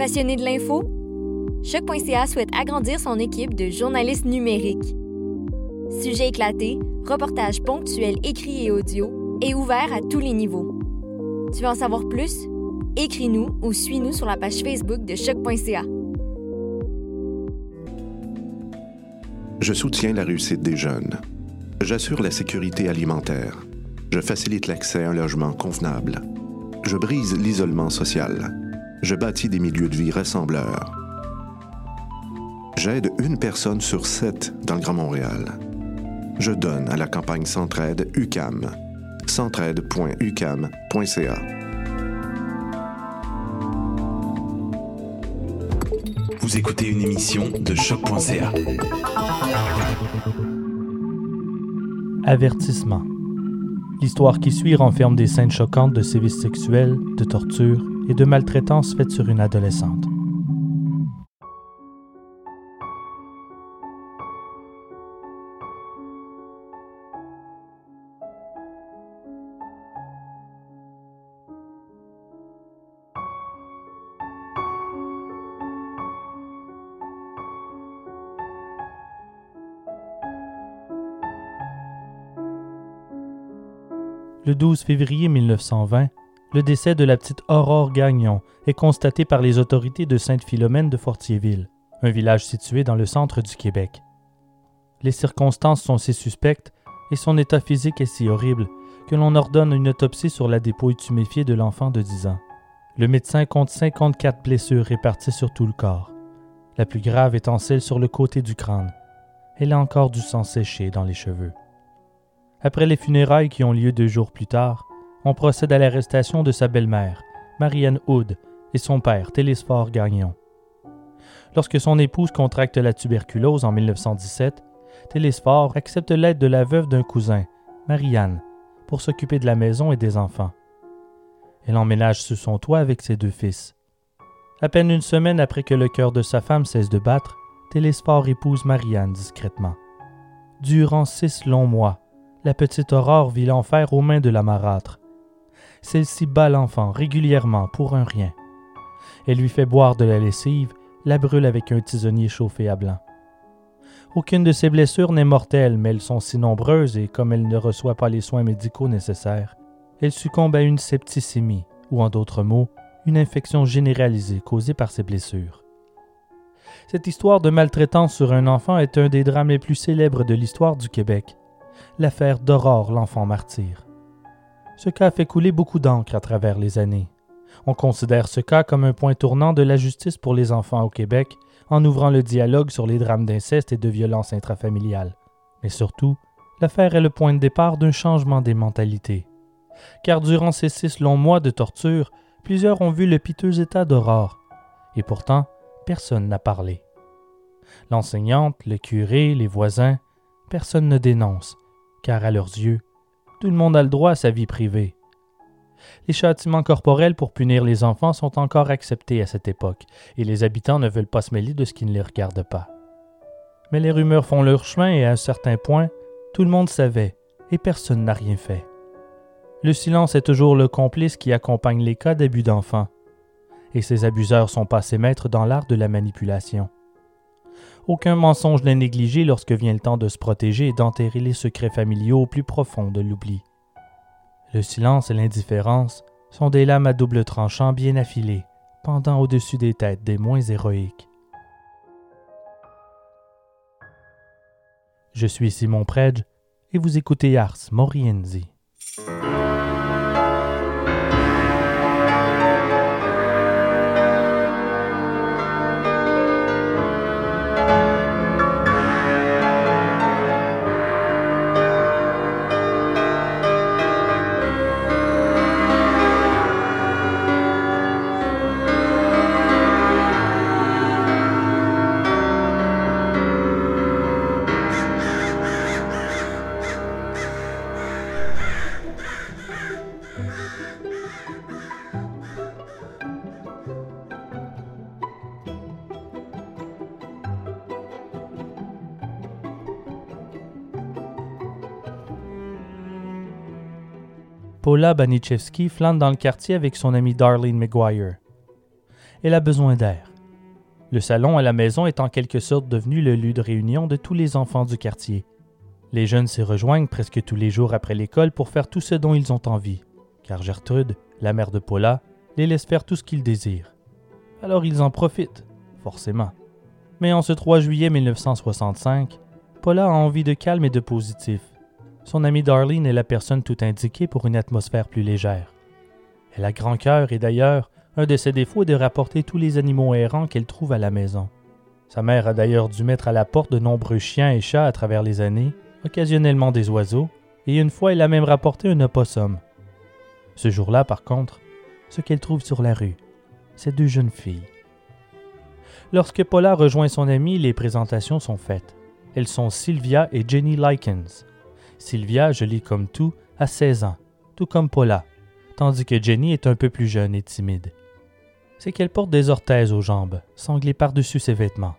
Passionné de l'info? Choc.ca souhaite agrandir son équipe de journalistes numériques. Sujets éclatés, reportages ponctuels écrits et audio, et ouverts à tous les niveaux. Tu veux en savoir plus? Écris-nous ou suis-nous sur la page Facebook de Choc.ca. Je soutiens la réussite des jeunes. J'assure la sécurité alimentaire. Je facilite l'accès à un logement convenable. Je brise l'isolement social. Je bâtis des milieux de vie rassembleurs. J'aide une personne sur sept dans le Grand Montréal. Je donne à la campagne Centraide UCAM. centraide.ucam.ca. Vous écoutez une émission de choc.ca. Avertissement. L'histoire qui suit renferme des scènes choquantes de sévices sexuels, de torture et de maltraitance faites sur une adolescente. Le 12 février 1920, le décès de la petite Aurore Gagnon est constaté par les autorités de Sainte-Philomène de Fortierville, un village situé dans le centre du Québec. Les circonstances sont si suspectes et son état physique est si horrible que l'on ordonne une autopsie sur la dépouille tuméfiée de l'enfant de 10 ans. Le médecin compte 54 blessures réparties sur tout le corps, la plus grave étant celle sur le côté du crâne. Elle a encore du sang séché dans les cheveux. Après les funérailles qui ont lieu deux jours plus tard, on procède à l'arrestation de sa belle-mère, Marianne Hood, et son père, Télésphore Gagnon. Lorsque son épouse contracte la tuberculose en 1917, Télésphore accepte l'aide de la veuve d'un cousin, Marianne, pour s'occuper de la maison et des enfants. Elle emménage sous son toit avec ses deux fils. À peine une semaine après que le cœur de sa femme cesse de battre, Télésphore épouse Marianne discrètement. Durant six longs mois, la petite Aurore vit l'enfer aux mains de la marâtre. Celle-ci bat l'enfant régulièrement pour un rien. Elle lui fait boire de la lessive, la brûle avec un tisonnier chauffé à blanc. Aucune de ses blessures n'est mortelle, mais elles sont si nombreuses et comme elle ne reçoit pas les soins médicaux nécessaires, elle succombe à une septicémie, ou en d'autres mots, une infection généralisée causée par ses blessures. Cette histoire de maltraitance sur un enfant est un des drames les plus célèbres de l'histoire du Québec l'affaire d'Aurore l'enfant martyr. Ce cas fait couler beaucoup d'encre à travers les années. On considère ce cas comme un point tournant de la justice pour les enfants au Québec en ouvrant le dialogue sur les drames d'inceste et de violence intrafamiliale. Mais surtout, l'affaire est le point de départ d'un changement des mentalités. Car durant ces six longs mois de torture, plusieurs ont vu le piteux état d'Aurore. Et pourtant, personne n'a parlé. L'enseignante, le curé, les voisins, personne ne dénonce, car à leurs yeux, tout le monde a le droit à sa vie privée. Les châtiments corporels pour punir les enfants sont encore acceptés à cette époque, et les habitants ne veulent pas se mêler de ce qui ne les regarde pas. Mais les rumeurs font leur chemin et à un certain point, tout le monde savait, et personne n'a rien fait. Le silence est toujours le complice qui accompagne les cas d'abus d'enfants, et ces abuseurs sont passés maîtres dans l'art de la manipulation. Aucun mensonge n'est négligé lorsque vient le temps de se protéger et d'enterrer les secrets familiaux au plus profond de l'oubli. Le silence et l'indifférence sont des lames à double tranchant bien affilées, pendant au-dessus des têtes des moins héroïques. Je suis Simon Predge et vous écoutez Ars Morienzi. Paula Banichewski flâne dans le quartier avec son amie Darlene McGuire. Elle a besoin d'air. Le salon à la maison est en quelque sorte devenu le lieu de réunion de tous les enfants du quartier. Les jeunes s'y rejoignent presque tous les jours après l'école pour faire tout ce dont ils ont envie, car Gertrude, la mère de Paula, les laisse faire tout ce qu'ils désirent. Alors ils en profitent, forcément. Mais en ce 3 juillet 1965, Paula a envie de calme et de positif. Son amie Darlene est la personne tout indiquée pour une atmosphère plus légère. Elle a grand cœur et d'ailleurs, un de ses défauts est de rapporter tous les animaux errants qu'elle trouve à la maison. Sa mère a d'ailleurs dû mettre à la porte de nombreux chiens et chats à travers les années, occasionnellement des oiseaux, et une fois elle a même rapporté un opossum. Ce jour-là, par contre, ce qu'elle trouve sur la rue, c'est deux jeunes filles. Lorsque Paula rejoint son amie, les présentations sont faites. Elles sont Sylvia et Jenny Likens. Sylvia, jolie comme tout, a 16 ans, tout comme Paula, tandis que Jenny est un peu plus jeune et timide. C'est qu'elle porte des orthèses aux jambes, sanglées par-dessus ses vêtements,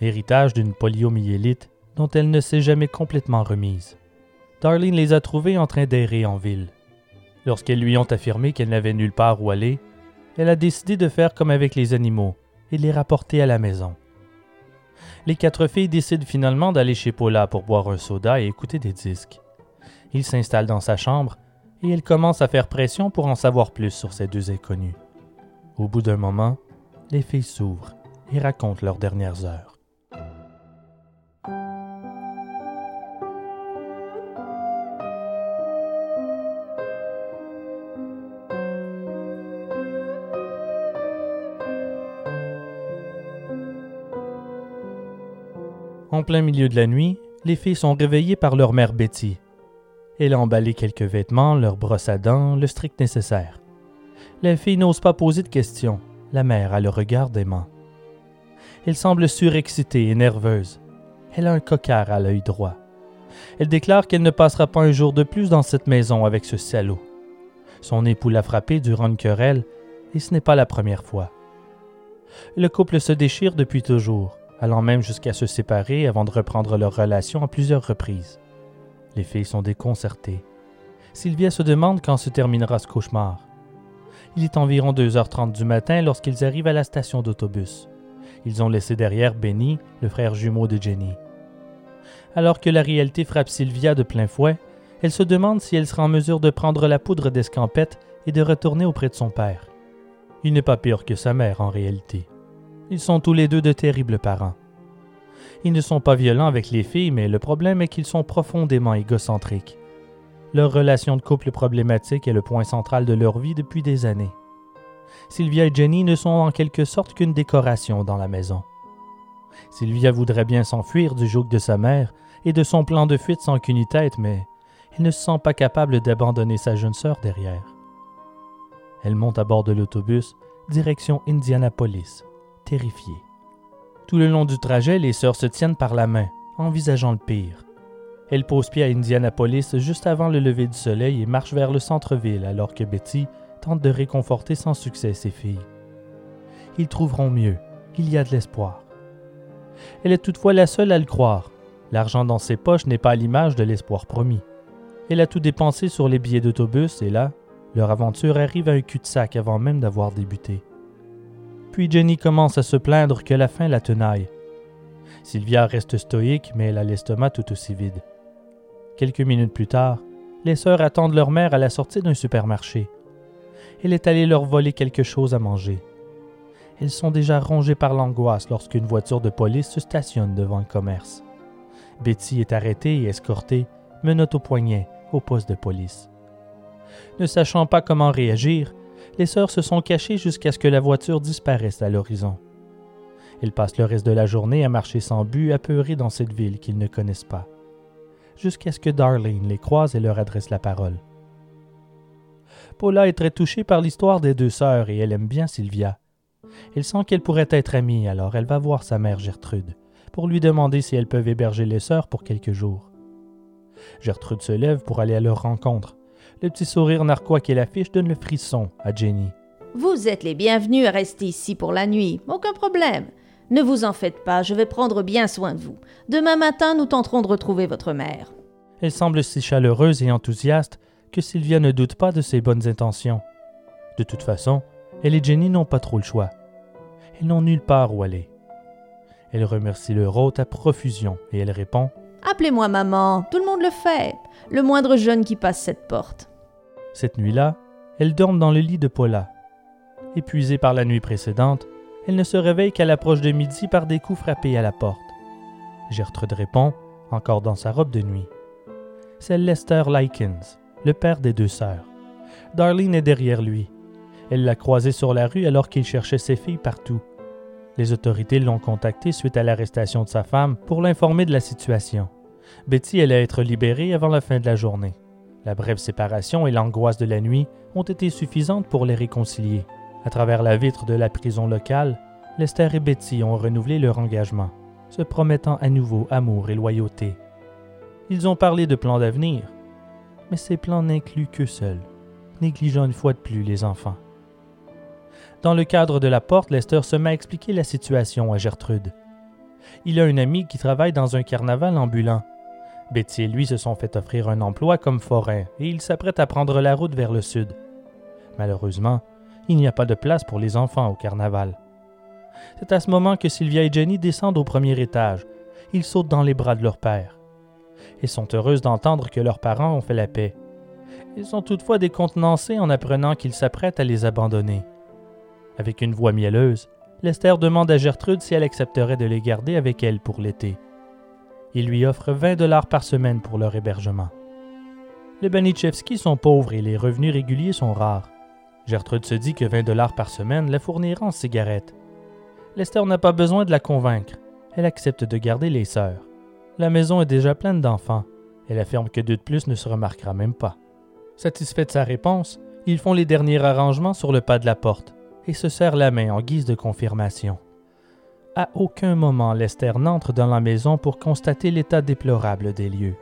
héritage d'une poliomyélite dont elle ne s'est jamais complètement remise. Darlene les a trouvées en train d'errer en ville. Lorsqu'elles lui ont affirmé qu'elle n'avait nulle part où aller, elle a décidé de faire comme avec les animaux et les rapporter à la maison. Les quatre filles décident finalement d'aller chez Paula pour boire un soda et écouter des disques. Il s'installe dans sa chambre et elle commence à faire pression pour en savoir plus sur ces deux inconnus. Au bout d'un moment, les filles s'ouvrent et racontent leurs dernières heures. En plein milieu de la nuit, les filles sont réveillées par leur mère Betty. Elle a emballé quelques vêtements, leur brosse à dents, le strict nécessaire. Les filles n'osent pas poser de questions. La mère a le regard d'aimant. Elle semble surexcitée et nerveuse. Elle a un coquard à l'œil droit. Elle déclare qu'elle ne passera pas un jour de plus dans cette maison avec ce salaud. Son époux l'a frappée durant une querelle, et ce n'est pas la première fois. Le couple se déchire depuis toujours allant même jusqu'à se séparer avant de reprendre leur relation à plusieurs reprises. Les filles sont déconcertées. Sylvia se demande quand se terminera ce cauchemar. Il est environ 2h30 du matin lorsqu'ils arrivent à la station d'autobus. Ils ont laissé derrière Benny, le frère jumeau de Jenny. Alors que la réalité frappe Sylvia de plein fouet, elle se demande si elle sera en mesure de prendre la poudre d'escampette et de retourner auprès de son père. Il n'est pas pire que sa mère en réalité. Ils sont tous les deux de terribles parents. Ils ne sont pas violents avec les filles, mais le problème est qu'ils sont profondément égocentriques. Leur relation de couple problématique est le point central de leur vie depuis des années. Sylvia et Jenny ne sont en quelque sorte qu'une décoration dans la maison. Sylvia voudrait bien s'enfuir du joug de sa mère et de son plan de fuite sans qu'une tête, mais elle ne se sent pas capable d'abandonner sa jeune sœur derrière. Elle monte à bord de l'autobus, direction Indianapolis Tout le long du trajet, les sœurs se tiennent par la main, envisageant le pire. Elles posent pied à Indianapolis juste avant le lever du soleil et marchent vers le centre-ville alors que Betty tente de réconforter sans succès ses filles. Ils trouveront mieux, il y a de l'espoir. Elle est toutefois la seule à le croire. L'argent dans ses poches n'est pas à l'image de l'espoir promis. Elle a tout dépensé sur les billets d'autobus et là, leur aventure arrive à un cul-de-sac avant même d'avoir débuté. Puis Jenny commence à se plaindre que la faim la tenaille. Sylvia reste stoïque, mais elle a l'estomac tout aussi vide. Quelques minutes plus tard, les sœurs attendent leur mère à la sortie d'un supermarché. Elle est allée leur voler quelque chose à manger. Elles sont déjà rongées par l'angoisse lorsqu'une voiture de police se stationne devant le commerce. Betty est arrêtée et escortée, menotte au poignet, au poste de police. Ne sachant pas comment réagir, les sœurs se sont cachées jusqu'à ce que la voiture disparaisse à l'horizon. Elles passent le reste de la journée à marcher sans but, apeurées dans cette ville qu'ils ne connaissent pas, jusqu'à ce que Darlene les croise et leur adresse la parole. Paula est très touchée par l'histoire des deux sœurs et elle aime bien Sylvia. Elle sent qu'elle pourrait être amie, alors elle va voir sa mère Gertrude pour lui demander si elles peuvent héberger les sœurs pour quelques jours. Gertrude se lève pour aller à leur rencontre, le petit sourire narquois qu'elle affiche donne le frisson à Jenny. Vous êtes les bienvenus à rester ici pour la nuit, aucun problème. Ne vous en faites pas, je vais prendre bien soin de vous. Demain matin, nous tenterons de retrouver votre mère. Elle semble si chaleureuse et enthousiaste que Sylvia ne doute pas de ses bonnes intentions. De toute façon, elle et Jenny n'ont pas trop le choix. Elles n'ont nulle part où aller. Elle remercie leur hôte à profusion et elle répond Appelez-moi maman, tout le monde le fait. Le moindre jeune qui passe cette porte. Cette nuit-là, elle dorment dans le lit de Paula. Épuisée par la nuit précédente, elle ne se réveille qu'à l'approche de midi par des coups frappés à la porte. Gertrude répond, encore dans sa robe de nuit. C'est Lester Likens, le père des deux sœurs. Darlene est derrière lui. Elle l'a croisé sur la rue alors qu'il cherchait ses filles partout. Les autorités l'ont contacté suite à l'arrestation de sa femme pour l'informer de la situation. Betty allait être libérée avant la fin de la journée. La brève séparation et l'angoisse de la nuit ont été suffisantes pour les réconcilier. À travers la vitre de la prison locale, Lester et Betty ont renouvelé leur engagement, se promettant à nouveau amour et loyauté. Ils ont parlé de plans d'avenir, mais ces plans n'incluent qu'eux seuls, négligeant une fois de plus les enfants. Dans le cadre de la porte, Lester se met à expliquer la situation à Gertrude. Il a un ami qui travaille dans un carnaval ambulant. Betty et lui se sont fait offrir un emploi comme forain et il s'apprête à prendre la route vers le sud. Malheureusement, il n'y a pas de place pour les enfants au carnaval. C'est à ce moment que Sylvia et Jenny descendent au premier étage. Ils sautent dans les bras de leur père. Ils sont heureuses d'entendre que leurs parents ont fait la paix. Ils sont toutefois décontenancés en apprenant qu'ils s'apprêtent à les abandonner. Avec une voix mielleuse, Lester demande à Gertrude si elle accepterait de les garder avec elle pour l'été. Il lui offre 20 dollars par semaine pour leur hébergement. Les Banichevski sont pauvres et les revenus réguliers sont rares. Gertrude se dit que 20 dollars par semaine la fournira en cigarettes. Lester n'a pas besoin de la convaincre. Elle accepte de garder les sœurs. La maison est déjà pleine d'enfants. Elle affirme que deux de plus ne se remarquera même pas. Satisfait de sa réponse, ils font les derniers arrangements sur le pas de la porte et se serrent la main en guise de confirmation. À aucun moment Lester n'entre dans la maison pour constater l'état déplorable des lieux.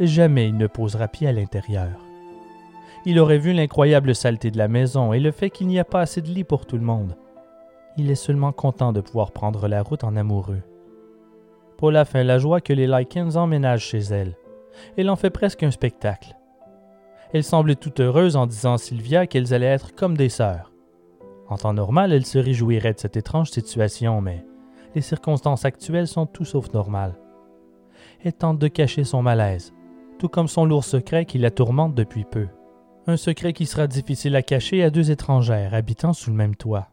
Jamais il ne posera pied à l'intérieur. Il aurait vu l'incroyable saleté de la maison et le fait qu'il n'y a pas assez de lits pour tout le monde. Il est seulement content de pouvoir prendre la route en amoureux. Paula fait la joie que les Likens emménagent chez elle. Elle en fait presque un spectacle. Elle semble toute heureuse en disant à Sylvia qu'elles allaient être comme des sœurs. En temps normal, elle se réjouirait de cette étrange situation, mais les circonstances actuelles sont tout sauf normales. Elle tente de cacher son malaise, tout comme son lourd secret qui la tourmente depuis peu. Un secret qui sera difficile à cacher à deux étrangères habitant sous le même toit.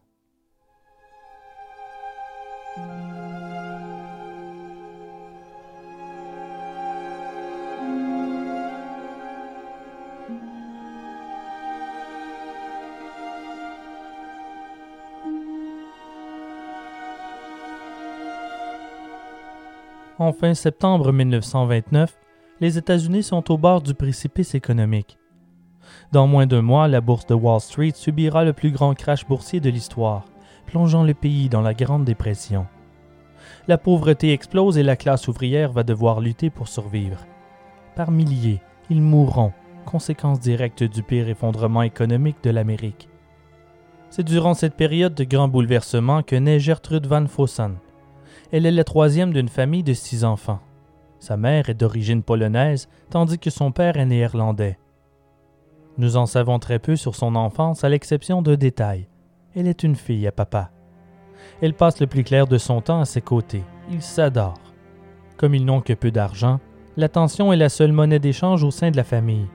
En fin septembre 1929, les États-Unis sont au bord du précipice économique. Dans moins d'un mois, la bourse de Wall Street subira le plus grand crash boursier de l'histoire, plongeant le pays dans la Grande Dépression. La pauvreté explose et la classe ouvrière va devoir lutter pour survivre. Par milliers, ils mourront, conséquence directe du pire effondrement économique de l'Amérique. C'est durant cette période de grands bouleversements que naît Gertrude Van Fossen, elle est la troisième d'une famille de six enfants. Sa mère est d'origine polonaise, tandis que son père est néerlandais. Nous en savons très peu sur son enfance, à l'exception de détails. Elle est une fille à papa. Elle passe le plus clair de son temps à ses côtés. Ils s'adorent. Comme ils n'ont que peu d'argent, l'attention est la seule monnaie d'échange au sein de la famille.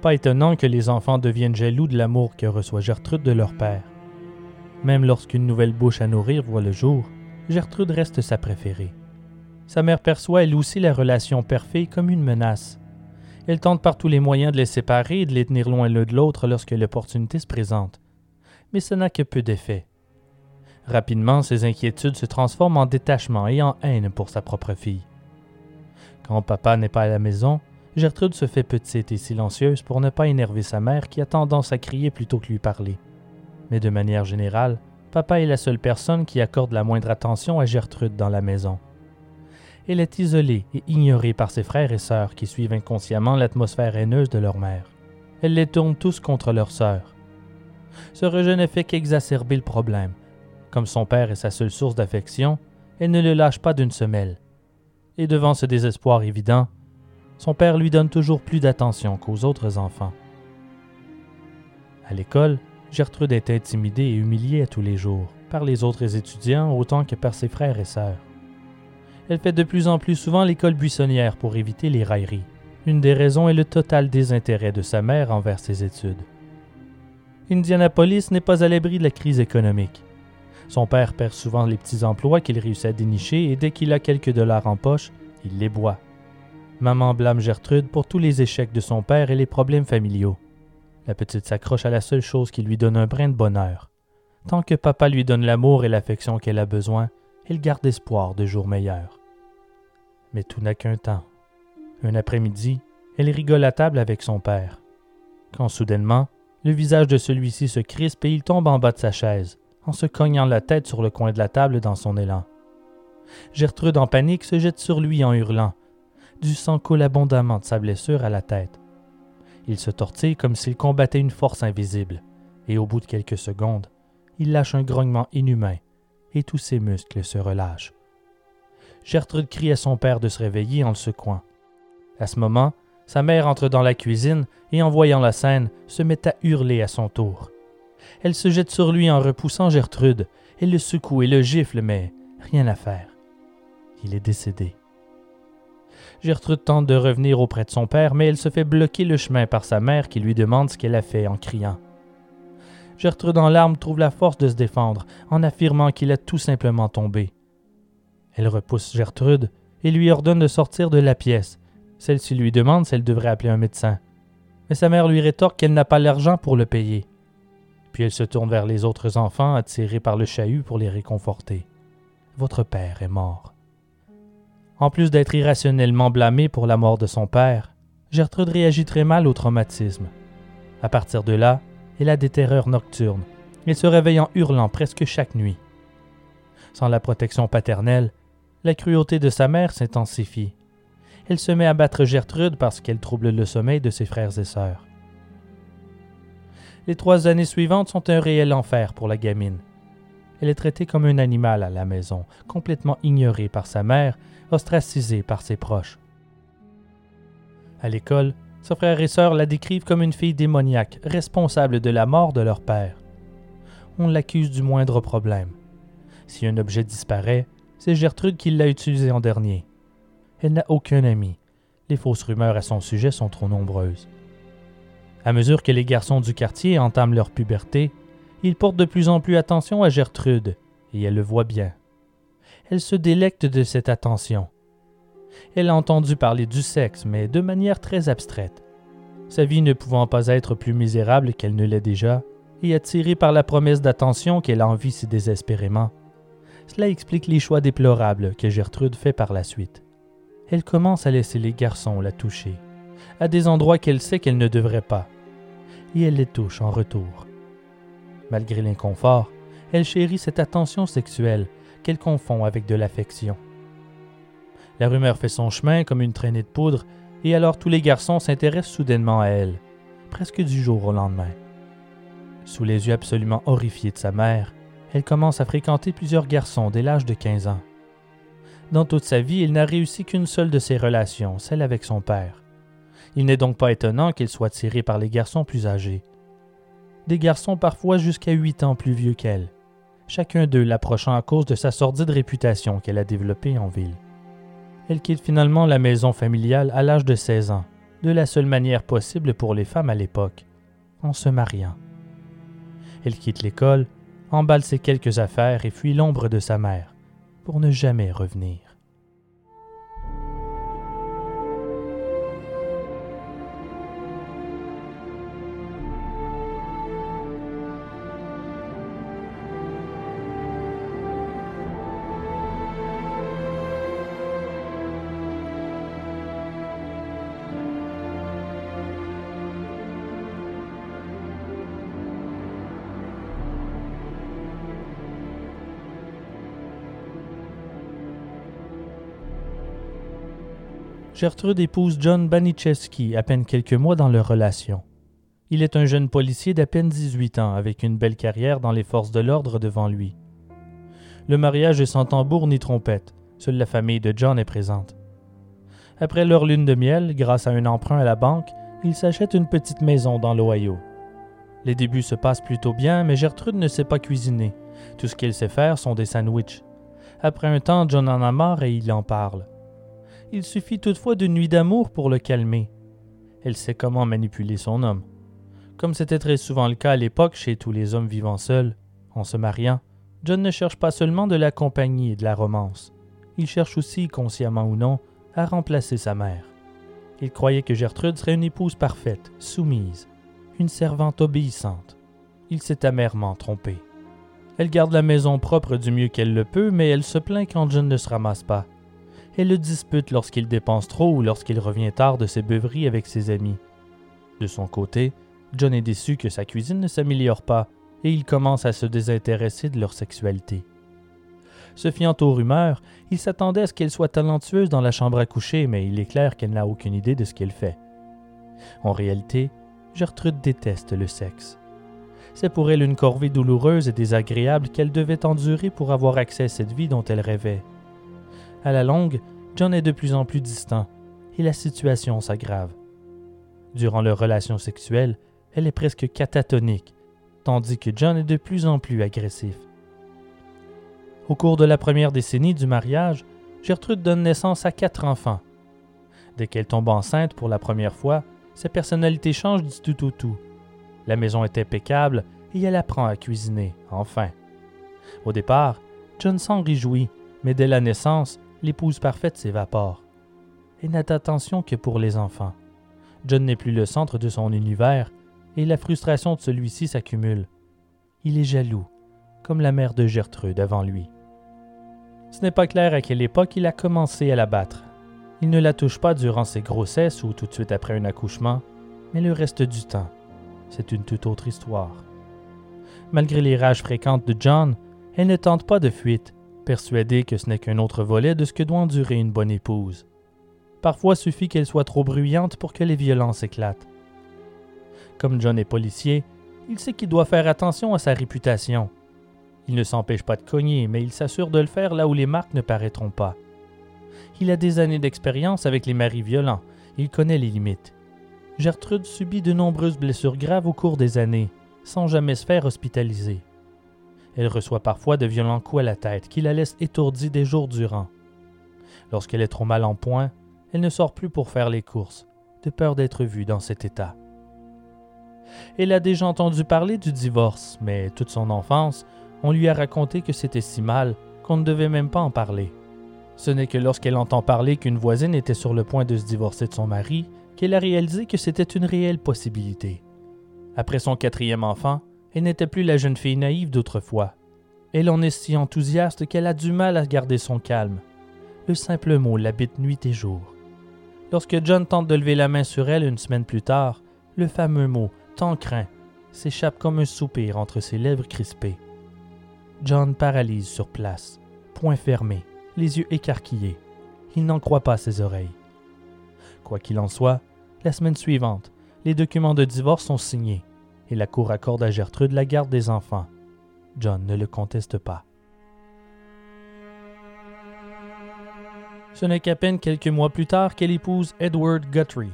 Pas étonnant que les enfants deviennent jaloux de l'amour que reçoit Gertrude de leur père. Même lorsqu'une nouvelle bouche à nourrir voit le jour, Gertrude reste sa préférée. Sa mère perçoit elle aussi la relation père-fille comme une menace. Elle tente par tous les moyens de les séparer et de les tenir loin l'un de l'autre lorsque l'opportunité se présente. Mais ce n'a que peu d'effet. Rapidement, ses inquiétudes se transforment en détachement et en haine pour sa propre fille. Quand papa n'est pas à la maison, Gertrude se fait petite et silencieuse pour ne pas énerver sa mère qui a tendance à crier plutôt que lui parler. Mais de manière générale, Papa est la seule personne qui accorde la moindre attention à Gertrude dans la maison. Elle est isolée et ignorée par ses frères et sœurs qui suivent inconsciemment l'atmosphère haineuse de leur mère. Elle les tourne tous contre leur sœur. Ce rejet ne fait qu'exacerber le problème. Comme son père est sa seule source d'affection, elle ne le lâche pas d'une semelle. Et devant ce désespoir évident, son père lui donne toujours plus d'attention qu'aux autres enfants. À l'école, Gertrude est intimidée et humiliée à tous les jours. par les autres étudiants autant que par ses frères et sœurs. Elle fait de plus en plus souvent l'école buissonnière pour éviter les railleries. Une des raisons est le total désintérêt de sa mère envers ses études. Indianapolis n'est pas à l'abri de la crise économique. Son père perd souvent les petits emplois qu'il réussit à dénicher et dès qu'il a quelques dollars en poche, il les boit. Maman blâme Gertrude pour tous les échecs de son père et les problèmes familiaux. La petite s'accroche à la seule chose qui lui donne un brin de bonheur. Tant que papa lui donne l'amour et l'affection qu'elle a besoin, elle garde espoir de jours meilleurs. Mais tout n'a qu'un temps. Un après-midi, elle rigole à table avec son père. Quand soudainement, le visage de celui-ci se crispe et il tombe en bas de sa chaise, en se cognant la tête sur le coin de la table dans son élan. Gertrude, en panique, se jette sur lui en hurlant. Du sang coule abondamment de sa blessure à la tête. Il se tortille comme s'il combattait une force invisible, et au bout de quelques secondes, il lâche un grognement inhumain, et tous ses muscles se relâchent. Gertrude crie à son père de se réveiller en le secouant. À ce moment, sa mère entre dans la cuisine et en voyant la scène, se met à hurler à son tour. Elle se jette sur lui en repoussant Gertrude. Elle le secoue et le gifle, mais rien à faire. Il est décédé. Gertrude tente de revenir auprès de son père, mais elle se fait bloquer le chemin par sa mère qui lui demande ce qu'elle a fait en criant. Gertrude en larmes trouve la force de se défendre en affirmant qu'il a tout simplement tombé. Elle repousse Gertrude et lui ordonne de sortir de la pièce. Celle-ci lui demande si elle devrait appeler un médecin. Mais sa mère lui rétorque qu'elle n'a pas l'argent pour le payer. Puis elle se tourne vers les autres enfants, attirés par le chahut pour les réconforter. Votre père est mort. En plus d'être irrationnellement blâmée pour la mort de son père, Gertrude réagit très mal au traumatisme. À partir de là, elle a des terreurs nocturnes et se réveille en hurlant presque chaque nuit. Sans la protection paternelle, la cruauté de sa mère s'intensifie. Elle se met à battre Gertrude parce qu'elle trouble le sommeil de ses frères et sœurs. Les trois années suivantes sont un réel enfer pour la gamine. Elle est traitée comme un animal à la maison, complètement ignorée par sa mère, ostracisée par ses proches. À l'école, ses frères et sœurs la décrivent comme une fille démoniaque, responsable de la mort de leur père. On l'accuse du moindre problème. Si un objet disparaît, c'est Gertrude qui l'a utilisé en dernier. Elle n'a aucun ami. Les fausses rumeurs à son sujet sont trop nombreuses. À mesure que les garçons du quartier entament leur puberté, ils portent de plus en plus attention à Gertrude, et elle le voit bien. Elle se délecte de cette attention. Elle a entendu parler du sexe, mais de manière très abstraite. Sa vie ne pouvant pas être plus misérable qu'elle ne l'est déjà, et attirée par la promesse d'attention qu'elle envie si désespérément. Cela explique les choix déplorables que Gertrude fait par la suite. Elle commence à laisser les garçons la toucher, à des endroits qu'elle sait qu'elle ne devrait pas, et elle les touche en retour. Malgré l'inconfort, elle chérit cette attention sexuelle qu'elle confond avec de l'affection. La rumeur fait son chemin comme une traînée de poudre, et alors tous les garçons s'intéressent soudainement à elle, presque du jour au lendemain. Sous les yeux absolument horrifiés de sa mère, elle commence à fréquenter plusieurs garçons dès l'âge de 15 ans. Dans toute sa vie, il n'a réussi qu'une seule de ses relations, celle avec son père. Il n'est donc pas étonnant qu'il soit tiré par les garçons plus âgés. Des garçons parfois jusqu'à huit ans plus vieux qu'elle, chacun d'eux l'approchant à cause de sa sordide réputation qu'elle a développée en ville. Elle quitte finalement la maison familiale à l'âge de 16 ans, de la seule manière possible pour les femmes à l'époque, en se mariant. Elle quitte l'école, emballe ses quelques affaires et fuit l'ombre de sa mère, pour ne jamais revenir. Gertrude épouse John Baniszewski à peine quelques mois dans leur relation. Il est un jeune policier d'à peine 18 ans avec une belle carrière dans les forces de l'ordre devant lui. Le mariage est sans tambour ni trompette, seule la famille de John est présente. Après leur lune de miel, grâce à un emprunt à la banque, ils s'achètent une petite maison dans l'Ohio. Les débuts se passent plutôt bien, mais Gertrude ne sait pas cuisiner, Tout ce qu'elle sait faire sont des sandwichs. Après un temps, John en a marre et il en parle. Il suffit toutefois d'une nuit d'amour pour le calmer. Elle sait comment manipuler son homme. Comme c'était très souvent le cas à l'époque chez tous les hommes vivant seuls, en se mariant, John ne cherche pas seulement de la compagnie et de la romance. Il cherche aussi, consciemment ou non, à remplacer sa mère. Il croyait que Gertrude serait une épouse parfaite, soumise, une servante obéissante. Il s'est amèrement trompé. Elle garde la maison propre du mieux qu'elle le peut, mais elle se plaint quand John ne se ramasse pas. Elle le dispute lorsqu'il dépense trop ou lorsqu'il revient tard de ses beuveries avec ses amis. De son côté, John est déçu que sa cuisine ne s'améliore pas et il commence à se désintéresser de leur sexualité. Se fiant aux rumeurs, il s'attendait à ce qu'elle soit talentueuse dans la chambre à coucher, mais il est clair qu'elle n'a aucune idée de ce qu'elle fait. En réalité, Gertrude déteste le sexe. C'est pour elle une corvée douloureuse et désagréable qu'elle devait endurer pour avoir accès à cette vie dont elle rêvait. À la longue, John est de plus en plus distant et la situation s'aggrave. Durant leur relation sexuelle, elle est presque catatonique, tandis que John est de plus en plus agressif. Au cours de la première décennie du mariage, Gertrude donne naissance à quatre enfants. Dès qu'elle tombe enceinte pour la première fois, sa personnalité change du tout au tout. La maison est impeccable et elle apprend à cuisiner, enfin. Au départ, John s'en réjouit, mais dès la naissance, l'épouse parfaite s'évapore. Elle n'a d'attention que pour les enfants. John n'est plus le centre de son univers et la frustration de celui-ci s'accumule. Il est jaloux, comme la mère de Gertrude avant lui. Ce n'est pas clair à quelle époque il a commencé à la battre. Il ne la touche pas durant ses grossesses ou tout de suite après un accouchement, mais le reste du temps. C'est une toute autre histoire. Malgré les rages fréquentes de John, elle ne tente pas de fuite, persuadée que ce n'est qu'un autre volet de ce que doit endurer une bonne épouse. Parfois suffit qu'elle soit trop bruyante pour que les violences éclatent. Comme John est policier, il sait qu'il doit faire attention à sa réputation. Il ne s'empêche pas de cogner, mais il s'assure de le faire là où les marques ne paraîtront pas. Il a des années d'expérience avec les maris violents, il connaît les limites. Gertrude subit de nombreuses blessures graves au cours des années, sans jamais se faire hospitaliser. Elle reçoit parfois de violents coups à la tête qui la laissent étourdie des jours durant. Lorsqu'elle est trop mal en point, elle ne sort plus pour faire les courses, de peur d'être vue dans cet état. Elle a déjà entendu parler du divorce, mais toute son enfance, on lui a raconté que c'était si mal qu'on ne devait même pas en parler. Ce n'est que lorsqu'elle entend parler qu'une voisine était sur le point de se divorcer de son mari qu'elle a réalisé que c'était une réelle possibilité. Après son quatrième enfant, elle n'était plus la jeune fille naïve d'autrefois. Elle en est si enthousiaste qu'elle a du mal à garder son calme. Le simple mot l'habite nuit et jour. Lorsque John tente de lever la main sur elle une semaine plus tard, le fameux mot tant craint s'échappe comme un soupir entre ses lèvres crispées. John paralyse sur place, poings fermés, les yeux écarquillés. Il n'en croit pas ses oreilles. Quoi qu'il en soit, la semaine suivante, les documents de divorce sont signés et la cour accorde à Gertrude la garde des enfants. John ne le conteste pas. Ce n'est qu'à peine quelques mois plus tard qu'elle épouse Edward Guthrie.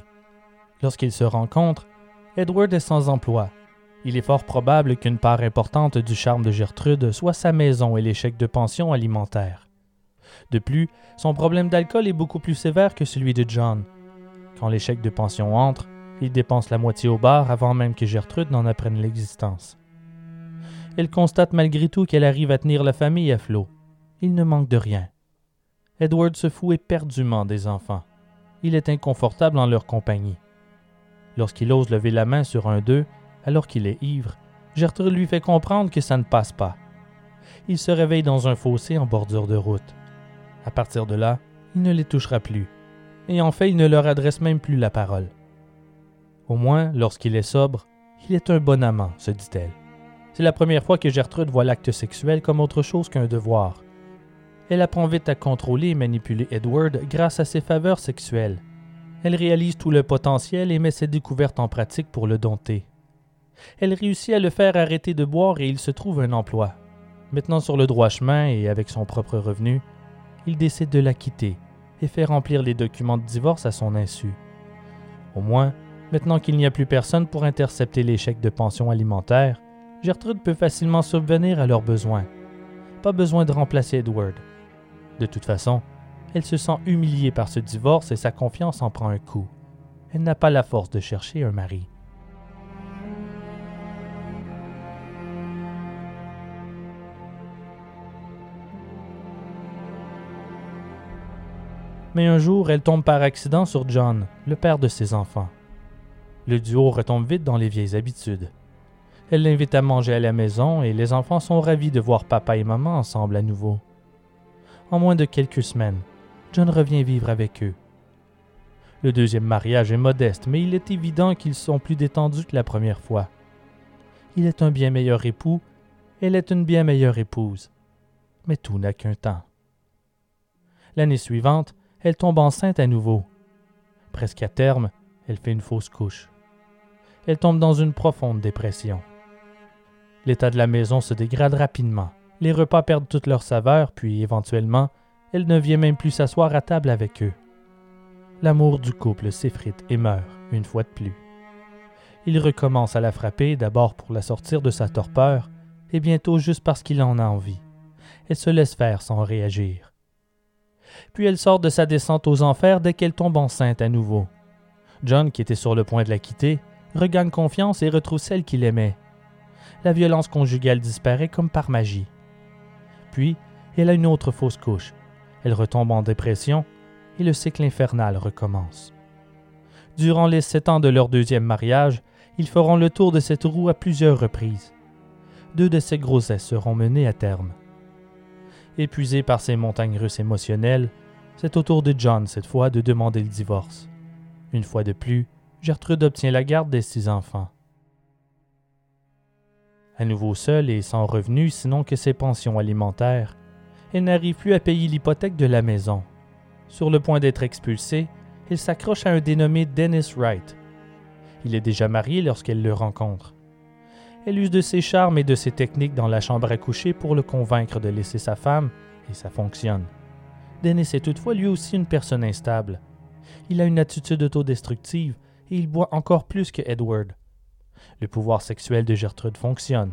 Lorsqu'ils se rencontrent, Edward est sans emploi. Il est fort probable qu'une part importante du charme de Gertrude soit sa maison et l'échec de pension alimentaire. De plus, son problème d'alcool est beaucoup plus sévère que celui de John. Quand l'échec de pension entre, il dépense la moitié au bar avant même que Gertrude n'en apprenne l'existence. Elle constate malgré tout qu'elle arrive à tenir la famille à flot. Il ne manque de rien. Edward se fout éperdument des enfants. Il est inconfortable en leur compagnie. Lorsqu'il ose lever la main sur un d'eux, alors qu'il est ivre, Gertrude lui fait comprendre que ça ne passe pas. Il se réveille dans un fossé en bordure de route. À partir de là, il ne les touchera plus. Et en fait, il ne leur adresse même plus la parole. Au moins, lorsqu'il est sobre, il est un bon amant, se dit-elle. C'est la première fois que Gertrude voit l'acte sexuel comme autre chose qu'un devoir. Elle apprend vite à contrôler et manipuler Edward grâce à ses faveurs sexuelles. Elle réalise tout le potentiel et met ses découvertes en pratique pour le dompter. Elle réussit à le faire arrêter de boire et il se trouve un emploi. Maintenant sur le droit chemin et avec son propre revenu, il décide de la quitter et fait remplir les documents de divorce à son insu. Au moins, maintenant qu'il n'y a plus personne pour intercepter l'échec de pension alimentaire, Gertrude peut facilement subvenir à leurs besoins. Pas besoin de remplacer Edward. De toute façon, elle se sent humiliée par ce divorce et sa confiance en prend un coup. Elle n'a pas la force de chercher un mari. Mais un jour, elle tombe par accident sur John, le père de ses enfants. Le duo retombe vite dans les vieilles habitudes. Elle l'invite à manger à la maison et les enfants sont ravis de voir papa et maman ensemble à nouveau. En moins de quelques semaines, John revient vivre avec eux. Le deuxième mariage est modeste, mais il est évident qu'ils sont plus détendus que la première fois. Il est un bien meilleur époux, elle est une bien meilleure épouse. Mais tout n'a qu'un temps. L'année suivante, elle tombe enceinte à nouveau. Presque à terme, elle fait une fausse couche. Elle tombe dans une profonde dépression. L'état de la maison se dégrade rapidement. Les repas perdent toute leur saveur, puis éventuellement, elle ne vient même plus s'asseoir à table avec eux. L'amour du couple s'effrite et meurt, une fois de plus. Il recommence à la frapper, d'abord pour la sortir de sa torpeur, et bientôt juste parce qu'il en a envie. Elle se laisse faire sans réagir puis elle sort de sa descente aux enfers dès qu'elle tombe enceinte à nouveau. John, qui était sur le point de la quitter, regagne confiance et retrouve celle qu'il aimait. La violence conjugale disparaît comme par magie. Puis, elle a une autre fausse couche. Elle retombe en dépression et le cycle infernal recommence. Durant les sept ans de leur deuxième mariage, ils feront le tour de cette roue à plusieurs reprises. Deux de ces grossesses seront menées à terme. Épuisé par ses montagnes russes émotionnelles, c'est au tour de John cette fois de demander le divorce. Une fois de plus, Gertrude obtient la garde des six enfants. À nouveau seule et sans revenus sinon que ses pensions alimentaires, elle n'arrive plus à payer l'hypothèque de la maison. Sur le point d'être expulsée, elle s'accroche à un dénommé Dennis Wright. Il est déjà marié lorsqu'elle le rencontre. Elle use de ses charmes et de ses techniques dans la chambre à coucher pour le convaincre de laisser sa femme, et ça fonctionne. Dennis est toutefois lui aussi une personne instable. Il a une attitude autodestructive et il boit encore plus que Edward. Le pouvoir sexuel de Gertrude fonctionne.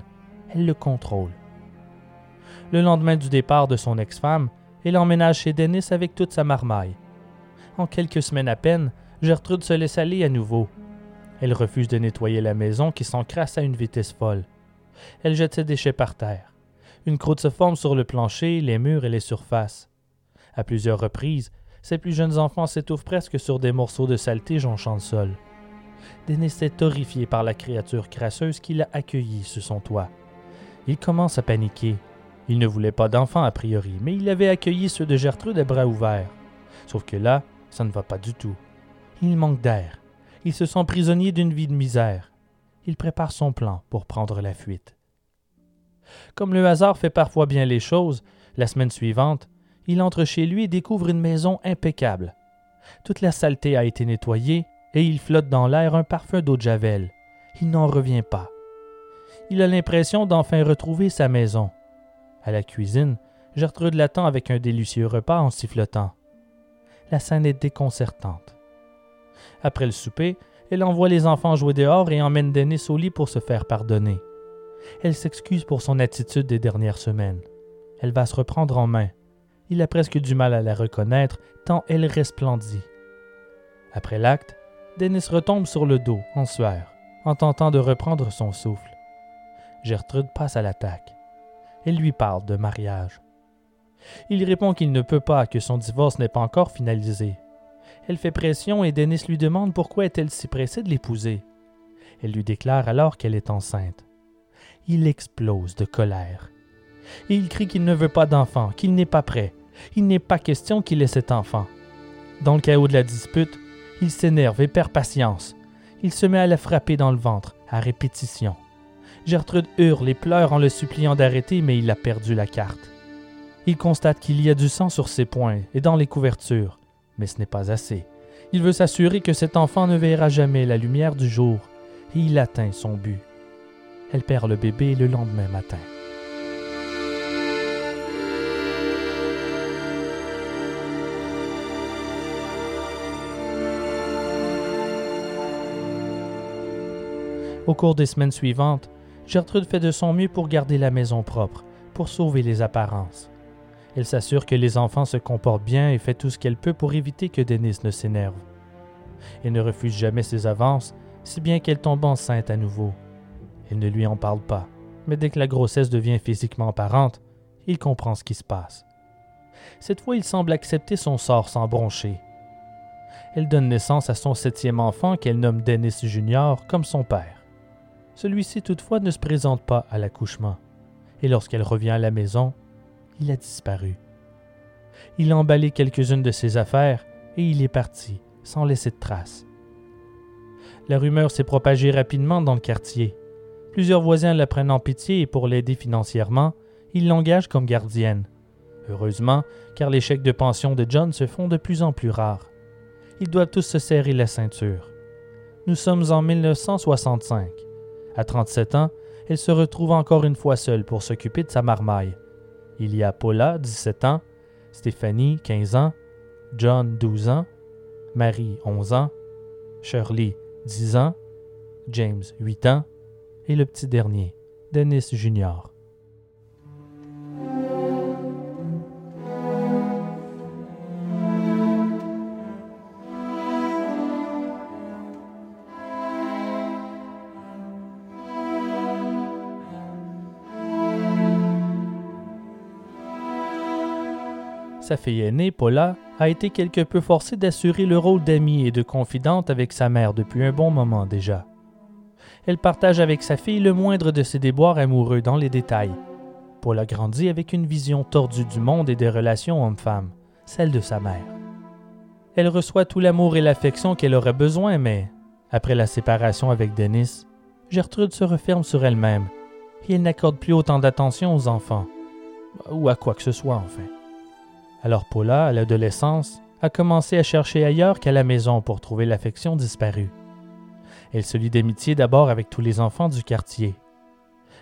Elle le contrôle. Le lendemain du départ de son ex-femme, elle emménage chez Dennis avec toute sa marmaille. En quelques semaines à peine, Gertrude se laisse aller à nouveau elle refuse de nettoyer la maison qui s'encrasse à une vitesse folle. Elle jette ses déchets par terre. Une croûte se forme sur le plancher, les murs et les surfaces. À plusieurs reprises, ses plus jeunes enfants s'étouffent presque sur des morceaux de saleté jonchant le sol. Denis est horrifié par la créature crasseuse qui l'a accueilli sous son toit. Il commence à paniquer. Il ne voulait pas d'enfants a priori, mais il avait accueilli ceux de Gertrude à bras ouverts. Sauf que là, ça ne va pas du tout. Il manque d'air. Il se sent prisonnier d'une vie de misère. Il prépare son plan pour prendre la fuite. Comme le hasard fait parfois bien les choses, la semaine suivante, il entre chez lui et découvre une maison impeccable. Toute la saleté a été nettoyée et il flotte dans l'air un parfum d'eau de javel. Il n'en revient pas. Il a l'impression d'enfin retrouver sa maison. À la cuisine, Gertrude l'attend avec un délicieux repas en sifflotant. La scène est déconcertante. Après le souper, elle envoie les enfants jouer dehors et emmène Denis au lit pour se faire pardonner. Elle s'excuse pour son attitude des dernières semaines. Elle va se reprendre en main. Il a presque du mal à la reconnaître tant elle resplendit. Après l'acte, Denis retombe sur le dos, en sueur, en tentant de reprendre son souffle. Gertrude passe à l'attaque. Elle lui parle de mariage. Il répond qu'il ne peut pas, que son divorce n'est pas encore finalisé, elle fait pression et Denis lui demande pourquoi est-elle si pressée de l'épouser. Elle lui déclare alors qu'elle est enceinte. Il explose de colère. Il crie qu'il ne veut pas d'enfant, qu'il n'est pas prêt. Il n'est pas question qu'il ait cet enfant. Dans le chaos de la dispute, il s'énerve et perd patience. Il se met à la frapper dans le ventre, à répétition. Gertrude hurle et pleure en le suppliant d'arrêter, mais il a perdu la carte. Il constate qu'il y a du sang sur ses poings et dans les couvertures mais ce n'est pas assez. Il veut s'assurer que cet enfant ne verra jamais la lumière du jour, et il atteint son but. Elle perd le bébé le lendemain matin. Au cours des semaines suivantes, Gertrude fait de son mieux pour garder la maison propre, pour sauver les apparences. Elle s'assure que les enfants se comportent bien et fait tout ce qu'elle peut pour éviter que Denis ne s'énerve. Elle ne refuse jamais ses avances, si bien qu'elle tombe enceinte à nouveau. Elle ne lui en parle pas, mais dès que la grossesse devient physiquement apparente, il comprend ce qui se passe. Cette fois, il semble accepter son sort sans broncher. Elle donne naissance à son septième enfant qu'elle nomme Dennis Junior comme son père. Celui-ci toutefois ne se présente pas à l'accouchement, et lorsqu'elle revient à la maison, il a disparu. Il a emballé quelques-unes de ses affaires et il est parti, sans laisser de traces. La rumeur s'est propagée rapidement dans le quartier. Plusieurs voisins la prennent en pitié et pour l'aider financièrement, ils l'engagent comme gardienne. Heureusement, car les chèques de pension de John se font de plus en plus rares. Ils doivent tous se serrer la ceinture. Nous sommes en 1965. À 37 ans, elle se retrouve encore une fois seule pour s'occuper de sa marmaille. Il y a Paula, 17 ans, Stéphanie, 15 ans, John, 12 ans, Marie, 11 ans, Shirley, 10 ans, James, 8 ans, et le petit dernier, Dennis Junior. Sa fille aînée, Paula, a été quelque peu forcée d'assurer le rôle d'amie et de confidente avec sa mère depuis un bon moment déjà. Elle partage avec sa fille le moindre de ses déboires amoureux dans les détails. Paula grandit avec une vision tordue du monde et des relations hommes-femmes, celle de sa mère. Elle reçoit tout l'amour et l'affection qu'elle aurait besoin, mais, après la séparation avec Denis, Gertrude se referme sur elle-même et elle n'accorde plus autant d'attention aux enfants, ou à quoi que ce soit enfin. Alors Paula, à l'adolescence, a commencé à chercher ailleurs qu'à la maison pour trouver l'affection disparue. Elle se lie d'amitié d'abord avec tous les enfants du quartier.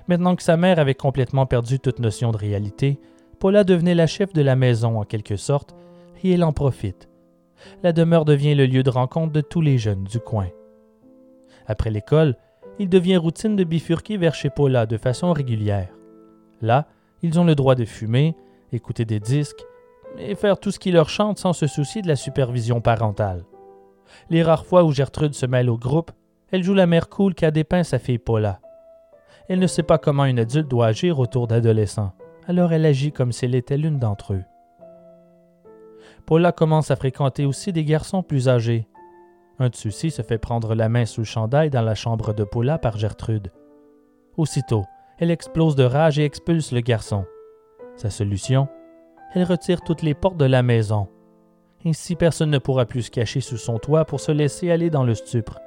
Maintenant que sa mère avait complètement perdu toute notion de réalité, Paula devenait la chef de la maison en quelque sorte, et elle en profite. La demeure devient le lieu de rencontre de tous les jeunes du coin. Après l'école, il devient routine de bifurquer vers chez Paula de façon régulière. Là, ils ont le droit de fumer, écouter des disques, et faire tout ce qui leur chante sans se soucier de la supervision parentale. Les rares fois où Gertrude se mêle au groupe, elle joue la mère cool qu'a dépeint sa fille Paula. Elle ne sait pas comment une adulte doit agir autour d'adolescents, alors elle agit comme si elle était l'une d'entre eux. Paula commence à fréquenter aussi des garçons plus âgés. Un de ceux-ci se fait prendre la main sous le chandail dans la chambre de Paula par Gertrude. Aussitôt, elle explose de rage et expulse le garçon. Sa solution elle retire toutes les portes de la maison. Ainsi personne ne pourra plus se cacher sous son toit pour se laisser aller dans le stupre.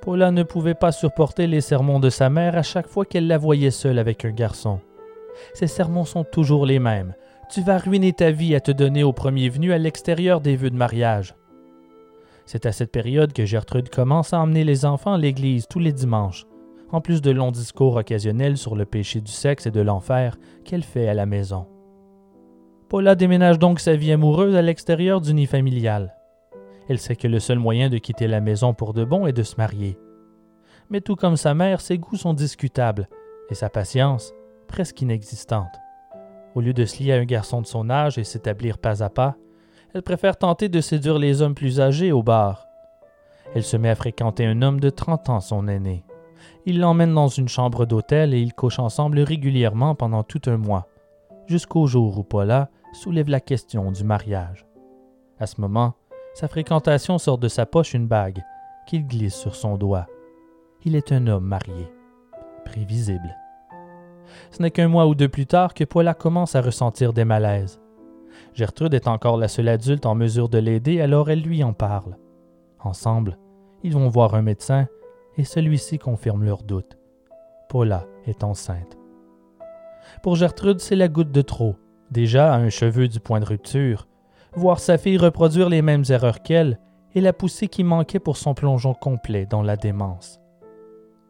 Paula ne pouvait pas supporter les sermons de sa mère à chaque fois qu'elle la voyait seule avec un garçon. Ces sermons sont toujours les mêmes. Tu vas ruiner ta vie à te donner au premier venu à l'extérieur des vœux de mariage. C'est à cette période que Gertrude commence à emmener les enfants à l'église tous les dimanches, en plus de longs discours occasionnels sur le péché du sexe et de l'enfer qu'elle fait à la maison. Paula déménage donc sa vie amoureuse à l'extérieur du nid familial. Elle sait que le seul moyen de quitter la maison pour de bon est de se marier. Mais tout comme sa mère, ses goûts sont discutables et sa patience presque inexistante. Au lieu de se lier à un garçon de son âge et s'établir pas à pas, elle préfère tenter de séduire les hommes plus âgés au bar. Elle se met à fréquenter un homme de 30 ans, son aîné. Il l'emmène dans une chambre d'hôtel et ils couchent ensemble régulièrement pendant tout un mois, jusqu'au jour où Paula soulève la question du mariage. À ce moment, sa fréquentation sort de sa poche une bague qu'il glisse sur son doigt. Il est un homme marié. Prévisible. Ce n'est qu'un mois ou deux plus tard que Paula commence à ressentir des malaises. Gertrude est encore la seule adulte en mesure de l'aider, alors elle lui en parle. Ensemble, ils vont voir un médecin et celui-ci confirme leurs doutes. Paula est enceinte. Pour Gertrude, c'est la goutte de trop, déjà à un cheveu du point de rupture, voir sa fille reproduire les mêmes erreurs qu'elle et la poussée qui manquait pour son plongeon complet dans la démence.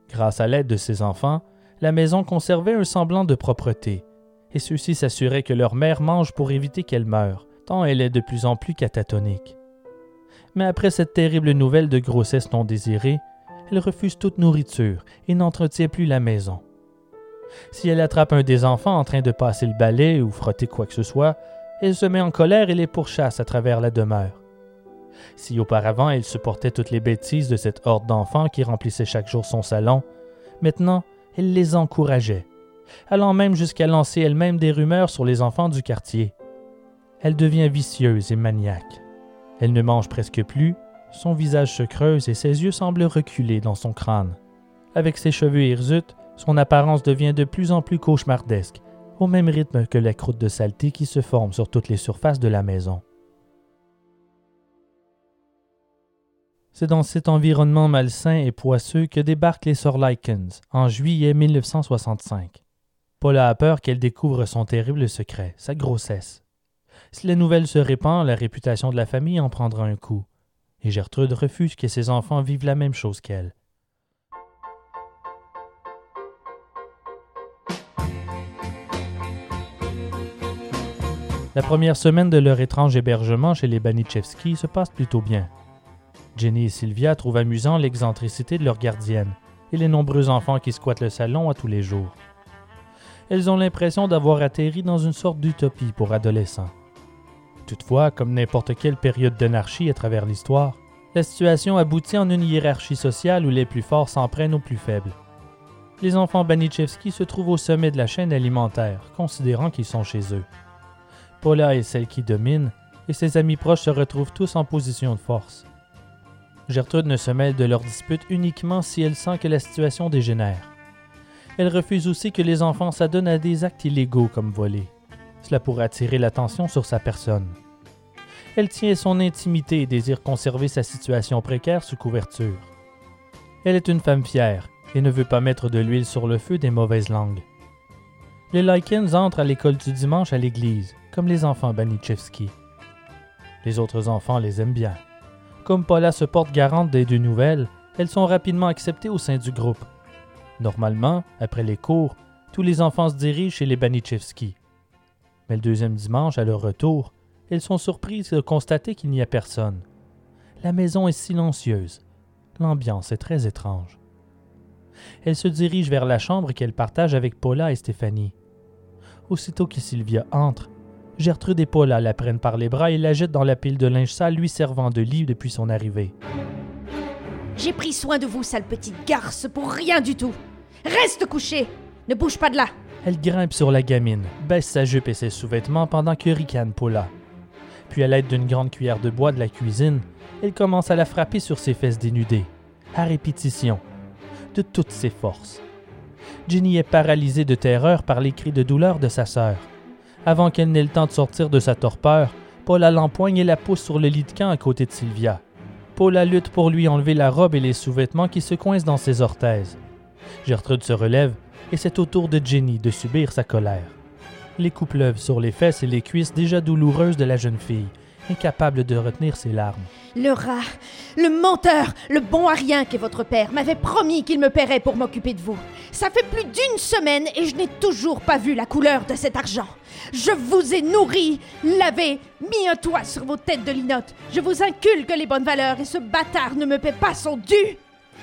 Grâce à l'aide de ses enfants, la maison conservait un semblant de propreté, et ceux-ci s'assuraient que leur mère mange pour éviter qu'elle meure, tant elle est de plus en plus catatonique. Mais après cette terrible nouvelle de grossesse non désirée, elle refuse toute nourriture et n'entretient plus la maison. Si elle attrape un des enfants en train de passer le balai ou frotter quoi que ce soit, elle se met en colère et les pourchasse à travers la demeure. Si auparavant elle supportait toutes les bêtises de cette horde d'enfants qui remplissait chaque jour son salon, maintenant elle les encourageait, allant même jusqu'à lancer elle-même des rumeurs sur les enfants du quartier. Elle devient vicieuse et maniaque. Elle ne mange presque plus, son visage se creuse et ses yeux semblent reculer dans son crâne. Avec ses cheveux hirsutes, son apparence devient de plus en plus cauchemardesque, au même rythme que la croûte de saleté qui se forme sur toutes les surfaces de la maison. C'est dans cet environnement malsain et poisseux que débarquent les sœurs Likens en juillet 1965. Paula a peur qu'elle découvre son terrible secret, sa grossesse. Si la nouvelle se répand, la réputation de la famille en prendra un coup, et Gertrude refuse que ses enfants vivent la même chose qu'elle. La première semaine de leur étrange hébergement chez les Banichevski se passe plutôt bien. Jenny et Sylvia trouvent amusant l'excentricité de leur gardienne et les nombreux enfants qui squattent le salon à tous les jours. Elles ont l'impression d'avoir atterri dans une sorte d'utopie pour adolescents. Toutefois, comme n'importe quelle période d'anarchie à travers l'histoire, la situation aboutit en une hiérarchie sociale où les plus forts s'en prennent aux plus faibles. Les enfants Banichevski se trouvent au sommet de la chaîne alimentaire, considérant qu'ils sont chez eux. Paula est celle qui domine, et ses amis proches se retrouvent tous en position de force. Gertrude ne se mêle de leur dispute uniquement si elle sent que la situation dégénère. Elle refuse aussi que les enfants s'adonnent à des actes illégaux comme voler. Cela pourrait attirer l'attention sur sa personne. Elle tient son intimité et désire conserver sa situation précaire sous couverture. Elle est une femme fière et ne veut pas mettre de l'huile sur le feu des mauvaises langues. Les Likens entrent à l'école du dimanche à l'église, comme les enfants Banichevski. Les autres enfants les aiment bien. Comme Paula se porte garante des deux nouvelles, elles sont rapidement acceptées au sein du groupe. Normalement, après les cours, tous les enfants se dirigent chez les Banichevski. Mais le deuxième dimanche, à leur retour, elles sont surprises de constater qu'il n'y a personne. La maison est silencieuse. L'ambiance est très étrange. Elles se dirigent vers la chambre qu'elles partagent avec Paula et Stéphanie. Aussitôt que Sylvia entre, Gertrude et Paula la prennent par les bras et la jettent dans la pile de linge sale lui servant de lit depuis son arrivée. J'ai pris soin de vous, sale petite garce, pour rien du tout. Reste couché Ne bouge pas de là Elle grimpe sur la gamine, baisse sa jupe et ses sous-vêtements pendant que ricane Paula. Puis à l'aide d'une grande cuillère de bois de la cuisine, elle commence à la frapper sur ses fesses dénudées, à répétition, de toutes ses forces. Jenny est paralysée de terreur par les cris de douleur de sa sœur. Avant qu'elle n'ait le temps de sortir de sa torpeur, Paula l'empoigne et la pousse sur le lit de camp à côté de Sylvia. Paula lutte pour lui enlever la robe et les sous-vêtements qui se coincent dans ses orthèses. Gertrude se relève et c'est au tour de Jenny de subir sa colère. Les coups pleuvent sur les fesses et les cuisses déjà douloureuses de la jeune fille, incapable de retenir ses larmes. Le rat, le menteur, le bon à rien qu'est votre père m'avait promis qu'il me paierait pour m'occuper de vous. Ça fait plus d'une semaine et je n'ai toujours pas vu la couleur de cet argent. Je vous ai nourri, lavé, mis un toit sur vos têtes de linotte. Je vous inculque les bonnes valeurs et ce bâtard ne me paie pas son dû.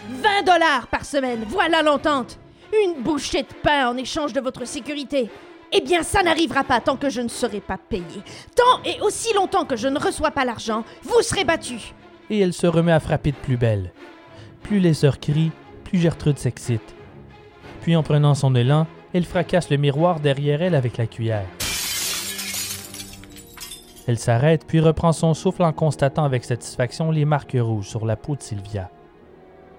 20 dollars par semaine, voilà l'entente. Une bouchée de pain en échange de votre sécurité. Eh bien, ça n'arrivera pas tant que je ne serai pas payé. Tant et aussi longtemps que je ne reçois pas l'argent, vous serez battu. Et elle se remet à frapper de plus belle. Plus les sœurs crient, plus Gertrude s'excite. Puis en prenant son élan, elle fracasse le miroir derrière elle avec la cuillère. Elle s'arrête puis reprend son souffle en constatant avec satisfaction les marques rouges sur la peau de Sylvia.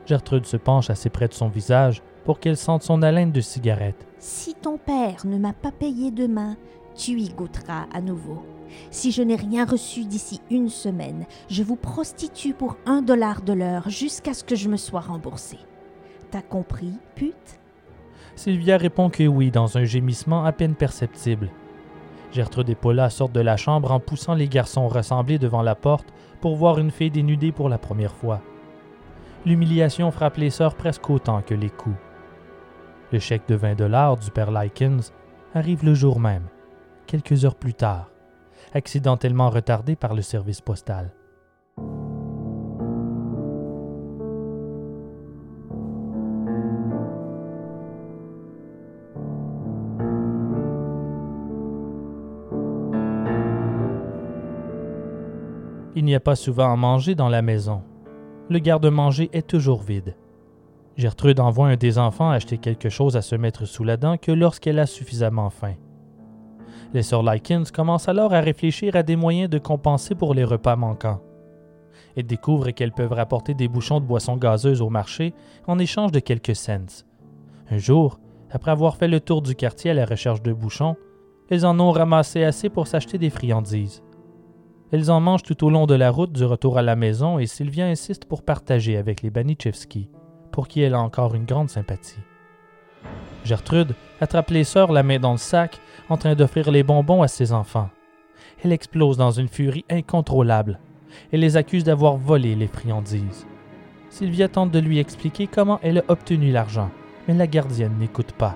Gertrude se penche assez près de son visage pour qu'elle sente son haleine de cigarette. Si ton père ne m'a pas payé demain, tu y goûteras à nouveau. Si je n'ai rien reçu d'ici une semaine, je vous prostitue pour un dollar de l'heure jusqu'à ce que je me sois remboursé. T'as compris, pute? Sylvia répond que oui dans un gémissement à peine perceptible. Gertrude et Paula sortent de la chambre en poussant les garçons rassemblés devant la porte pour voir une fille dénudée pour la première fois. L'humiliation frappe les sœurs presque autant que les coups. Le chèque de 20 dollars du père Likens arrive le jour même, quelques heures plus tard, accidentellement retardé par le service postal. Il n'y a pas souvent à manger dans la maison. Le garde-manger est toujours vide. Gertrude envoie un des enfants acheter quelque chose à se mettre sous la dent que lorsqu'elle a suffisamment faim. Les sœurs Likens commencent alors à réfléchir à des moyens de compenser pour les repas manquants. Elles découvrent qu'elles peuvent rapporter des bouchons de boissons gazeuses au marché en échange de quelques cents. Un jour, après avoir fait le tour du quartier à la recherche de bouchons, elles en ont ramassé assez pour s'acheter des friandises. Elles en mangent tout au long de la route du retour à la maison et Sylvia insiste pour partager avec les Banichevski, pour qui elle a encore une grande sympathie. Gertrude attrape les sœurs la main dans le sac, en train d'offrir les bonbons à ses enfants. Elle explose dans une furie incontrôlable. Elle les accuse d'avoir volé les friandises. Sylvia tente de lui expliquer comment elle a obtenu l'argent, mais la gardienne n'écoute pas.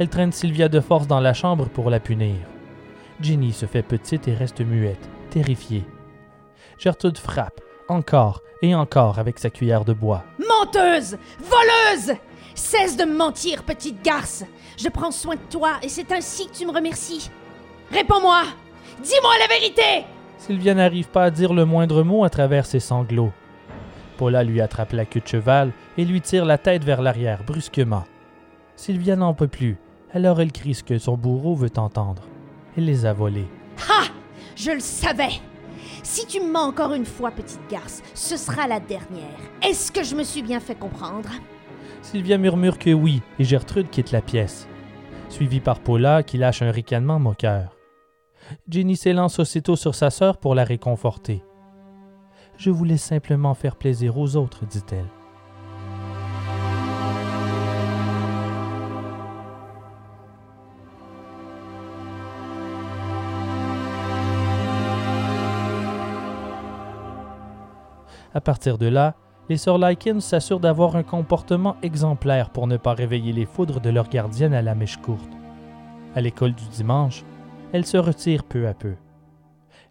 Elle traîne Sylvia de force dans la chambre pour la punir. Jenny se fait petite et reste muette, terrifiée. Gertrude frappe, encore et encore avec sa cuillère de bois. Menteuse Voleuse Cesse de mentir, petite garce Je prends soin de toi et c'est ainsi que tu me remercies. Réponds-moi Dis-moi la vérité Sylvia n'arrive pas à dire le moindre mot à travers ses sanglots. Paula lui attrape la queue de cheval et lui tire la tête vers l'arrière brusquement. Sylvia n'en peut plus, alors elle crie ce que son bourreau veut entendre. Elle les a volés. Ha Je le savais Si tu me mens encore une fois, petite garce, ce sera la dernière. Est-ce que je me suis bien fait comprendre? Sylvia murmure que oui et Gertrude quitte la pièce, suivie par Paula qui lâche un ricanement moqueur. Jenny s'élance aussitôt sur sa sœur pour la réconforter. Je voulais simplement faire plaisir aux autres, dit-elle. À partir de là, les sœurs Likens s'assurent d'avoir un comportement exemplaire pour ne pas réveiller les foudres de leur gardienne à la mèche courte. À l'école du dimanche, elles se retirent peu à peu.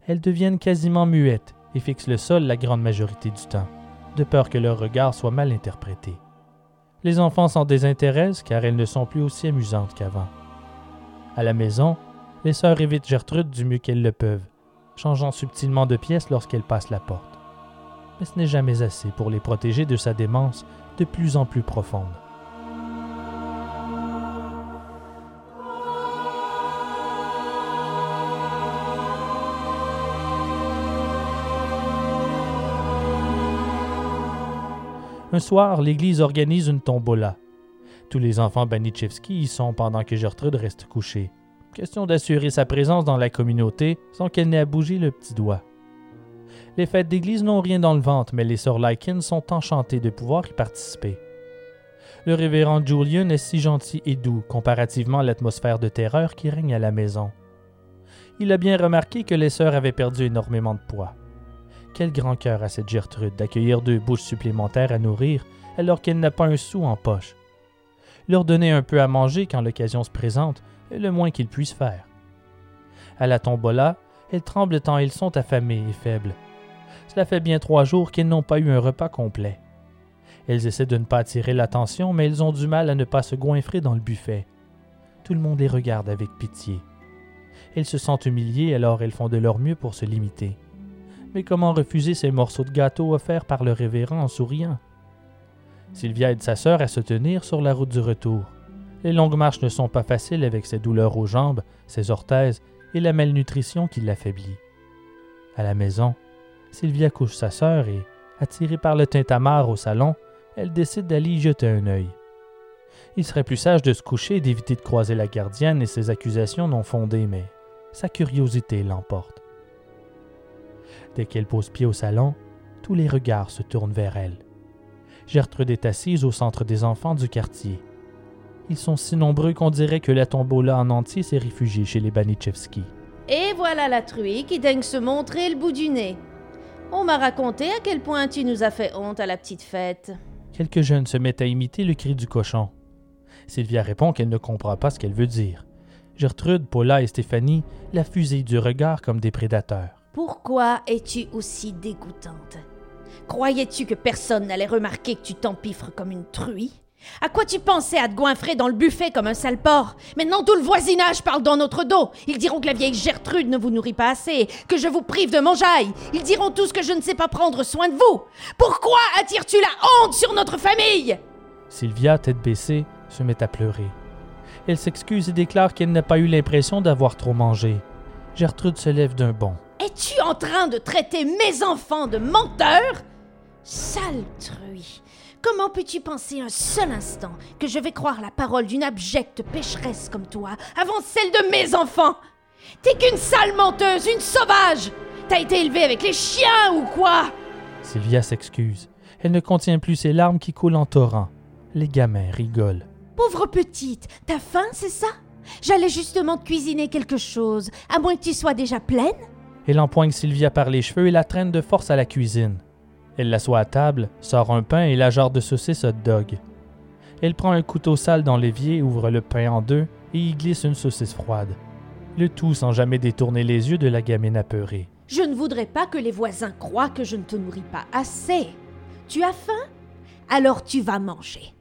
Elles deviennent quasiment muettes et fixent le sol la grande majorité du temps, de peur que leur regard soit mal interprété. Les enfants s'en désintéressent car elles ne sont plus aussi amusantes qu'avant. À la maison, les sœurs évitent Gertrude du mieux qu'elles le peuvent, changeant subtilement de pièce lorsqu'elles passent la porte. Mais ce n'est jamais assez pour les protéger de sa démence de plus en plus profonde. Un soir, l'église organise une tombola. Tous les enfants Banichevski y sont pendant que Gertrude reste couchée. Question d'assurer sa présence dans la communauté sans qu'elle n'ait à bouger le petit doigt. Les fêtes d'église n'ont rien dans le ventre, mais les sœurs Likens sont enchantées de pouvoir y participer. Le révérend Julian est si gentil et doux comparativement à l'atmosphère de terreur qui règne à la maison. Il a bien remarqué que les sœurs avaient perdu énormément de poids. Quel grand cœur a cette Gertrude d'accueillir deux bouches supplémentaires à nourrir alors qu'elle n'a pas un sou en poche. Leur donner un peu à manger quand l'occasion se présente est le moins qu'ils puissent faire. À la tombola, elles tremblent tant ils sont affamés et faibles. Cela fait bien trois jours qu'ils n'ont pas eu un repas complet. Elles essaient de ne pas attirer l'attention, mais elles ont du mal à ne pas se goinfrer dans le buffet. Tout le monde les regarde avec pitié. Elles se sentent humiliées, alors elles font de leur mieux pour se limiter. Mais comment refuser ces morceaux de gâteau offerts par le révérend en souriant? Sylvia aide sa sœur à se tenir sur la route du retour. Les longues marches ne sont pas faciles avec ses douleurs aux jambes, ses orthèses et la malnutrition qui l'affaiblit. À la maison, Sylvia couche sa sœur et, attirée par le tintamarre au salon, elle décide d'aller y jeter un œil. Il serait plus sage de se coucher et d'éviter de croiser la gardienne et ses accusations non fondées, mais sa curiosité l'emporte. Dès qu'elle pose pied au salon, tous les regards se tournent vers elle. Gertrude est assise au centre des enfants du quartier. Ils sont si nombreux qu'on dirait que la tombola en entier s'est réfugiée chez les Banichevski. Et voilà la truie qui daigne se montrer le bout du nez. On m'a raconté à quel point tu nous as fait honte à la petite fête. Quelques jeunes se mettent à imiter le cri du cochon. Sylvia répond qu'elle ne comprend pas ce qu'elle veut dire. Gertrude, Paula et Stéphanie la fusillent du regard comme des prédateurs. Pourquoi es-tu aussi dégoûtante? Croyais-tu que personne n'allait remarquer que tu t'empiffres comme une truie? À quoi tu pensais à te goinfrer dans le buffet comme un sale porc? Maintenant tout le voisinage parle dans notre dos. Ils diront que la vieille Gertrude ne vous nourrit pas assez, que je vous prive de mangeaille. Ils diront tous que je ne sais pas prendre soin de vous. Pourquoi attires-tu la honte sur notre famille? Sylvia, tête baissée, se met à pleurer. Elle s'excuse et déclare qu'elle n'a pas eu l'impression d'avoir trop mangé. Gertrude se lève d'un bond. Es-tu en train de traiter mes enfants de menteurs? Sale truie Comment peux-tu penser un seul instant que je vais croire la parole d'une abjecte pécheresse comme toi avant celle de mes enfants? T'es qu'une sale menteuse, une sauvage T'as été élevée avec les chiens ou quoi? Sylvia s'excuse. Elle ne contient plus ses larmes qui coulent en torrent. Les gamins rigolent. Pauvre petite, t'as faim, c'est ça? J'allais justement te cuisiner quelque chose, à moins que tu sois déjà pleine? Elle empoigne Sylvia par les cheveux et la traîne de force à la cuisine. Elle l'assoit à table, sort un pain et la jarre de saucisse hot dog. Elle prend un couteau sale dans l'évier, ouvre le pain en deux et y glisse une saucisse froide. Le tout sans jamais détourner les yeux de la gamine apeurée. Je ne voudrais pas que les voisins croient que je ne te nourris pas assez. Tu as faim? Alors tu vas manger.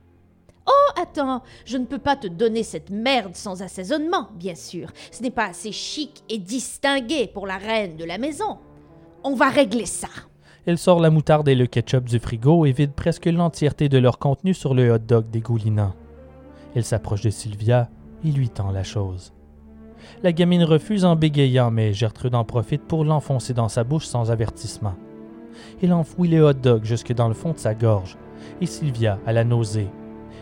Oh, attends, je ne peux pas te donner cette merde sans assaisonnement, bien sûr. Ce n'est pas assez chic et distingué pour la reine de la maison. On va régler ça. Elle sort la moutarde et le ketchup du frigo et vide presque l'entièreté de leur contenu sur le hot dog dégoulinant. Elle s'approche de Sylvia et lui tend la chose. La gamine refuse en bégayant, mais Gertrude en profite pour l'enfoncer dans sa bouche sans avertissement. Elle enfouit le hot dog jusque dans le fond de sa gorge, et Sylvia a la nausée.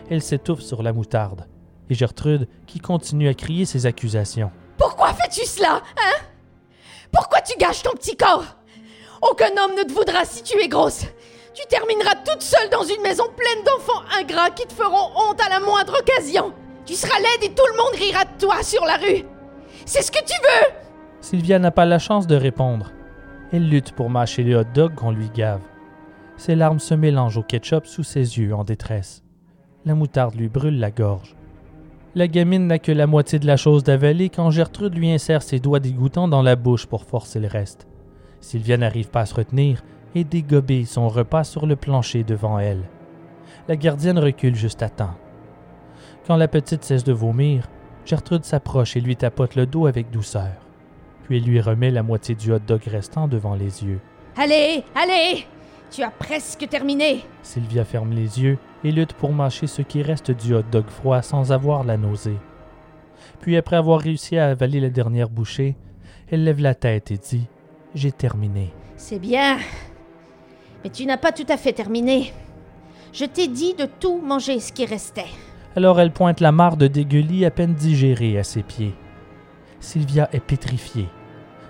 Elle s'étouffe sur la moutarde, et Gertrude qui continue à crier ses accusations. Pourquoi fais-tu cela, hein? Pourquoi tu gâches ton petit corps? Aucun homme ne te voudra si tu es grosse. Tu termineras toute seule dans une maison pleine d'enfants ingrats qui te feront honte à la moindre occasion. Tu seras laide et tout le monde rira de toi sur la rue. C'est ce que tu veux Sylvia n'a pas la chance de répondre. Elle lutte pour mâcher le hot dog qu'on lui gave. Ses larmes se mélangent au ketchup sous ses yeux en détresse. La moutarde lui brûle la gorge. La gamine n'a que la moitié de la chose d'avaler quand Gertrude lui insère ses doigts dégoûtants dans la bouche pour forcer le reste. Sylvia n'arrive pas à se retenir et dégober son repas sur le plancher devant elle. La gardienne recule juste à temps. Quand la petite cesse de vomir, Gertrude s'approche et lui tapote le dos avec douceur. Puis elle lui remet la moitié du hot dog restant devant les yeux. Allez, allez Tu as presque terminé Sylvia ferme les yeux et lutte pour mâcher ce qui reste du hot dog froid sans avoir la nausée. Puis après avoir réussi à avaler la dernière bouchée, elle lève la tête et dit j'ai terminé. C'est bien. Mais tu n'as pas tout à fait terminé. Je t'ai dit de tout manger ce qui restait. Alors elle pointe la mare de dégueulis à peine digérée à ses pieds. Sylvia est pétrifiée.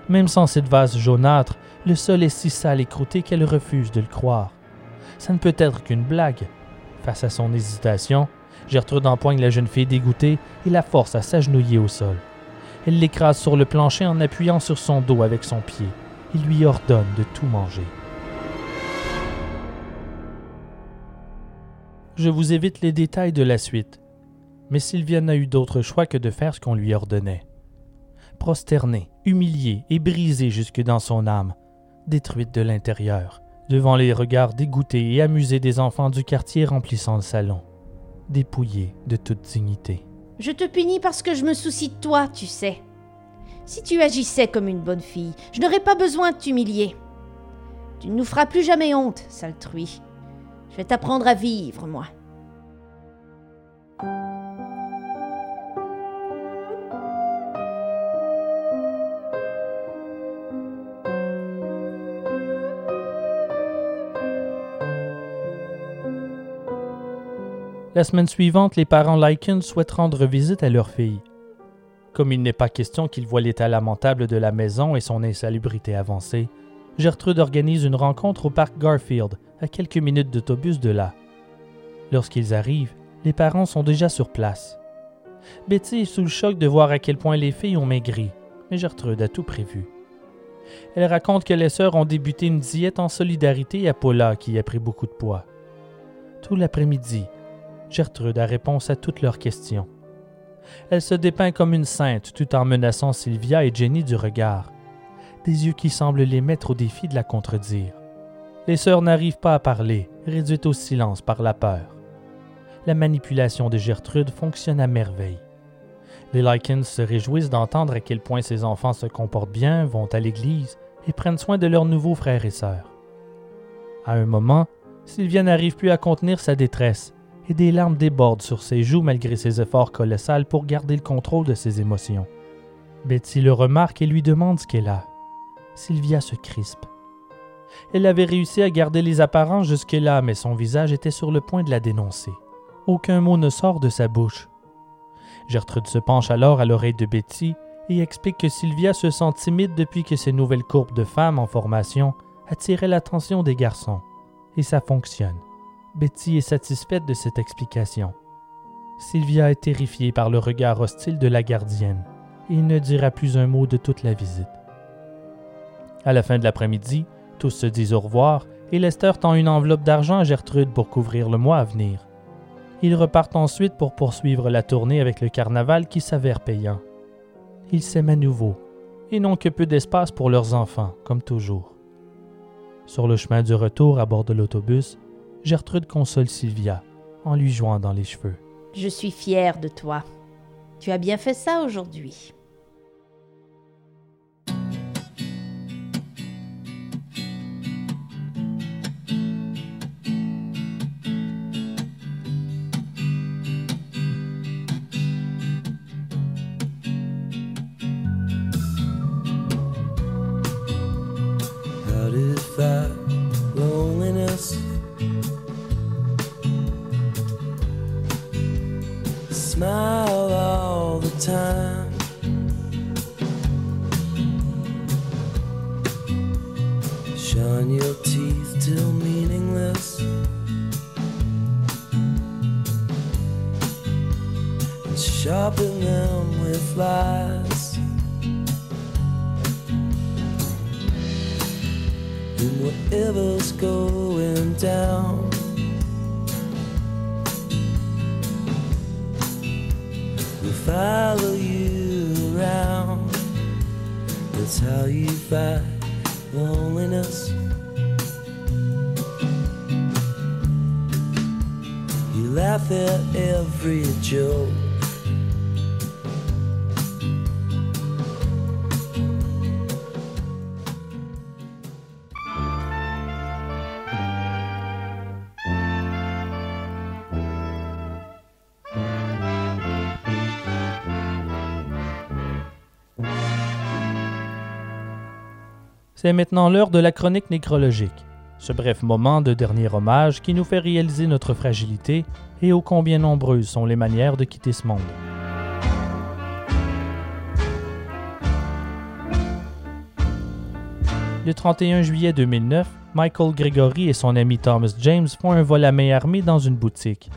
Même sans cette vase jaunâtre, le sol est si sale et croûté qu'elle refuse de le croire. Ça ne peut être qu'une blague. Face à son hésitation, Gertrude empoigne la jeune fille dégoûtée et la force à s'agenouiller au sol. Elle l'écrase sur le plancher en appuyant sur son dos avec son pied il lui ordonne de tout manger. Je vous évite les détails de la suite, mais Sylvia n'a eu d'autre choix que de faire ce qu'on lui ordonnait. Prosternée, humiliée et brisée jusque dans son âme, détruite de l'intérieur, devant les regards dégoûtés et amusés des enfants du quartier remplissant le salon, dépouillée de toute dignité. Je te punis parce que je me soucie de toi, tu sais. Si tu agissais comme une bonne fille, je n'aurais pas besoin de t'humilier. Tu ne nous feras plus jamais honte, sale truie. Je vais t'apprendre à vivre, moi. La semaine suivante, les parents Lycan souhaitent rendre visite à leur fille. Comme il n'est pas question qu'il voit l'état lamentable de la maison et son insalubrité avancée, Gertrude organise une rencontre au parc Garfield, à quelques minutes d'autobus de là. Lorsqu'ils arrivent, les parents sont déjà sur place. Betty est sous le choc de voir à quel point les filles ont maigri, mais Gertrude a tout prévu. Elle raconte que les sœurs ont débuté une diète en solidarité à Paula qui a pris beaucoup de poids. Tout l'après-midi, Gertrude a réponse à toutes leurs questions. Elle se dépeint comme une sainte tout en menaçant Sylvia et Jenny du regard, des yeux qui semblent les mettre au défi de la contredire. Les sœurs n'arrivent pas à parler, réduites au silence par la peur. la manipulation de Gertrude fonctionne à merveille. Les Likens se réjouissent d'entendre à quel point ses enfants se comportent bien, vont à l'église et prennent soin de leurs nouveaux frères et sœurs. À un moment, Sylvia n'arrive plus à contenir sa détresse et des larmes débordent sur ses joues malgré ses efforts colossaux pour garder le contrôle de ses émotions. Betty le remarque et lui demande ce qu'elle a. Sylvia se crispe. Elle avait réussi à garder les apparences jusque-là, mais son visage était sur le point de la dénoncer. Aucun mot ne sort de sa bouche. Gertrude se penche alors à l'oreille de Betty et explique que Sylvia se sent timide depuis que ses nouvelles courbes de femmes en formation attiraient l'attention des garçons. Et ça fonctionne. Betty est satisfaite de cette explication. Sylvia est terrifiée par le regard hostile de la gardienne et ne dira plus un mot de toute la visite. À la fin de l'après-midi, tous se disent au revoir et Lester tend une enveloppe d'argent à Gertrude pour couvrir le mois à venir. Ils repartent ensuite pour poursuivre la tournée avec le carnaval qui s'avère payant. Ils s'aiment à nouveau et n'ont que peu d'espace pour leurs enfants, comme toujours. Sur le chemin du retour à bord de l'autobus, Gertrude console Sylvia en lui jouant dans les cheveux. Je suis fière de toi. Tu as bien fait ça aujourd'hui. How C'est maintenant l'heure de la chronique nécrologique, ce bref moment de dernier hommage qui nous fait réaliser notre fragilité et ô combien nombreuses sont les manières de quitter ce monde. Le 31 juillet 2009, Michael Gregory et son ami Thomas James font un vol à main armée dans une boutique.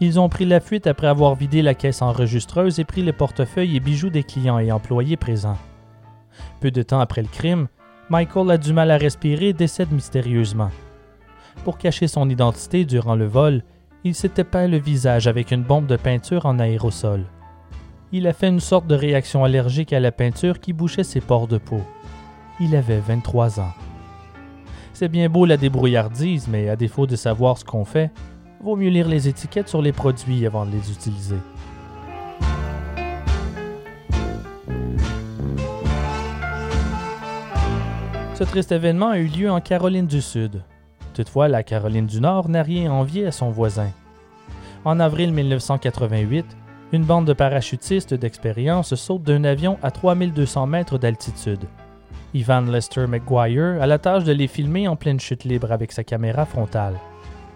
Ils ont pris la fuite après avoir vidé la caisse enregistreuse et pris les portefeuilles et bijoux des clients et employés présents. Peu de temps après le crime, Michael a du mal à respirer et décède mystérieusement. Pour cacher son identité durant le vol, il s'était peint le visage avec une bombe de peinture en aérosol. Il a fait une sorte de réaction allergique à la peinture qui bouchait ses pores de peau. Il avait 23 ans. C'est bien beau la débrouillardise, mais à défaut de savoir ce qu'on fait, vaut mieux lire les étiquettes sur les produits avant de les utiliser. Ce triste événement a eu lieu en Caroline du Sud. Toutefois, la Caroline du Nord n'a rien envié à son voisin. En avril 1988, une bande de parachutistes d'expérience saute d'un avion à 3200 mètres d'altitude. Ivan Lester McGuire a la tâche de les filmer en pleine chute libre avec sa caméra frontale.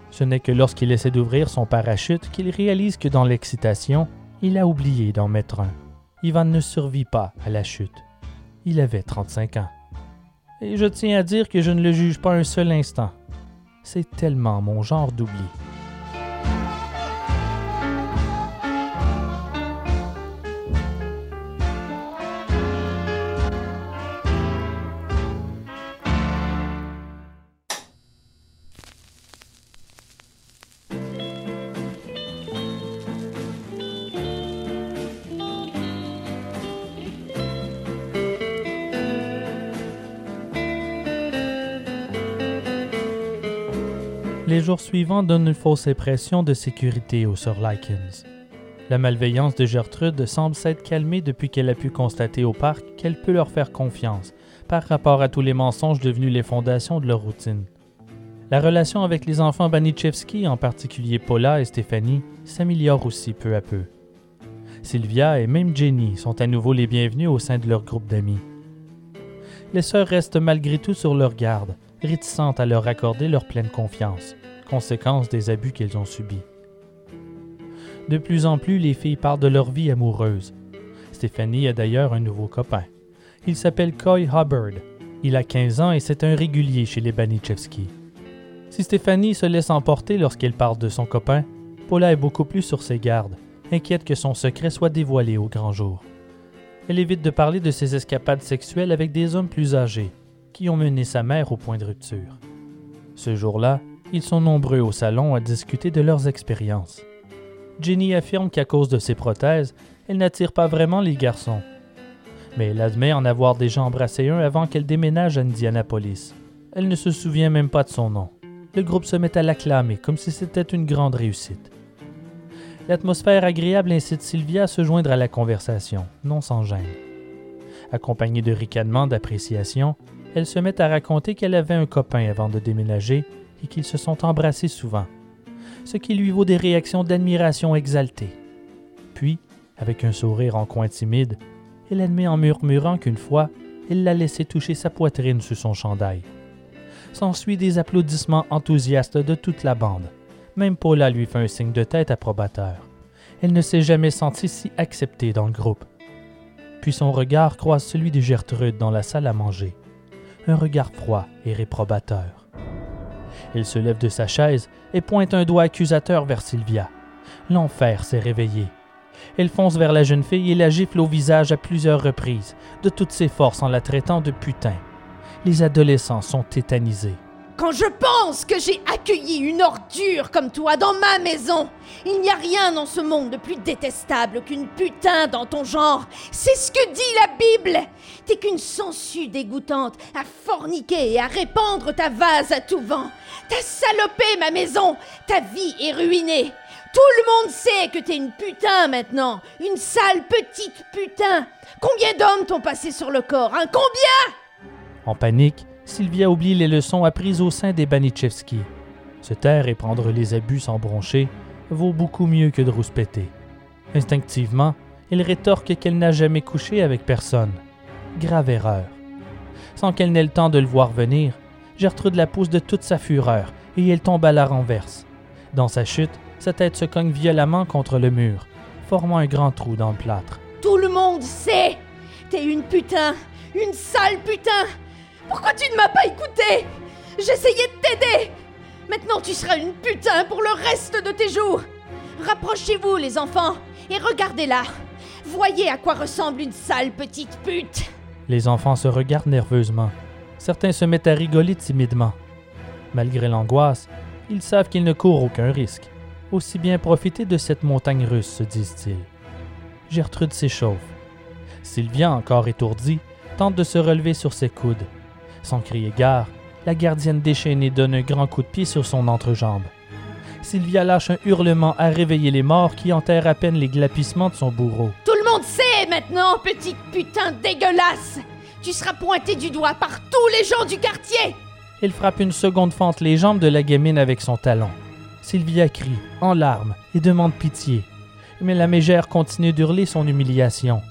Ce n'est que lorsqu'il essaie d'ouvrir son parachute qu'il réalise que dans l'excitation, il a oublié d'en mettre un. Ivan ne survit pas à la chute. Il avait 35 ans. Et je tiens à dire que je ne le juge pas un seul instant. C'est tellement mon genre d'oubli. Les jours suivants donnent une fausse impression de sécurité aux sœurs Likens. La malveillance de Gertrude semble s'être calmée depuis qu'elle a pu constater au parc qu'elle peut leur faire confiance par rapport à tous les mensonges devenus les fondations de leur routine. La relation avec les enfants Banichevski, en particulier Paula et Stéphanie, s'améliore aussi peu à peu. Sylvia et même Jenny sont à nouveau les bienvenus au sein de leur groupe d'amis. Les sœurs restent malgré tout sur leur garde, réticentes à leur accorder leur pleine confiance, conséquence des abus qu'elles ont subis. De plus en plus, les filles parlent de leur vie amoureuse. Stéphanie a d'ailleurs un nouveau copain. Il s'appelle Coy Hubbard. Il a 15 ans et c'est un régulier chez les Banichevski. Si Stéphanie se laisse emporter lorsqu'elle parle de son copain, Paula est beaucoup plus sur ses gardes, inquiète que son secret soit dévoilé au grand jour. Elle évite de parler de ses escapades sexuelles avec des hommes plus âgés, qui ont mené sa mère au point de rupture. Ce jour-là, ils sont nombreux au salon à discuter de leurs expériences. Jenny affirme qu'à cause de ses prothèses, elle n'attire pas vraiment les garçons. Mais elle admet en avoir déjà embrassé un avant qu'elle déménage à Indianapolis. Elle ne se souvient même pas de son nom. Le groupe se met à l'acclamer comme si c'était une grande réussite. L'atmosphère agréable incite Sylvia à se joindre à la conversation, non sans gêne. Accompagnée de ricanements d'appréciation, elle se met à raconter qu'elle avait un copain avant de déménager et qu'ils se sont embrassés souvent, ce qui lui vaut des réactions d'admiration exaltées. Puis, avec un sourire en coin timide, elle admet en murmurant qu'une fois, il l'a laissé toucher sa poitrine sous son chandail. S'ensuit des applaudissements enthousiastes de toute la bande. Même Paula lui fait un signe de tête approbateur. Elle ne s'est jamais sentie si acceptée dans le groupe. Puis son regard croise celui de Gertrude dans la salle à manger. Un regard froid et réprobateur. Elle se lève de sa chaise et pointe un doigt accusateur vers Sylvia. L'enfer s'est réveillé. Elle fonce vers la jeune fille et la gifle au visage à plusieurs reprises, de toutes ses forces en la traitant de putain. Les adolescents sont tétanisés. Quand je pense que j'ai accueilli une ordure comme toi dans ma maison, il n'y a rien dans ce monde de plus détestable qu'une putain dans ton genre. C'est ce que dit la Bible. T'es qu'une sangsue dégoûtante à forniquer et à répandre ta vase à tout vent. T'as salopé ma maison. Ta vie est ruinée. Tout le monde sait que t'es une putain maintenant. Une sale petite putain. Combien d'hommes t'ont passé sur le corps Hein? Combien? En panique, Sylvia oublie les leçons apprises au sein des Banichevski. Se taire et prendre les abus sans broncher vaut beaucoup mieux que de rouspéter. Instinctivement, elle rétorque qu'elle n'a jamais couché avec personne. Grave erreur. Sans qu'elle n'ait le temps de le voir venir, Gertrude la pousse de toute sa fureur et elle tombe à la renverse. Dans sa chute, sa tête se cogne violemment contre le mur, formant un grand trou dans le plâtre. Tout le monde sait. T'es une putain. Une sale putain. Pourquoi tu ne m'as pas écouté? J'essayais de t'aider. Maintenant tu seras une putain pour le reste de tes jours. Rapprochez-vous les enfants et regardez-la. Voyez à quoi ressemble une sale petite pute. Les enfants se regardent nerveusement. Certains se mettent à rigoler timidement. Malgré l'angoisse, ils savent qu'ils ne courent aucun risque. Aussi bien profiter de cette montagne russe, se disent-ils. Gertrude s'échauffe. Sylvia, encore étourdie, tente de se relever sur ses coudes. Sans crier gare, la gardienne déchaînée donne un grand coup de pied sur son entrejambe. Sylvia lâche un hurlement à réveiller les morts qui enterrent à peine les glapissements de son bourreau. Tout le monde sait maintenant, petite putain dégueulasse. Tu seras pointé du doigt par tous les gens du quartier. Elle frappe une seconde fente les jambes de la gamine avec son talon. Sylvia crie, en larmes, et demande pitié. Mais la mégère continue d'hurler son humiliation.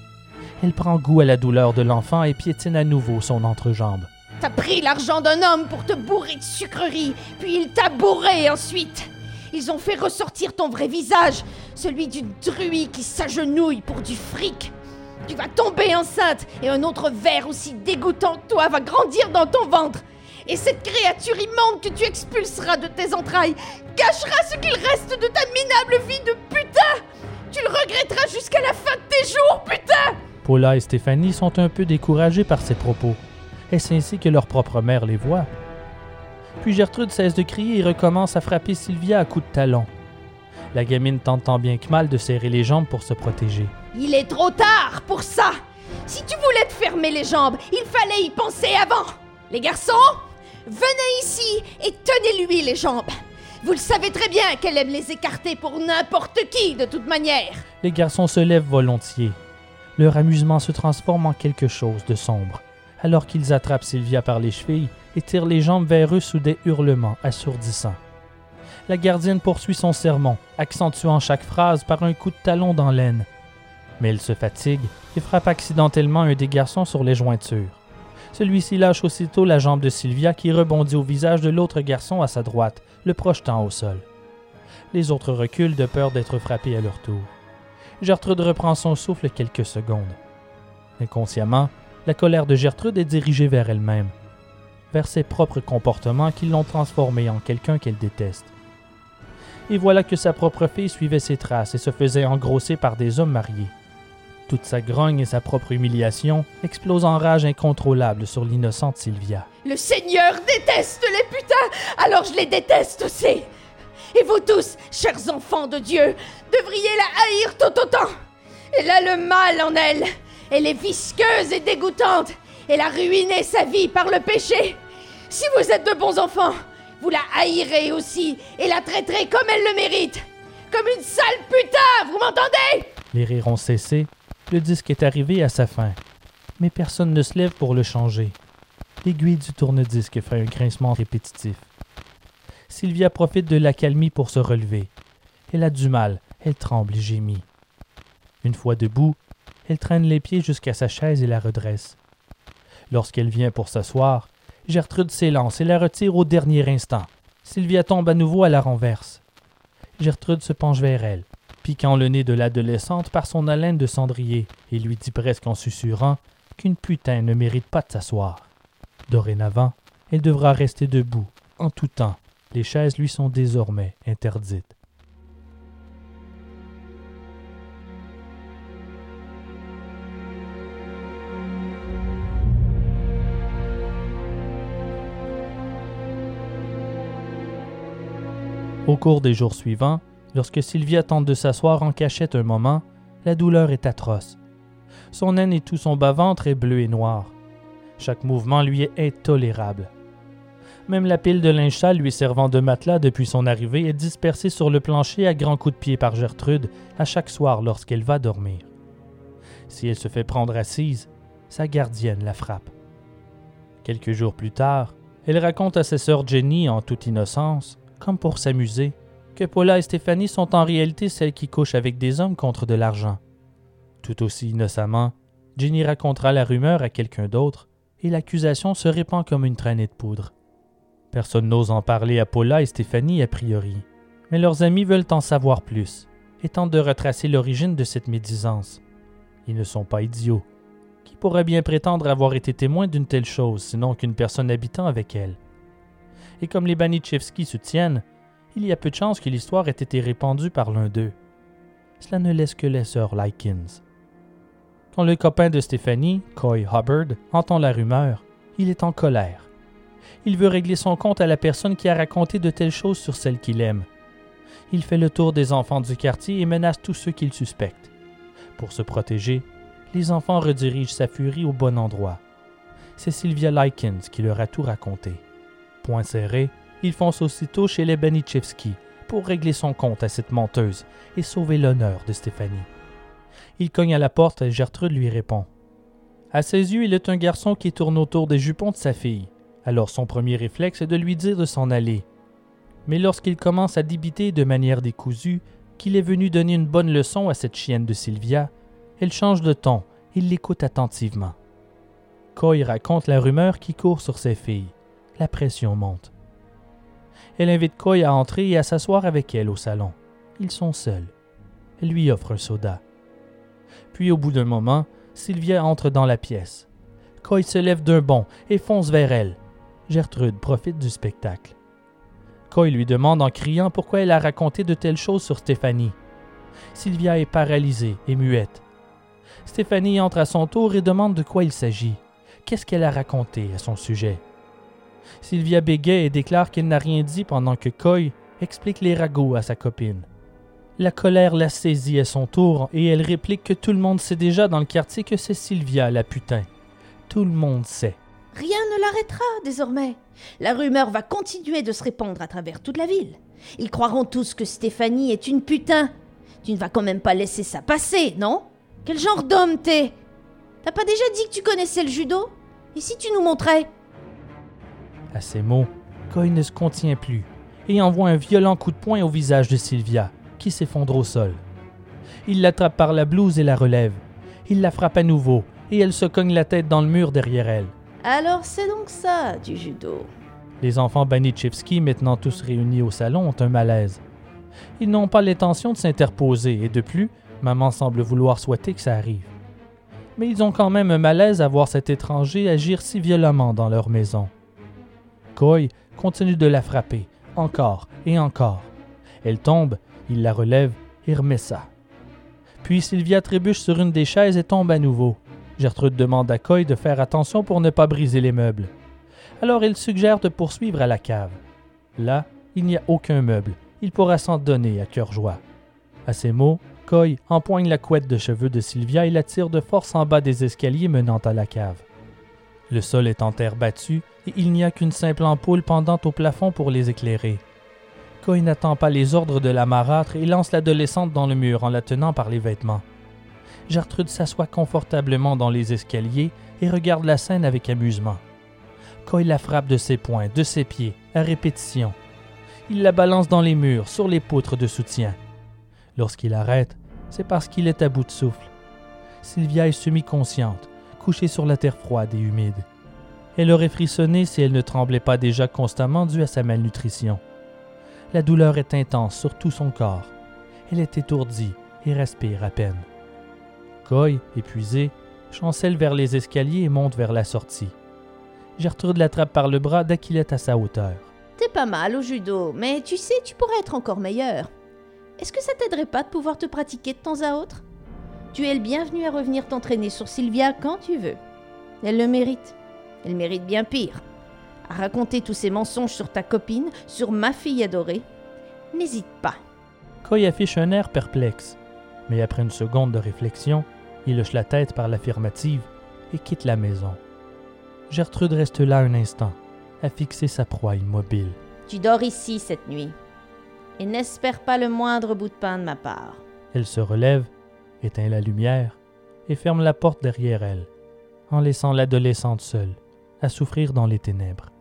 Elle prend goût à la douleur de l'enfant et piétine à nouveau son entrejambe. T'as pris l'argent d'un homme pour te bourrer de sucreries, puis il t'a bourré ensuite. Ils ont fait ressortir ton vrai visage, celui d'une druie qui s'agenouille pour du fric. Tu vas tomber enceinte et un autre ver aussi dégoûtant que toi va grandir dans ton ventre. Et cette créature immonde que tu expulseras de tes entrailles gâchera ce qu'il reste de ta minable vie de putain. Tu le regretteras jusqu'à la fin de tes jours, putain. Paula et Stéphanie sont un peu découragées par ces propos. Est-ce ainsi que leur propre mère les voit? Puis Gertrude cesse de crier et recommence à frapper Sylvia à coups de talon. La gamine tente tant bien que mal de serrer les jambes pour se protéger. Il est trop tard pour ça. Si tu voulais te fermer les jambes, il fallait y penser avant. Les garçons, venez ici et tenez-lui les jambes. Vous le savez très bien qu'elle aime les écarter pour n'importe qui, de toute manière. Les garçons se lèvent volontiers. Leur amusement se transforme en quelque chose de sombre, alors qu'ils attrapent Sylvia par les chevilles et tirent les jambes vers eux sous des hurlements assourdissants. La gardienne poursuit son sermon, accentuant chaque phrase par un coup de talon dans l'aine. Mais elle se fatigue et frappe accidentellement un des garçons sur les jointures. Celui-ci lâche aussitôt la jambe de Sylvia qui rebondit au visage de l'autre garçon à sa droite, le projetant au sol. Les autres reculent de peur d'être frappés à leur tour. Gertrude reprend son souffle quelques secondes. Inconsciemment, la colère de Gertrude est dirigée vers elle-même, vers ses propres comportements qui l'ont transformée en quelqu'un qu'elle déteste. Et voilà que sa propre fille suivait ses traces et se faisait engrosser par des hommes mariés. Toute sa grogne et sa propre humiliation explosent en rage incontrôlable sur l'innocente Sylvia. Le Seigneur déteste les putains, alors je les déteste aussi. Et vous tous, chers enfants de Dieu, devriez la haïr tout autant. Elle a le mal en elle. Elle est visqueuse et dégoûtante. Elle a ruiné sa vie par le péché. Si vous êtes de bons enfants, vous la haïrez aussi et la traiterez comme elle le mérite. Comme une sale putain, vous m'entendez? Les rires ont cessé, le disque est arrivé à sa fin. Mais personne ne se lève pour le changer. L'aiguille du tourne-disque fait un grincement répétitif. Sylvia profite de l'accalmie pour se relever. Elle a du mal, elle tremble et gémit. Une fois debout, elle traîne les pieds jusqu'à sa chaise et la redresse. Lorsqu'elle vient pour s'asseoir, Gertrude s'élance et la retire au dernier instant. Sylvia tombe à nouveau à la renverse. Gertrude se penche vers elle, piquant le nez de l'adolescente par son haleine de cendrier, et lui dit presque en susurrant qu'une putain ne mérite pas de s'asseoir. Dorénavant, elle devra rester debout, en tout temps. Les chaises lui sont désormais interdites. Au cours des jours suivants, lorsque Sylvia tente de s'asseoir en cachette un moment, la douleur est atroce. Son aine et tout son bas-ventre est bleu et noir. Chaque mouvement lui est intolérable. Même la pile de linge lui servant de matelas depuis son arrivée est dispersée sur le plancher à grands coups de pied par Gertrude à chaque soir lorsqu'elle va dormir. Si elle se fait prendre assise, sa gardienne la frappe. Quelques jours plus tard, elle raconte à sa sœur Jenny en toute innocence, comme pour s'amuser, que Paula et Stéphanie sont en réalité celles qui couchent avec des hommes contre de l'argent. Tout aussi innocemment, Jenny racontera la rumeur à quelqu'un d'autre et l'accusation se répand comme une traînée de poudre. Personne n'ose en parler à Paula et Stéphanie a priori, mais leurs amis veulent en savoir plus et tentent de retracer l'origine de cette médisance. Ils ne sont pas idiots. Qui pourrait bien prétendre avoir été témoin d'une telle chose, sinon qu'une personne habitant avec elle? Et comme les Banichevski se tiennent, il y a peu de chances que l'histoire ait été répandue par l'un d'eux. Cela ne laisse que les sœurs Likens. Quand le copain de Stéphanie, Coy Hubbard, entend la rumeur, il est en colère. Il veut régler son compte à la personne qui a raconté de telles choses sur celle qu'il aime. Il fait le tour des enfants du quartier et menace tous ceux qu'il suspecte. Pour se protéger, les enfants redirigent sa furie au bon endroit. C'est Sylvia Likens qui leur a tout raconté. Point serré, il fonce aussitôt chez les Benichevski pour régler son compte à cette menteuse et sauver l'honneur de Stéphanie. Il cogne à la porte et Gertrude lui répond. À ses yeux, il est un garçon qui tourne autour des jupons de sa fille. Alors son premier réflexe est de lui dire de s'en aller. Mais lorsqu'il commence à débiter de manière décousue qu'il est venu donner une bonne leçon à cette chienne de Sylvia, elle change de ton et l'écoute attentivement. Coy raconte la rumeur qui court sur ses filles. La pression monte. Elle invite Coy à entrer et à s'asseoir avec elle au salon. Ils sont seuls. Elle lui offre un soda. Puis au bout d'un moment, Sylvia entre dans la pièce. Coy se lève d'un bond et fonce vers elle. Gertrude profite du spectacle. Coy lui demande en criant pourquoi elle a raconté de telles choses sur Stéphanie. Sylvia est paralysée et muette. Stéphanie entre à son tour et demande de quoi il s'agit. Qu'est-ce qu'elle a raconté à son sujet? Sylvia bégaye et déclare qu'elle n'a rien dit pendant que Coy explique les ragots à sa copine. La colère la saisit à son tour et elle réplique que tout le monde sait déjà dans le quartier que c'est Sylvia la putain. Tout le monde sait. Rien ne l'arrêtera désormais. La rumeur va continuer de se répandre à travers toute la ville. Ils croiront tous que Stéphanie est une putain. Tu ne vas quand même pas laisser ça passer, non? Quel genre d'homme t'es? T'as pas déjà dit que tu connaissais le judo? Et si tu nous montrais? À ces mots, Coy ne se contient plus et envoie un violent coup de poing au visage de Sylvia, qui s'effondre au sol. Il l'attrape par la blouse et la relève. Il la frappe à nouveau et elle se cogne la tête dans le mur derrière elle. Alors c'est donc ça, du judo. Les enfants Banichevski, maintenant tous réunis au salon, ont un malaise. Ils n'ont pas l'intention de s'interposer et de plus, maman semble vouloir souhaiter que ça arrive. Mais ils ont quand même un malaise à voir cet étranger agir si violemment dans leur maison. Coy continue de la frapper, encore et encore. Elle tombe, il la relève et remet ça. Puis Sylvia trébuche sur une des chaises et tombe à nouveau. Gertrude demande à Coy de faire attention pour ne pas briser les meubles. Alors il suggère de poursuivre à la cave. Là, il n'y a aucun meuble. Il pourra s'en donner à cœur joie. À ces mots, Coy empoigne la couette de cheveux de Sylvia et la tire de force en bas des escaliers menant à la cave. Le sol est en terre battue et il n'y a qu'une simple ampoule pendant au plafond pour les éclairer. Coy n'attend pas les ordres de la marâtre et lance l'adolescente dans le mur en la tenant par les vêtements. Gertrude s'assoit confortablement dans les escaliers et regarde la scène avec amusement. Coy la frappe de ses poings, de ses pieds, à répétition. Il la balance dans les murs, sur les poutres de soutien. Lorsqu'il arrête, c'est parce qu'il est à bout de souffle. Sylvia est semi-consciente, couchée sur la terre froide et humide. Elle aurait frissonné si elle ne tremblait pas déjà constamment due à sa malnutrition. La douleur est intense sur tout son corps. Elle est étourdie et respire à peine. Coy, épuisé, chancelle vers les escaliers et monte vers la sortie. Gertrude l'attrape par le bras dès qu'il est à sa hauteur. T'es pas mal au judo, mais tu sais, tu pourrais être encore meilleur. Est-ce que ça t'aiderait pas de pouvoir te pratiquer de temps à autre? Tu es le bienvenu à revenir t'entraîner sur Sylvia quand tu veux. Elle le mérite. Elle mérite bien pire. À raconter tous ces mensonges sur ta copine, sur ma fille adorée. N'hésite pas. Coy affiche un air perplexe, mais après une seconde de réflexion, il hoche la tête par l'affirmative et quitte la maison. Gertrude reste là un instant, à fixer sa proie immobile. Tu dors ici cette nuit. Et n'espère pas le moindre bout de pain de ma part. Elle se relève, éteint la lumière et ferme la porte derrière elle, en laissant l'adolescente seule, à souffrir dans les ténèbres.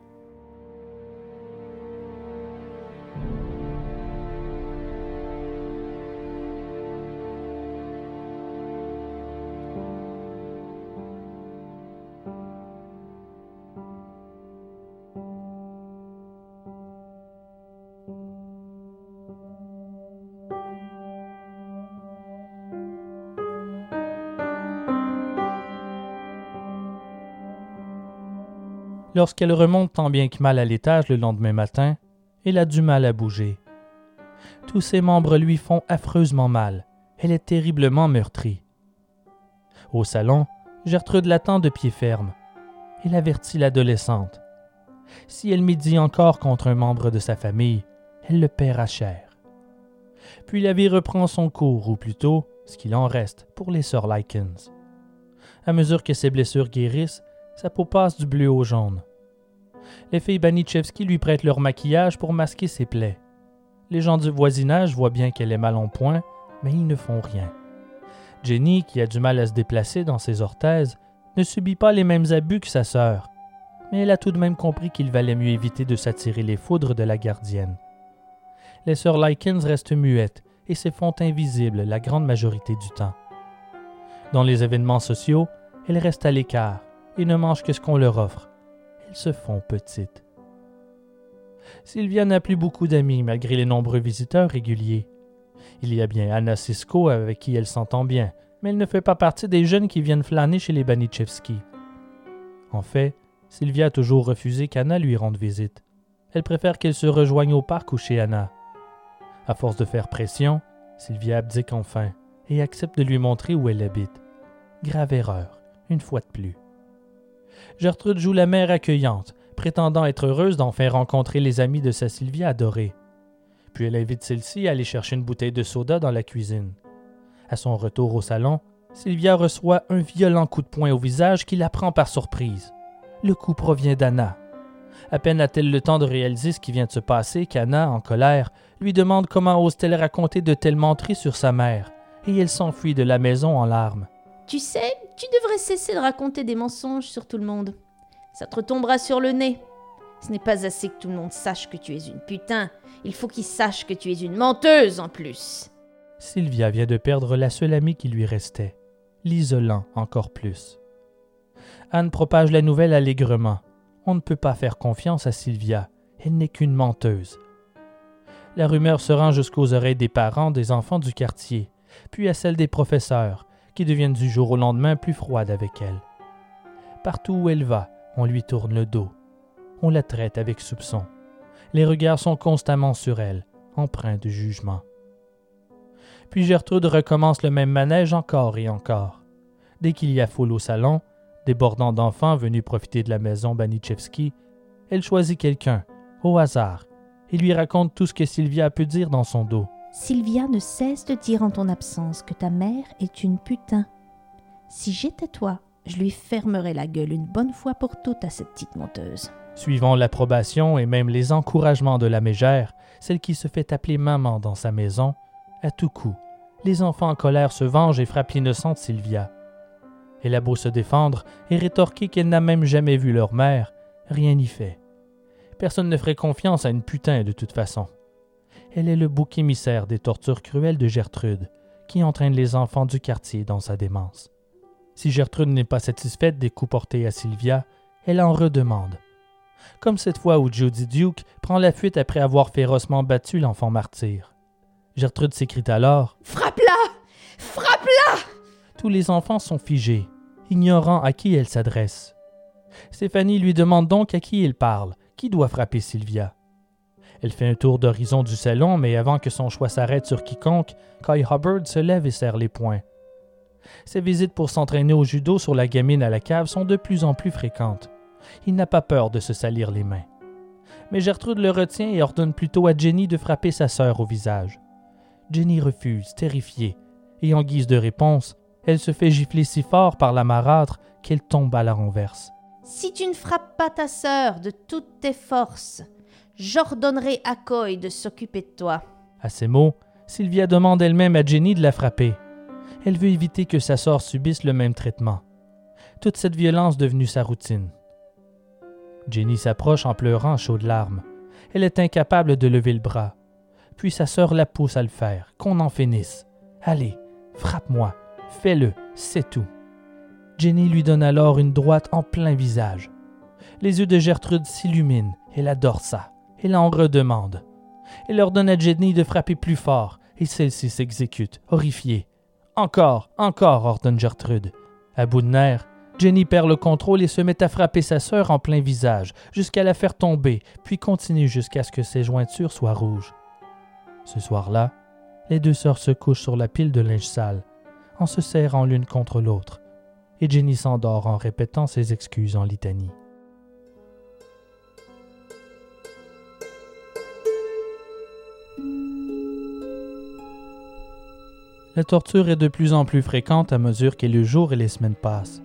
Lorsqu'elle remonte tant bien que mal à l'étage le lendemain matin, elle a du mal à bouger. Tous ses membres lui font affreusement mal. Elle est terriblement meurtrie. Au salon, Gertrude l'attend de pied ferme. Elle avertit l'adolescente. Si elle médit encore contre un membre de sa famille, elle le paiera cher. Puis la vie reprend son cours, ou plutôt, ce qu'il en reste, pour les sœurs Likens. À mesure que ses blessures guérissent, sa peau passe du bleu au jaune. Les filles Banichevski lui prêtent leur maquillage pour masquer ses plaies. Les gens du voisinage voient bien qu'elle est mal en point, mais ils ne font rien. Jenny, qui a du mal à se déplacer dans ses orthèses, ne subit pas les mêmes abus que sa sœur, mais elle a tout de même compris qu'il valait mieux éviter de s'attirer les foudres de la gardienne. Les sœurs Likens restent muettes et se font invisibles la grande majorité du temps. Dans les événements sociaux, elles restent à l'écart, et ne mangent que ce qu'on leur offre. Se font petites. Sylvia n'a plus beaucoup d'amis malgré les nombreux visiteurs réguliers. Il y a bien Anna Sisko avec qui elle s'entend bien, mais elle ne fait pas partie des jeunes qui viennent flâner chez les Banichevski. En fait, Sylvia a toujours refusé qu'Anna lui rende visite. Elle préfère qu'elle se rejoigne au parc ou chez Anna. À force de faire pression, Sylvia abdique enfin et accepte de lui montrer où elle habite. Grave erreur, une fois de plus. Gertrude joue la mère accueillante, prétendant être heureuse d'en faire rencontrer les amis de sa Sylvia adorée. Puis elle invite celle-ci à aller chercher une bouteille de soda dans la cuisine. À son retour au salon, Sylvia reçoit un violent coup de poing au visage qui la prend par surprise. Le coup provient d'Anna. À peine a-t-elle le temps de réaliser ce qui vient de se passer qu'Anna, en colère, lui demande comment ose-t-elle raconter de telles menteries sur sa mère, et elle s'enfuit de la maison en larmes. Tu sais, tu devrais cesser de raconter des mensonges sur tout le monde. Ça te retombera sur le nez. Ce n'est pas assez que tout le monde sache que tu es une putain. Il faut qu'ils sachent que tu es une menteuse en plus. Sylvia vient de perdre la seule amie qui lui restait, l'isolant encore plus. Anne propage la nouvelle allègrement. On ne peut pas faire confiance à Sylvia. Elle n'est qu'une menteuse. La rumeur se rend jusqu'aux oreilles des parents des enfants du quartier, puis à celles des professeurs, qui deviennent du jour au lendemain plus froides avec elle. Partout où elle va, on lui tourne le dos. On la traite avec soupçon. Les regards sont constamment sur elle, empreints de jugement. Puis Gertrude recommence le même manège encore et encore. Dès qu'il y a foule au salon, débordant d'enfants venus profiter de la maison Banichevski, elle choisit quelqu'un, au hasard, et lui raconte tout ce que Sylvia a pu dire dans son dos. Sylvia ne cesse de dire en ton absence que ta mère est une putain. Si j'étais toi, je lui fermerais la gueule une bonne fois pour toutes à cette petite menteuse. Suivant l'approbation et même les encouragements de la mégère, celle qui se fait appeler maman dans sa maison, à tout coup, les enfants en colère se vengent et frappent l'innocente Sylvia. Elle a beau se défendre et rétorquer qu'elle n'a même jamais vu leur mère, rien n'y fait. Personne ne ferait confiance à une putain de toute façon. Elle est le bouc émissaire des tortures cruelles de Gertrude, qui entraîne les enfants du quartier dans sa démence. Si Gertrude n'est pas satisfaite des coups portés à Sylvia, elle en redemande. Comme cette fois où Judy Duke prend la fuite après avoir férocement battu l'enfant martyr. Gertrude s'écrie alors Frappe-la Frappe-la Tous les enfants sont figés, ignorant à qui elle s'adresse. Stéphanie lui demande donc à qui il parle, qui doit frapper Sylvia. Elle fait un tour d'horizon du salon, mais avant que son choix s'arrête sur quiconque, Kai Hubbard se lève et serre les poings. Ses visites pour s'entraîner au judo sur la gamine à la cave sont de plus en plus fréquentes. Il n'a pas peur de se salir les mains. Mais Gertrude le retient et ordonne plutôt à Jenny de frapper sa sœur au visage. Jenny refuse, terrifiée, et en guise de réponse, elle se fait gifler si fort par la marâtre qu'elle tombe à la renverse. Si tu ne frappes pas ta sœur de toutes tes forces, j'ordonnerai à Coy de s'occuper de toi. À ces mots, Sylvia demande elle-même à Jenny de la frapper. Elle veut éviter que sa sœur subisse le même traitement. Toute cette violence devenue sa routine. Jenny s'approche en pleurant chaudes larmes. Elle est incapable de lever le bras. Puis sa sœur la pousse à le faire, qu'on en finisse. Allez, frappe-moi, fais-le, c'est tout. Jenny lui donne alors une droite en plein visage. Les yeux de Gertrude s'illuminent, elle adore ça. Elle en redemande. Elle ordonne à Jenny de frapper plus fort, et celle-ci s'exécute, horrifiée. Encore, encore, ordonne Gertrude. À bout de nerfs, Jenny perd le contrôle et se met à frapper sa sœur en plein visage, jusqu'à la faire tomber, puis continue jusqu'à ce que ses jointures soient rouges. Ce soir-là, les deux sœurs se couchent sur la pile de linge sale, en se serrant l'une contre l'autre, et Jenny s'endort en répétant ses excuses en litanie. La torture est de plus en plus fréquente à mesure que les jours et les semaines passent.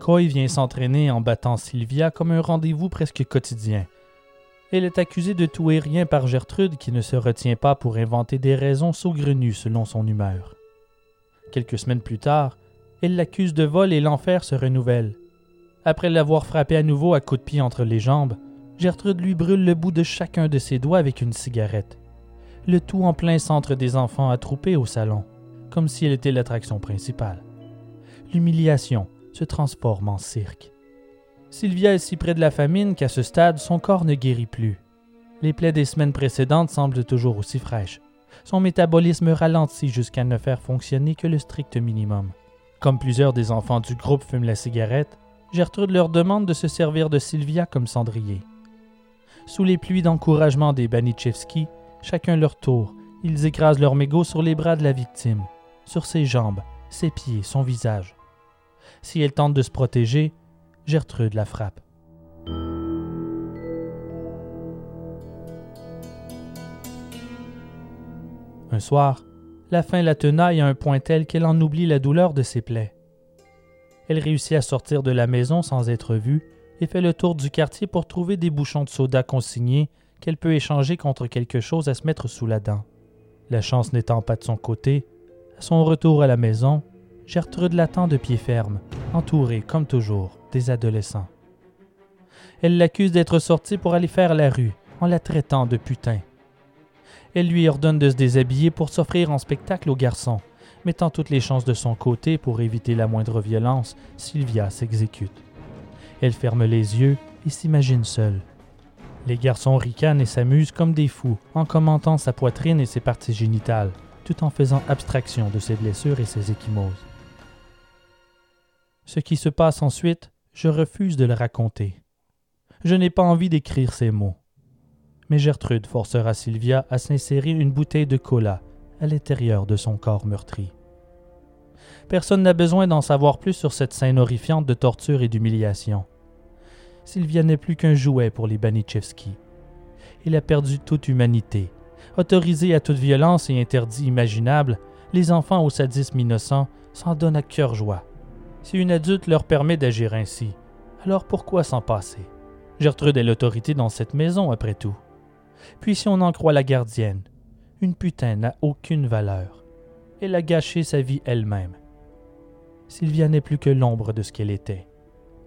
Coy vient s'entraîner en battant Sylvia comme un rendez-vous presque quotidien. Elle est accusée de tout et rien par Gertrude qui ne se retient pas pour inventer des raisons saugrenues selon son humeur. Quelques semaines plus tard, elle l'accuse de vol et l'enfer se renouvelle. Après l'avoir frappé à nouveau à coups de pied entre les jambes, Gertrude lui brûle le bout de chacun de ses doigts avec une cigarette. Le tout en plein centre des enfants attroupés au salon, comme si elle était l'attraction principale. L'humiliation se transforme en cirque. Sylvia est si près de la famine qu'à ce stade, son corps ne guérit plus. Les plaies des semaines précédentes semblent toujours aussi fraîches. Son métabolisme ralentit jusqu'à ne faire fonctionner que le strict minimum. Comme plusieurs des enfants du groupe fument la cigarette, Gertrude leur demande de se servir de Sylvia comme cendrier. Sous les pluies d'encouragement des Banichevski, chacun leur tour, ils écrasent leur mégot sur les bras de la victime, sur ses jambes, ses pieds, son visage. Si elle tente de se protéger, Gertrude la frappe. Un soir, la faim la tenaille à un point tel qu'elle en oublie la douleur de ses plaies. Elle réussit à sortir de la maison sans être vue et fait le tour du quartier pour trouver des bouchons de soda consignés qu'elle peut échanger contre quelque chose à se mettre sous la dent. La chance n'étant pas de son côté, son retour à la maison, Gertrude l'attend de pied ferme, entourée, comme toujours, des adolescents. Elle l'accuse d'être sortie pour aller faire la rue, en la traitant de putain. Elle lui ordonne de se déshabiller pour s'offrir en spectacle aux garçons, mettant toutes les chances de son côté pour éviter la moindre violence, Sylvia s'exécute. Elle ferme les yeux et s'imagine seule. Les garçons ricanent et s'amusent comme des fous en commentant sa poitrine et ses parties génitales, tout en faisant abstraction de ses blessures et ses échymoses. Ce qui se passe ensuite, je refuse de le raconter. Je n'ai pas envie d'écrire ces mots. Mais Gertrude forcera Sylvia à s'insérer une bouteille de cola à l'intérieur de son corps meurtri. Personne n'a besoin d'en savoir plus sur cette scène horrifiante de torture et d'humiliation. Sylvia n'est plus qu'un jouet pour les Banichevski. Il a perdu toute humanité. Autorisé à toute violence et interdit imaginable, les enfants au sadisme innocent s'en donnent à cœur joie. Si une adulte leur permet d'agir ainsi, alors pourquoi s'en passer? Gertrude est l'autorité dans cette maison, après tout. Puis si on en croit la gardienne, une putain n'a aucune valeur. Elle a gâché sa vie elle-même. Sylvia n'est plus que l'ombre de ce qu'elle était.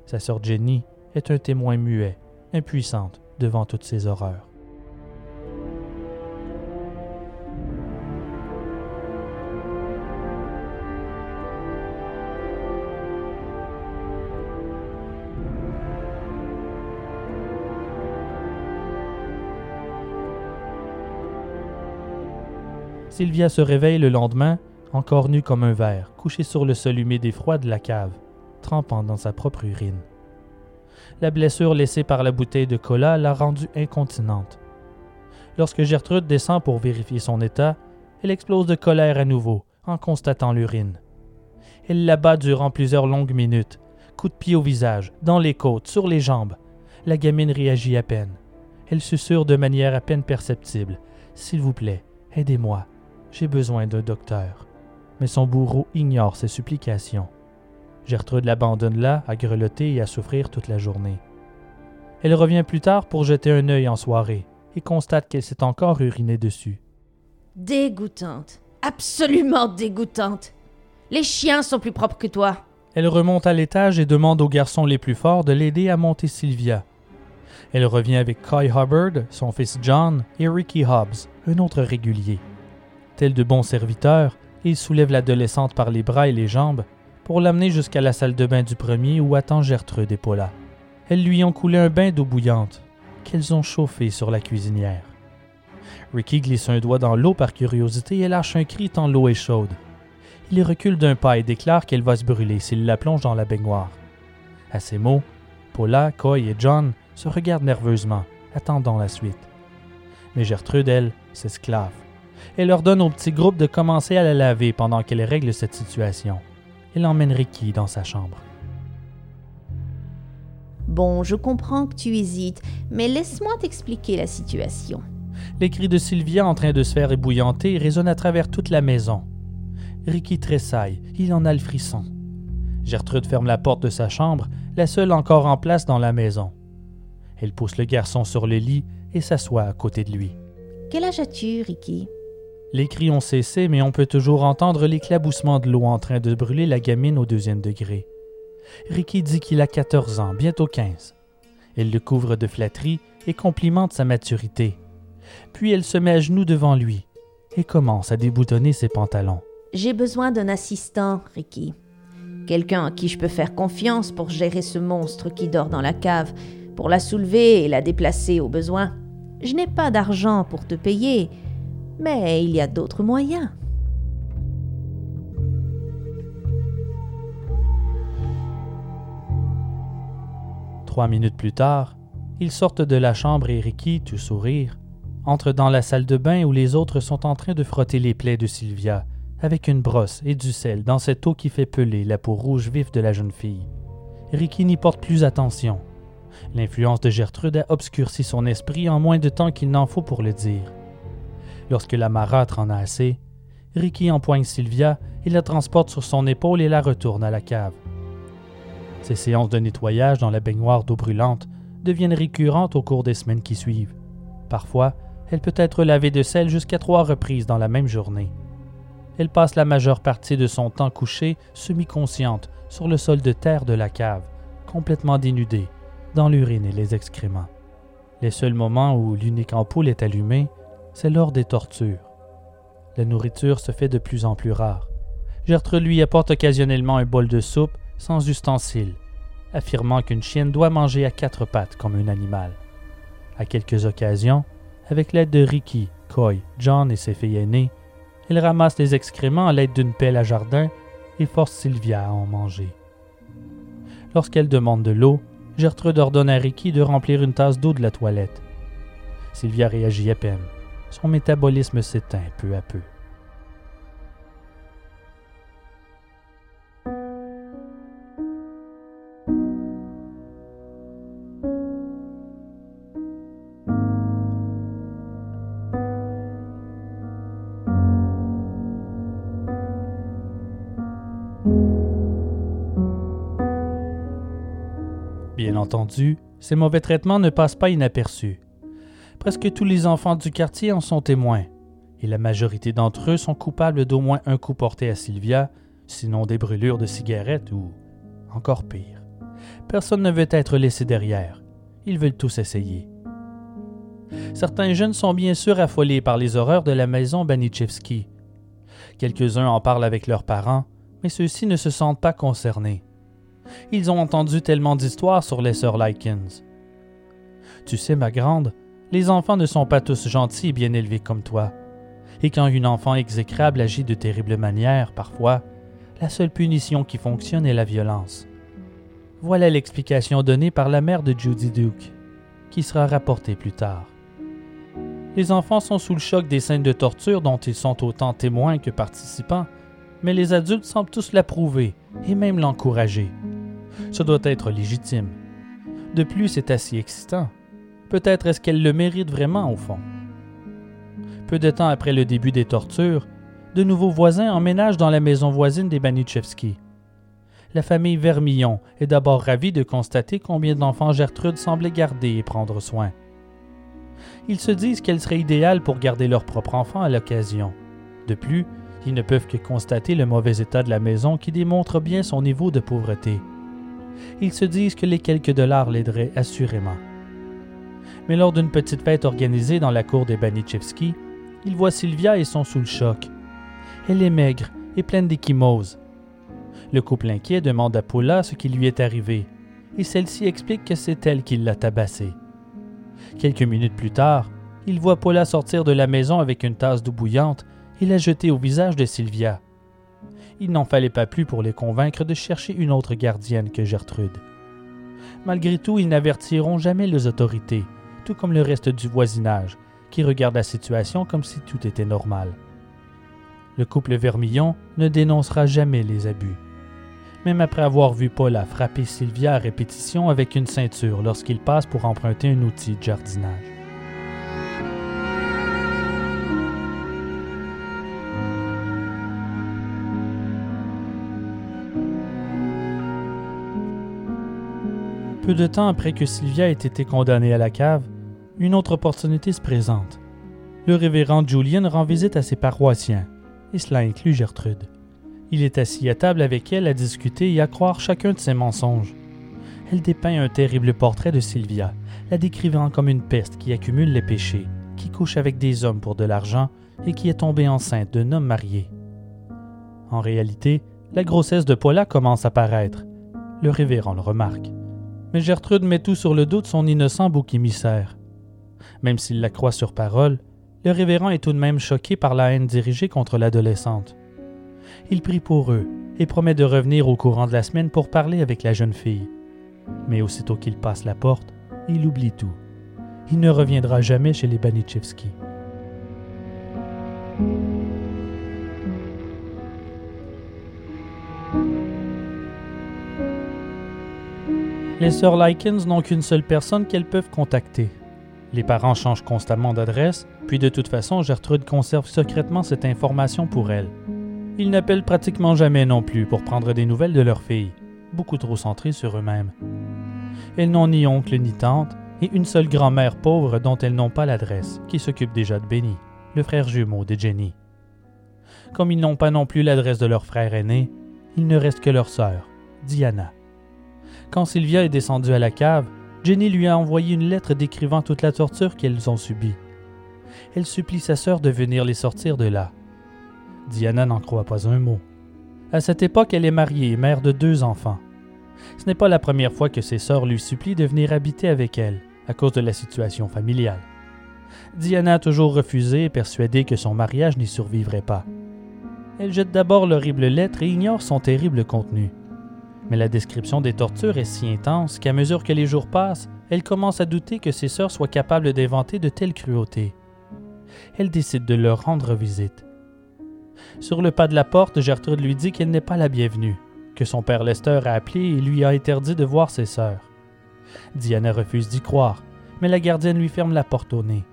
Sa sœur Jenny est un témoin muet, impuissante devant toutes ces horreurs. Sylvia se réveille le lendemain, encore nue comme un verre, couchée sur le sol humide et froid de la cave, trempant dans sa propre urine. La blessure laissée par la bouteille de cola l'a rendue incontinente. Lorsque Gertrude descend pour vérifier son état, elle explose de colère à nouveau en constatant l'urine. Elle l'abat durant plusieurs longues minutes, coup de pied au visage, dans les côtes, sur les jambes. La gamine réagit à peine. Elle susurre de manière à peine perceptible S'il vous plaît, aidez-moi. J'ai besoin d'un docteur. Mais son bourreau ignore ses supplications. Gertrude l'abandonne là, à grelotter et à souffrir toute la journée. Elle revient plus tard pour jeter un œil en soirée et constate qu'elle s'est encore urinée dessus. Dégoûtante. Absolument dégoûtante. Les chiens sont plus propres que toi. Elle remonte à l'étage et demande aux garçons les plus forts de l'aider à monter Sylvia. Elle revient avec Coy Hubbard, son fils John, et Ricky Hobbs, un autre régulier. Tel de bons serviteurs, ils soulèvent l'adolescente par les bras et les jambes pour l'amener jusqu'à la salle de bain du premier où attend Gertrude et Paula. Elles lui ont coulé un bain d'eau bouillante qu'elles ont chauffé sur la cuisinière. Ricky glisse un doigt dans l'eau par curiosité et lâche un cri tant l'eau est chaude. Il recule d'un pas et déclare qu'elle va se brûler s'il la plonge dans la baignoire. À ces mots, Paula, Coy et John se regardent nerveusement, attendant la suite. Mais Gertrude, elle, s'esclave. Elle ordonne au petit groupe de commencer à la laver pendant qu'elle règle cette situation. Elle emmène Ricky dans sa chambre. Bon, je comprends que tu hésites, mais laisse-moi t'expliquer la situation. Les cris de Sylvia en train de se faire ébouillanter résonnent à travers toute la maison. Ricky tressaille, il en a le frisson. Gertrude ferme la porte de sa chambre, la seule encore en place dans la maison. Elle pousse le garçon sur le lit et s'assoit à côté de lui. Quel âge as-tu, Ricky? Les cris ont cessé, mais on peut toujours entendre l'éclaboussement de l'eau en train de brûler la gamine au deuxième degré. Ricky dit qu'il a 14 ans, bientôt 15. Elle le couvre de flatteries et complimente sa maturité. Puis elle se met à genoux devant lui et commence à déboutonner ses pantalons. J'ai besoin d'un assistant, Ricky. Quelqu'un à qui je peux faire confiance pour gérer ce monstre qui dort dans la cave, pour la soulever et la déplacer au besoin. Je n'ai pas d'argent pour te payer, mais il y a d'autres moyens. Trois minutes plus tard, ils sortent de la chambre et Ricky, tout sourire, entre dans la salle de bain où les autres sont en train de frotter les plaies de Sylvia avec une brosse et du sel dans cette eau qui fait peler la peau rouge vif de la jeune fille. Ricky n'y porte plus attention. L'influence de Gertrude a obscurci son esprit en moins de temps qu'il n'en faut pour le dire. Lorsque la marâtre en a assez, Ricky empoigne Sylvia et la transporte sur son épaule et la retourne à la cave. Ces séances de nettoyage dans la baignoire d'eau brûlante deviennent récurrentes au cours des semaines qui suivent. Parfois, elle peut être lavée de sel jusqu'à trois reprises dans la même journée. Elle passe la majeure partie de son temps couchée, semi-consciente, sur le sol de terre de la cave, complètement dénudée, dans l'urine et les excréments. Les seuls moments où l'unique ampoule est allumée, c'est lors des tortures. La nourriture se fait de plus en plus rare. Gertrude lui apporte occasionnellement un bol de soupe sans ustensiles, affirmant qu'une chienne doit manger à quatre pattes comme un animal. À quelques occasions, avec l'aide de Ricky, Coy, John et ses filles aînées, elle ramasse les excréments à l'aide d'une pelle à jardin et force Sylvia à en manger. Lorsqu'elle demande de l'eau, Gertrude ordonne à Ricky de remplir une tasse d'eau de la toilette. Sylvia réagit à peine. Son métabolisme s'éteint peu à peu. Bien entendu, ces mauvais traitements ne passent pas inaperçus. Presque tous les enfants du quartier en sont témoins, et la majorité d'entre eux sont coupables d'au moins un coup porté à Sylvia, sinon des brûlures de cigarettes ou encore pire. Personne ne veut être laissé derrière. Ils veulent tous essayer. Certains jeunes sont bien sûr affolés par les horreurs de la maison Banichevski. Quelques-uns en parlent avec leurs parents, mais ceux-ci ne se sentent pas concernés. Ils ont entendu tellement d'histoires sur les sœurs Likens. Tu sais, ma grande, les enfants ne sont pas tous gentils et bien élevés comme toi. Et quand une enfant exécrable agit de terribles manières, parfois, la seule punition qui fonctionne est la violence. Voilà l'explication donnée par la mère de Judy Duke, qui sera rapportée plus tard. Les enfants sont sous le choc des scènes de torture dont ils sont autant témoins que participants, mais les adultes semblent tous l'approuver et même l'encourager. Ce doit être légitime. De plus, c'est assez excitant. Peut-être est-ce qu'elle le mérite vraiment au fond. Peu de temps après le début des tortures, de nouveaux voisins emménagent dans la maison voisine des Banichevski. La famille Vermillon est d'abord ravie de constater combien d'enfants Gertrude semblait garder et prendre soin. Ils se disent qu'elle serait idéale pour garder leur propre enfant à l'occasion. De plus, ils ne peuvent que constater le mauvais état de la maison qui démontre bien son niveau de pauvreté. Ils se disent que les quelques dollars l'aideraient assurément. Mais lors d'une petite fête organisée dans la cour des Banichevski, ils voient Sylvia et sont sous le choc. Elle est maigre et pleine d'échymoses. Le couple inquiet demande à Paula ce qui lui est arrivé, et celle-ci explique que c'est elle qui l'a tabassée. Quelques minutes plus tard, il voit Paula sortir de la maison avec une tasse d'eau bouillante et la jeter au visage de Sylvia. Il n'en fallait pas plus pour les convaincre de chercher une autre gardienne que Gertrude. Malgré tout, ils n'avertiront jamais les autorités, tout comme le reste du voisinage, qui regarde la situation comme si tout était normal. Le couple Vermillon ne dénoncera jamais les abus. Même après avoir vu Paula frapper Sylvia à répétition avec une ceinture lorsqu'il passe pour emprunter un outil de jardinage. Peu de temps après que Sylvia ait été condamnée à la cave, une autre opportunité se présente. Le révérend Julian rend visite à ses paroissiens, et cela inclut Gertrude. Il est assis à table avec elle à discuter et à croire chacun de ses mensonges. Elle dépeint un terrible portrait de Sylvia, la décrivant comme une peste qui accumule les péchés, qui couche avec des hommes pour de l'argent et qui est tombée enceinte d'un homme marié. En réalité, la grossesse de Paula commence à paraître. Le révérend le remarque. Mais Gertrude met tout sur le dos de son innocent bouc émissaire. Même s'il la croit sur parole, le révérend est tout de même choqué par la haine dirigée contre l'adolescente. Il prie pour eux et promet de revenir au courant de la semaine pour parler avec la jeune fille. Mais aussitôt qu'il passe la porte, il oublie tout. Il ne reviendra jamais chez les Banichevski. Les sœurs Likens n'ont qu'une seule personne qu'elles peuvent contacter. Les parents changent constamment d'adresse, puis de toute façon, Gertrude conserve secrètement cette information pour elle. Ils n'appellent pratiquement jamais non plus pour prendre des nouvelles de leur fille. beaucoup trop centrés sur eux-mêmes. Elles n'ont ni oncle ni tante, et une seule grand-mère pauvre dont elles n'ont pas l'adresse, qui s'occupe déjà de Benny, le frère jumeau de Jenny. Comme ils n'ont pas non plus l'adresse de leur frère aîné, il ne reste que leur sœur, Diana. Quand Sylvia est descendue à la cave, Jenny lui a envoyé une lettre décrivant toute la torture qu'elles ont subie. Elle supplie sa sœur de venir les sortir de là. Diana n'en croit pas un mot. À cette époque, elle est mariée et mère de deux enfants. Ce n'est pas la première fois que ses sœurs lui supplient de venir habiter avec elle, à cause de la situation familiale. Diana a toujours refusé, persuadée que son mariage n'y survivrait pas. Elle jette d'abord l'horrible lettre et ignore son terrible contenu. Mais la description des tortures est si intense qu'à mesure que les jours passent, elle commence à douter que ses sœurs soient capables d'inventer de telles cruautés. Elle décide de leur rendre visite. Sur le pas de la porte, Gertrude lui dit qu'elle n'est pas la bienvenue, que son père Lester a appelé et lui a interdit de voir ses sœurs. Diana refuse d'y croire, mais la gardienne lui ferme la porte au nez.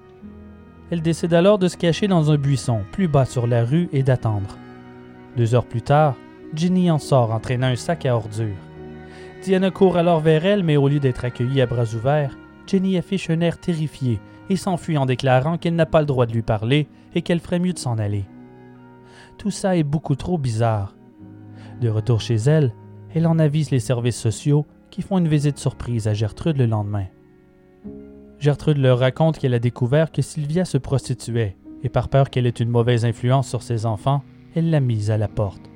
Elle décide alors de se cacher dans un buisson plus bas sur la rue et d'attendre. Deux heures plus tard, Ginny en sort entraînant un sac à ordures. Diana court alors vers elle, mais au lieu d'être accueillie à bras ouverts, Jenny affiche un air terrifié et s'enfuit en déclarant qu'elle n'a pas le droit de lui parler et qu'elle ferait mieux de s'en aller. Tout ça est beaucoup trop bizarre. De retour chez elle, elle en avise les services sociaux qui font une visite surprise à Gertrude le lendemain. Gertrude leur raconte qu'elle a découvert que Sylvia se prostituait et par peur qu'elle ait une mauvaise influence sur ses enfants, elle l'a mise à la porte.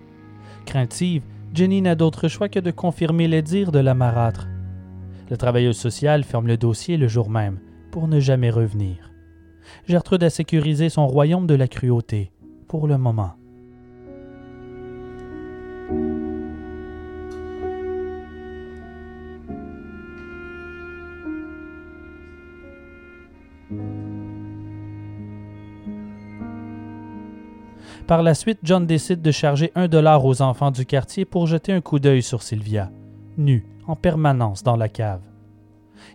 Craintive, Jenny n'a d'autre choix que de confirmer les dires de la marâtre. Le travailleur social ferme le dossier le jour même pour ne jamais revenir. Gertrude a sécurisé son royaume de la cruauté, pour le moment. Par la suite, John décide de charger un dollar aux enfants du quartier pour jeter un coup d'œil sur Sylvia, nue, en permanence dans la cave.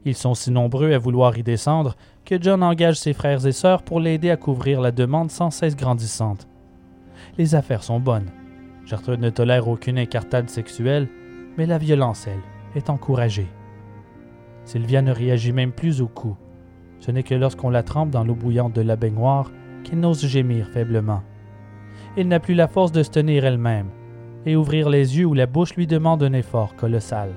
Ils sont si nombreux à vouloir y descendre que John engage ses frères et sœurs pour l'aider à couvrir la demande sans cesse grandissante. Les affaires sont bonnes. Gertrude ne tolère aucune incartade sexuelle, mais la violence, elle, est encouragée. Sylvia ne réagit même plus au coup. Ce n'est que lorsqu'on la trempe dans l'eau bouillante de la baignoire qu'elle n'ose gémir faiblement elle n'a plus la force de se tenir elle-même, et ouvrir les yeux ou la bouche lui demande un effort colossal.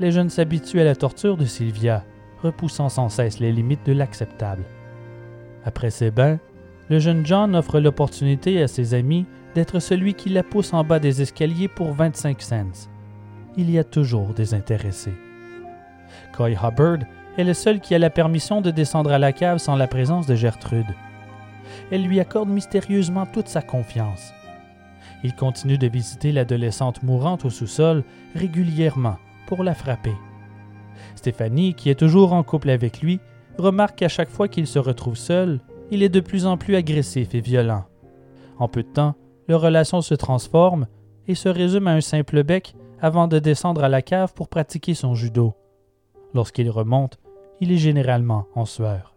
Les jeunes s'habituent à la torture de Sylvia, repoussant sans cesse les limites de l'acceptable. Après ses bains, le jeune John offre l'opportunité à ses amis d'être celui qui la pousse en bas des escaliers pour 25 cents. Il y a toujours des intéressés. Coy Hubbard est le seul qui a la permission de descendre à la cave sans la présence de Gertrude elle lui accorde mystérieusement toute sa confiance. Il continue de visiter l'adolescente mourante au sous-sol régulièrement pour la frapper. Stéphanie, qui est toujours en couple avec lui, remarque qu'à chaque fois qu'il se retrouve seul, il est de plus en plus agressif et violent. En peu de temps, leur relation se transforme et se résume à un simple bec avant de descendre à la cave pour pratiquer son judo. Lorsqu'il remonte, il est généralement en sueur.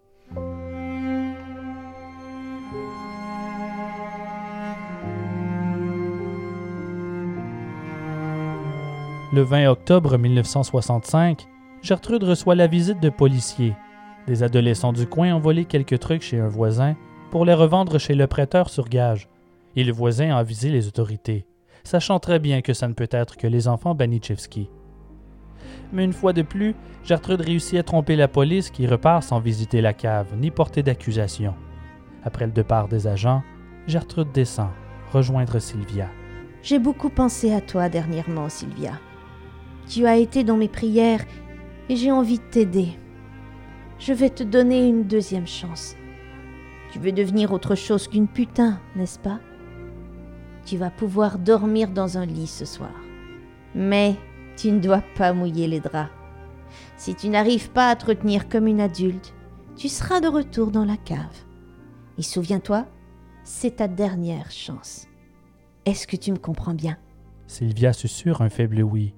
Le 20 octobre 1965, Gertrude reçoit la visite de policiers. Des adolescents du coin ont volé quelques trucs chez un voisin pour les revendre chez le prêteur sur gage. Et le voisin a avisé les autorités, sachant très bien que ça ne peut être que les enfants Banichevski. Mais une fois de plus, Gertrude réussit à tromper la police qui repart sans visiter la cave ni porter d'accusation. Après le départ des agents, Gertrude descend, rejoindre Sylvia. J'ai beaucoup pensé à toi dernièrement, Sylvia. Tu as été dans mes prières et j'ai envie de t'aider. Je vais te donner une deuxième chance. Tu veux devenir autre chose qu'une putain, n'est-ce pas? Tu vas pouvoir dormir dans un lit ce soir. Mais tu ne dois pas mouiller les draps. Si tu n'arrives pas à te retenir comme une adulte, tu seras de retour dans la cave. Et souviens-toi, c'est ta dernière chance. Est-ce que tu me comprends bien? Sylvia susurre un faible oui.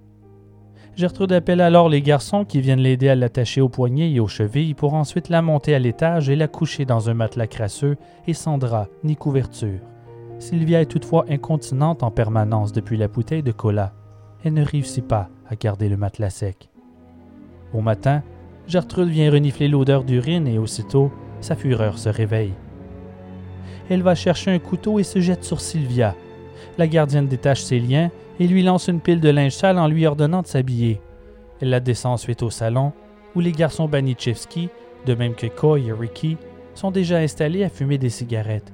Gertrude appelle alors les garçons qui viennent l'aider à l'attacher au poignet et aux chevilles pour ensuite la monter à l'étage et la coucher dans un matelas crasseux et sans drap ni couverture. Sylvia est toutefois incontinente en permanence depuis la bouteille de cola. elle ne réussit pas à garder le matelas sec. Au matin, Gertrude vient renifler l'odeur d'urine et aussitôt, sa fureur se réveille. Elle va chercher un couteau et se jette sur Sylvia. La gardienne détache ses liens et lui lance une pile de linge sale en lui ordonnant de s'habiller. Elle la descend ensuite au salon, où les garçons Banichevski, de même que Coy et Ricky, sont déjà installés à fumer des cigarettes.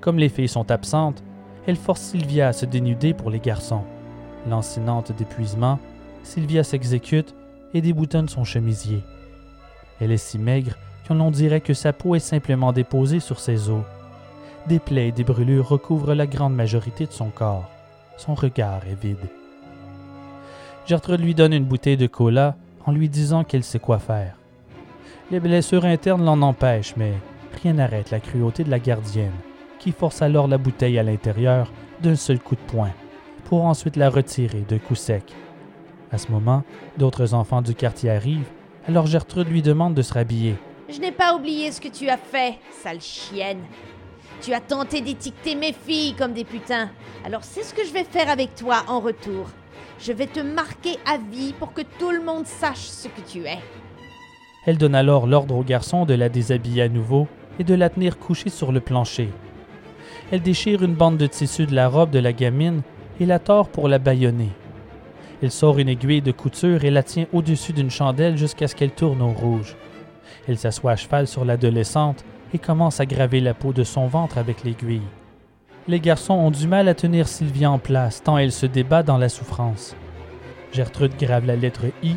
Comme les filles sont absentes, elle force Sylvia à se dénuder pour les garçons. Lancinante d'épuisement, Sylvia s'exécute et déboutonne son chemisier. Elle est si maigre qu'on dirait que sa peau est simplement déposée sur ses os. Des plaies et des brûlures recouvrent la grande majorité de son corps. Son regard est vide. Gertrude lui donne une bouteille de cola en lui disant qu'elle sait quoi faire. Les blessures internes l'en empêchent, mais rien n'arrête la cruauté de la gardienne, qui force alors la bouteille à l'intérieur d'un seul coup de poing, pour ensuite la retirer de coup sec. À ce moment, d'autres enfants du quartier arrivent, alors Gertrude lui demande de se rhabiller. Je n'ai pas oublié ce que tu as fait, sale chienne. Tu as tenté d'étiqueter mes filles comme des putains. Alors c'est ce que je vais faire avec toi en retour. Je vais te marquer à vie pour que tout le monde sache ce que tu es. Elle donne alors l'ordre au garçon de la déshabiller à nouveau et de la tenir couchée sur le plancher. Elle déchire une bande de tissu de la robe de la gamine et la tord pour la bâillonner. Elle sort une aiguille de couture et la tient au-dessus d'une chandelle jusqu'à ce qu'elle tourne au rouge. Elle s'assoit à cheval sur l'adolescente commence à graver la peau de son ventre avec l'aiguille. Les garçons ont du mal à tenir Sylvia en place tant elle se débat dans la souffrance. Gertrude grave la lettre I,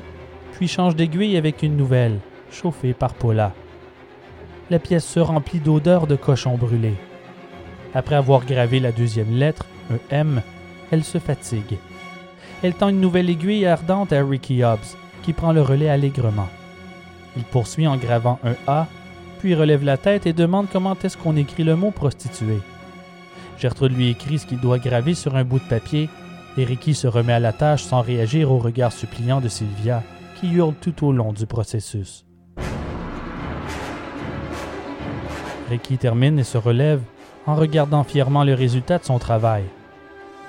puis change d'aiguille avec une nouvelle, chauffée par Paula. La pièce se remplit d'odeurs de cochon brûlé. Après avoir gravé la deuxième lettre, un M, elle se fatigue. Elle tend une nouvelle aiguille ardente à Ricky Hobbs, qui prend le relais allègrement. Il poursuit en gravant un A, puis relève la tête et demande comment est-ce qu'on écrit le mot prostituée. Gertrude lui écrit ce qu'il doit graver sur un bout de papier, et Ricky se remet à la tâche sans réagir au regard suppliant de Sylvia, qui hurle tout au long du processus. Ricky termine et se relève en regardant fièrement le résultat de son travail.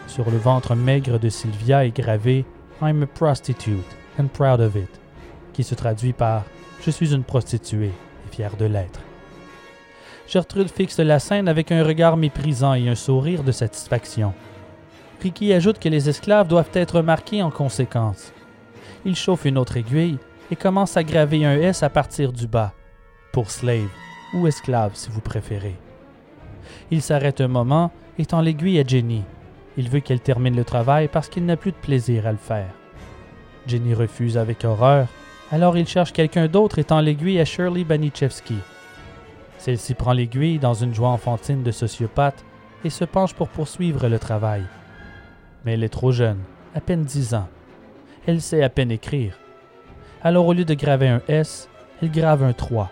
Sur le ventre maigre de Sylvia est gravé I'm a prostitute and proud of it, qui se traduit par Je suis une prostituée fière de l'être. Gertrude fixe la scène avec un regard méprisant et un sourire de satisfaction. Ricky ajoute que les esclaves doivent être marqués en conséquence. Il chauffe une autre aiguille et commence à graver un S à partir du bas, pour slave ou esclave si vous préférez. Il s'arrête un moment et tend l'aiguille à Jenny. Il veut qu'elle termine le travail parce qu'il n'a plus de plaisir à le faire. Jenny refuse avec horreur, alors il cherche quelqu'un d'autre et tend l'aiguille à Shirley Banichevski. Celle-ci prend l'aiguille dans une joie enfantine de sociopathe et se penche pour poursuivre le travail. Mais elle est trop jeune, à peine dix ans. Elle sait à peine écrire. Alors au lieu de graver un S, elle grave un 3.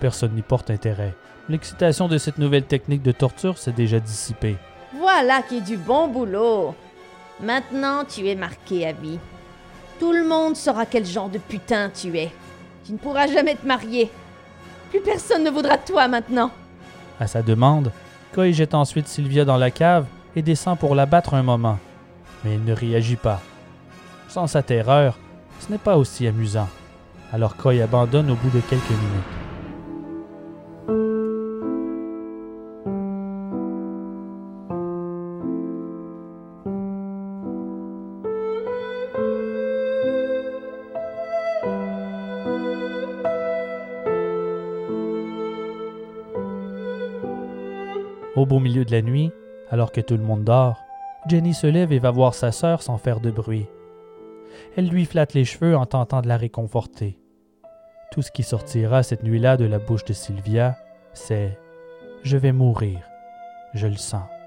Personne n'y porte intérêt. L'excitation de cette nouvelle technique de torture s'est déjà dissipée. Voilà qui est du bon boulot. Maintenant, tu es marqué à vie. Tout le monde saura quel genre de putain tu es. Tu ne pourras jamais te marier. Plus personne ne voudra de toi maintenant. À sa demande, Coy jette ensuite Sylvia dans la cave et descend pour la battre un moment. Mais elle ne réagit pas. Sans sa terreur, ce n'est pas aussi amusant. Alors Coy abandonne au bout de quelques minutes. Beau milieu de la nuit, alors que tout le monde dort, Jenny se lève et va voir sa sœur sans faire de bruit. Elle lui flatte les cheveux en tentant de la réconforter. Tout ce qui sortira cette nuit-là de la bouche de Sylvia, c'est ⁇ Je vais mourir, je le sens ⁇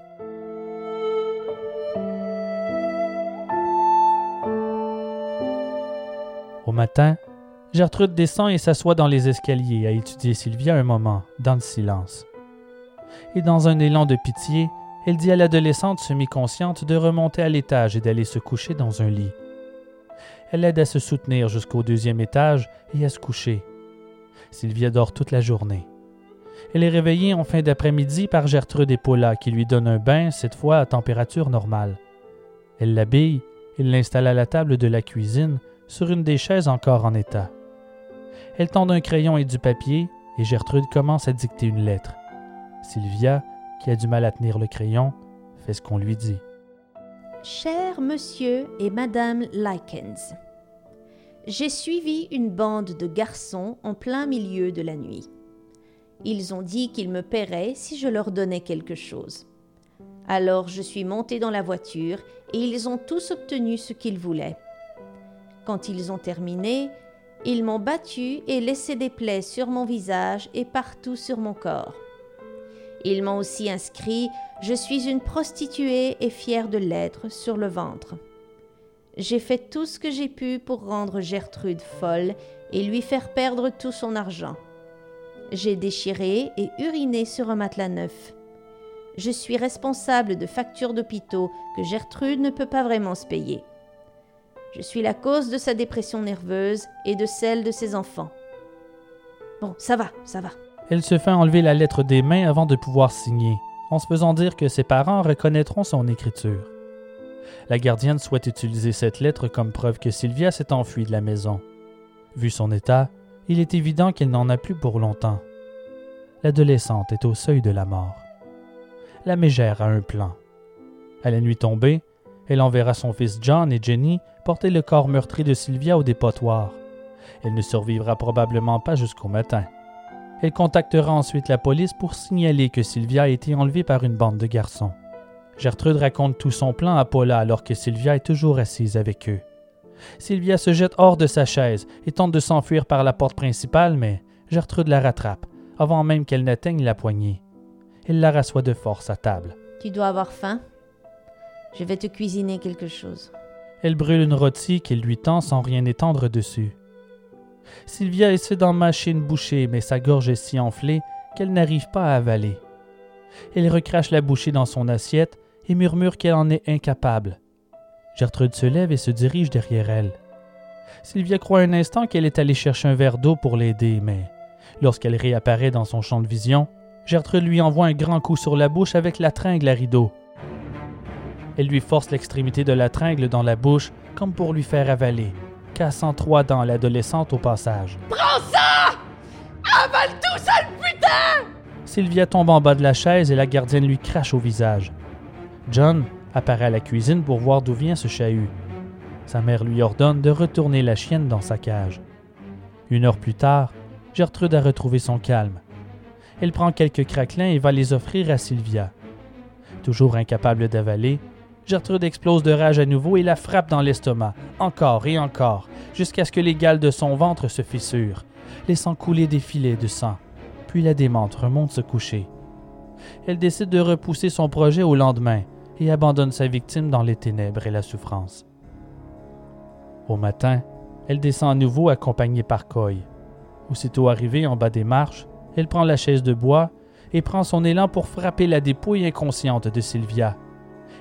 Au matin, Gertrude descend et s'assoit dans les escaliers à étudier Sylvia un moment, dans le silence. Et dans un élan de pitié, elle dit à l'adolescente semi-consciente de remonter à l'étage et d'aller se coucher dans un lit. Elle l'aide à se soutenir jusqu'au deuxième étage et à se coucher. Sylvia dort toute la journée. Elle est réveillée en fin d'après-midi par Gertrude et Paula qui lui donnent un bain, cette fois à température normale. Elle l'habille Il l'installe à la table de la cuisine, sur une des chaises encore en état. Elle tend un crayon et du papier, et Gertrude commence à dicter une lettre. Sylvia, qui a du mal à tenir le crayon, fait ce qu'on lui dit. Cher monsieur et madame Likens, j'ai suivi une bande de garçons en plein milieu de la nuit. Ils ont dit qu'ils me paieraient si je leur donnais quelque chose. Alors je suis monté dans la voiture et ils ont tous obtenu ce qu'ils voulaient. Quand ils ont terminé, ils m'ont battu et laissé des plaies sur mon visage et partout sur mon corps. Ils m'ont aussi inscrit Je suis une prostituée et fière de l'être sur le ventre. J'ai fait tout ce que j'ai pu pour rendre Gertrude folle et lui faire perdre tout son argent. J'ai déchiré et uriné sur un matelas neuf. Je suis responsable de factures d'hôpitaux que Gertrude ne peut pas vraiment se payer. Je suis la cause de sa dépression nerveuse et de celle de ses enfants. Bon, ça va, ça va. Elle se fait enlever la lettre des mains avant de pouvoir signer, en se faisant dire que ses parents reconnaîtront son écriture. La gardienne souhaite utiliser cette lettre comme preuve que Sylvia s'est enfuie de la maison. Vu son état, il est évident qu'elle n'en a plus pour longtemps. L'adolescente est au seuil de la mort. La mégère a un plan. À la nuit tombée, elle enverra son fils John et Jenny porter le corps meurtri de Sylvia au dépotoir. Elle ne survivra probablement pas jusqu'au matin. Elle contactera ensuite la police pour signaler que Sylvia a été enlevée par une bande de garçons. Gertrude raconte tout son plan à Paula alors que Sylvia est toujours assise avec eux. Sylvia se jette hors de sa chaise et tente de s'enfuir par la porte principale, mais Gertrude la rattrape, avant même qu'elle n'atteigne la poignée. Elle la rassoit de force à table. Tu dois avoir faim Je vais te cuisiner quelque chose. Elle brûle une rôtie qu'elle lui tend sans rien étendre dessus. Sylvia essaie d'en mâcher une bouchée, mais sa gorge est si enflée qu'elle n'arrive pas à avaler. Elle recrache la bouchée dans son assiette et murmure qu'elle en est incapable. Gertrude se lève et se dirige derrière elle. Sylvia croit un instant qu'elle est allée chercher un verre d'eau pour l'aider, mais lorsqu'elle réapparaît dans son champ de vision, Gertrude lui envoie un grand coup sur la bouche avec la tringle à rideau. Elle lui force l'extrémité de la tringle dans la bouche comme pour lui faire avaler, cassant trois dents à l'adolescente au passage. Prends ça Avale tout ça, le putain Sylvia tombe en bas de la chaise et la gardienne lui crache au visage. John apparaît à la cuisine pour voir d'où vient ce chahut. Sa mère lui ordonne de retourner la chienne dans sa cage. Une heure plus tard, Gertrude a retrouvé son calme. Elle prend quelques craquelins et va les offrir à Sylvia. Toujours incapable d'avaler, Gertrude explose de rage à nouveau et la frappe dans l'estomac, encore et encore, jusqu'à ce que les gales de son ventre se fissurent, laissant couler des filets de sang. Puis la démente remonte se coucher. Elle décide de repousser son projet au lendemain et abandonne sa victime dans les ténèbres et la souffrance. Au matin, elle descend à nouveau accompagnée par Coy. Aussitôt arrivée en bas des marches, elle prend la chaise de bois et prend son élan pour frapper la dépouille inconsciente de Sylvia.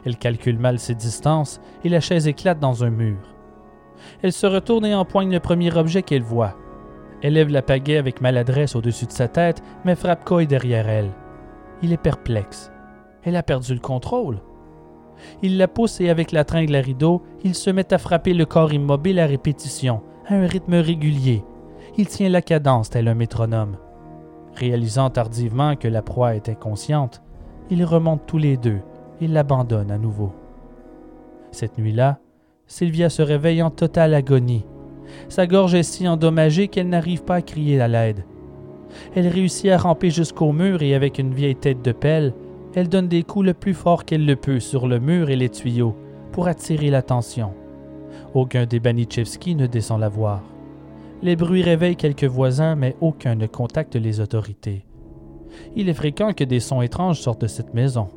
Elle calcule mal ses distances et la chaise éclate dans un mur. Elle se retourne et empoigne le premier objet qu'elle voit. Elle lève la pagaie avec maladresse au-dessus de sa tête, mais frappe Coy derrière elle. Il est perplexe. Elle a perdu le contrôle. Il la pousse et avec la tringle à rideau, il se met à frapper le corps immobile à répétition, à un rythme régulier. Il tient la cadence tel un métronome. Réalisant tardivement que la proie est inconsciente, ils remontent tous les deux et l'abandonnent à nouveau. Cette nuit-là, Sylvia se réveille en totale agonie. Sa gorge est si endommagée qu'elle n'arrive pas à crier à l'aide. Elle réussit à ramper jusqu'au mur et avec une vieille tête de pelle, elle donne des coups le plus fort qu'elle le peut sur le mur et les tuyaux pour attirer l'attention. Aucun des Banichevski ne descend la voir. Les bruits réveillent quelques voisins, mais aucun ne contacte les autorités. Il est fréquent que des sons étranges sortent de cette maison.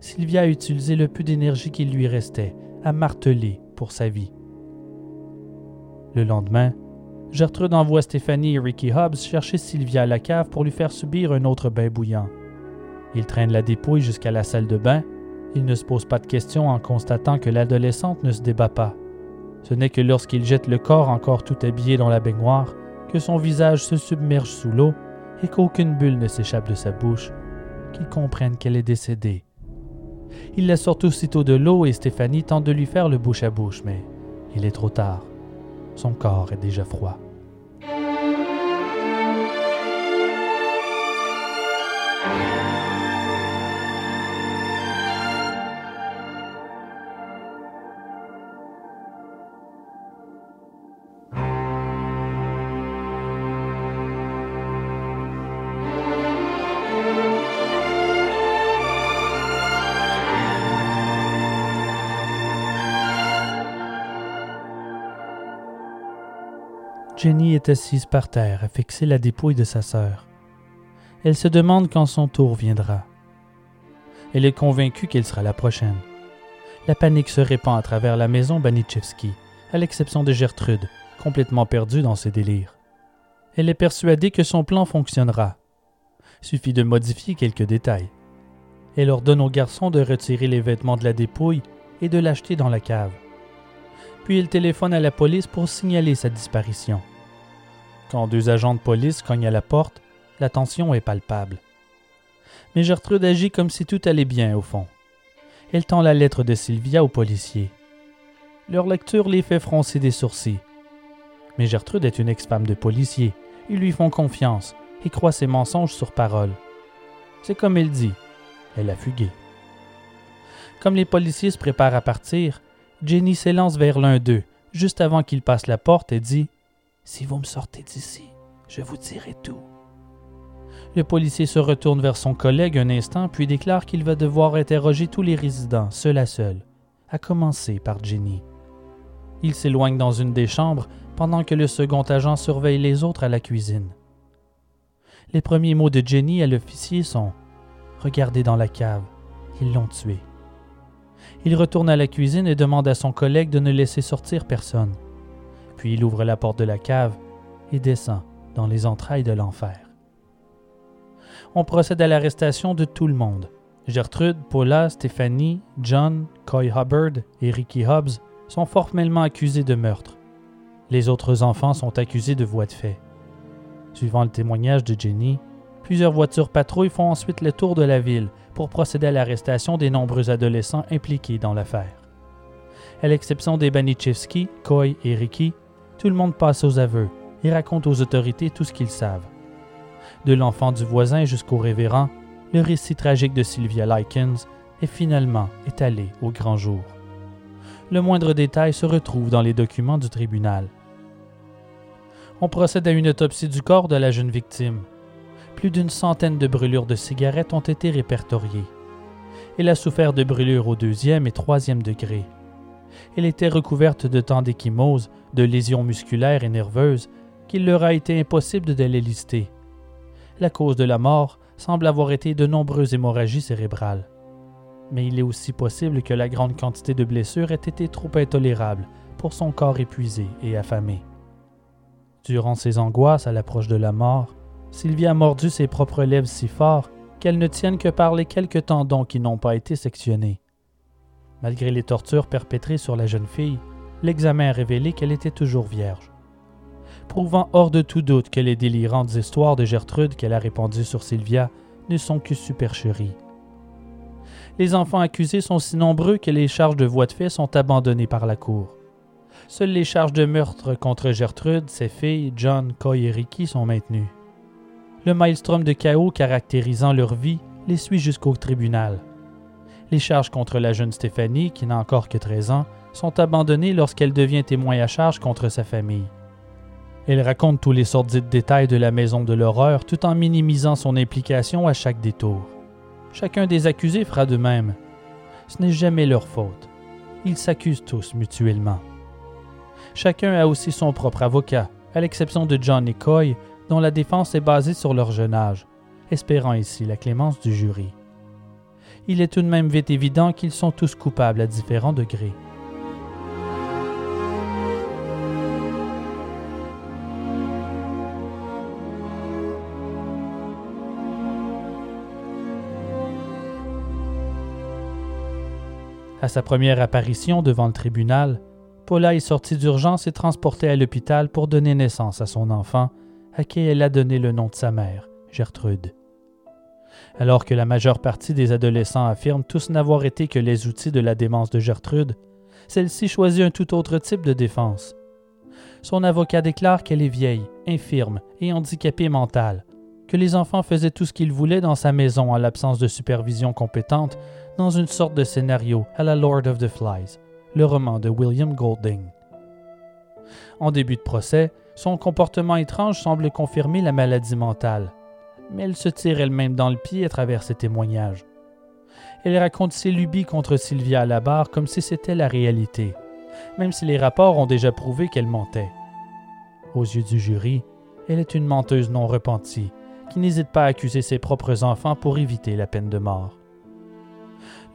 Sylvia a utilisé le peu d'énergie qui lui restait à marteler pour sa vie. Le lendemain, Gertrude envoie Stéphanie et Ricky Hobbs chercher Sylvia à la cave pour lui faire subir un autre bain bouillant. Ils traînent la dépouille jusqu'à la salle de bain. Ils ne se posent pas de questions en constatant que l'adolescente ne se débat pas. Ce n'est que lorsqu'ils jettent le corps encore tout habillé dans la baignoire que son visage se submerge sous l'eau et qu'aucune bulle ne s'échappe de sa bouche, qu'ils comprennent qu'elle est décédée Il la sort aussitôt de l'eau et Stéphanie tente de lui faire le bouche à bouche, mais il est trop tard. Son corps est déjà froid. Est assise par terre à fixer la dépouille de sa sœur. Elle se demande quand son tour viendra. Elle est convaincue qu'elle sera la prochaine. La panique se répand à travers la maison Banichevski, à l'exception de Gertrude, complètement perdue dans ses délires. Elle est persuadée que son plan fonctionnera. Suffit de modifier quelques détails. Elle ordonne au garçon de retirer les vêtements de la dépouille et de l'acheter dans la cave puis il téléphone à la police pour signaler sa disparition. Quand deux agents de police cognent à la porte, la tension est palpable. Mais Gertrude agit comme si tout allait bien au fond. Elle tend la lettre de Sylvia aux policiers. Leur lecture les fait froncer des sourcils. Mais Gertrude est une ex-femme de policier. Ils lui font confiance et croient ses mensonges sur parole. C'est comme elle dit. Elle a fugué. Comme les policiers se préparent à partir, Jenny s'élance vers l'un d'eux, juste avant qu'il passe la porte, et dit Si vous me sortez d'ici, je vous dirai tout. Le policier se retourne vers son collègue un instant, puis déclare qu'il va devoir interroger tous les résidents, seul à seul, à commencer par Jenny. Il s'éloigne dans une des chambres pendant que le second agent surveille les autres à la cuisine. Les premiers mots de Jenny à l'officier sont Regardez dans la cave, ils l'ont tué. Il retourne à la cuisine et demande à son collègue de ne laisser sortir personne. Puis il ouvre la porte de la cave et descend dans les entrailles de l'enfer. On procède à l'arrestation de tout le monde. Gertrude, Paula, Stéphanie, John, Coy Hubbard et Ricky Hobbs sont formellement accusés de meurtre. Les autres enfants sont accusés de voies de fait. Suivant le témoignage de Jenny, plusieurs voitures patrouilles font ensuite le tour de la ville pour procéder à l'arrestation des nombreux adolescents impliqués dans l'affaire. À l'exception des Banichevski, Coy et Ricky, tout le monde passe aux aveux et raconte aux autorités tout ce qu'ils savent. De l'enfant du voisin jusqu'au révérend, le récit tragique de Sylvia Likens est finalement étalé au grand jour. Le moindre détail se retrouve dans les documents du tribunal. On procède à une autopsie du corps de la jeune victime, plus d'une centaine de brûlures de cigarettes ont été répertoriées. Elle a souffert de brûlures au deuxième et troisième degré. Elle était recouverte de tant d'échymoses, de lésions musculaires et nerveuses, qu'il leur a été impossible de les lister. La cause de la mort semble avoir été de nombreuses hémorragies cérébrales. Mais il est aussi possible que la grande quantité de blessures ait été trop intolérable pour son corps épuisé et affamé. Durant ses angoisses à l'approche de la mort, Sylvie a mordu ses propres lèvres si fort qu'elles ne tiennent que par les quelques tendons qui n'ont pas été sectionnés. Malgré les tortures perpétrées sur la jeune fille, l'examen a révélé qu'elle était toujours vierge. Prouvant hors de tout doute que les délirantes histoires de Gertrude qu'elle a répandues sur Sylvia ne sont que supercheries. Les enfants accusés sont si nombreux que les charges de voie de fait sont abandonnées par la Cour. Seules les charges de meurtre contre Gertrude, ses filles, John, Coy et Ricky sont maintenues. Le maelstrom de chaos caractérisant leur vie les suit jusqu'au tribunal. Les charges contre la jeune Stéphanie, qui n'a encore que 13 ans, sont abandonnées lorsqu'elle devient témoin à charge contre sa famille. Elle raconte tous les sordides détails de la maison de l'horreur tout en minimisant son implication à chaque détour. Chacun des accusés fera de même. Ce n'est jamais leur faute. Ils s'accusent tous mutuellement. Chacun a aussi son propre avocat, à l'exception de John et dont la défense est basée sur leur jeune âge, espérant ici la clémence du jury. Il est tout de même vite évident qu'ils sont tous coupables à différents degrés. À sa première apparition devant le tribunal, Paula est sortie d'urgence et transportée à l'hôpital pour donner naissance à son enfant à qui elle a donné le nom de sa mère, Gertrude. Alors que la majeure partie des adolescents affirment tous n'avoir été que les outils de la démence de Gertrude, celle-ci choisit un tout autre type de défense. Son avocat déclare qu'elle est vieille, infirme et handicapée mentale, que les enfants faisaient tout ce qu'ils voulaient dans sa maison en l'absence de supervision compétente, dans une sorte de scénario à la Lord of the Flies, le roman de William Golding. En début de procès, son comportement étrange semble confirmer la maladie mentale, mais elle se tire elle-même dans le pied à travers ses témoignages. Elle raconte ses lubies contre Sylvia à la barre comme si c'était la réalité, même si les rapports ont déjà prouvé qu'elle mentait. Aux yeux du jury, elle est une menteuse non repentie, qui n'hésite pas à accuser ses propres enfants pour éviter la peine de mort.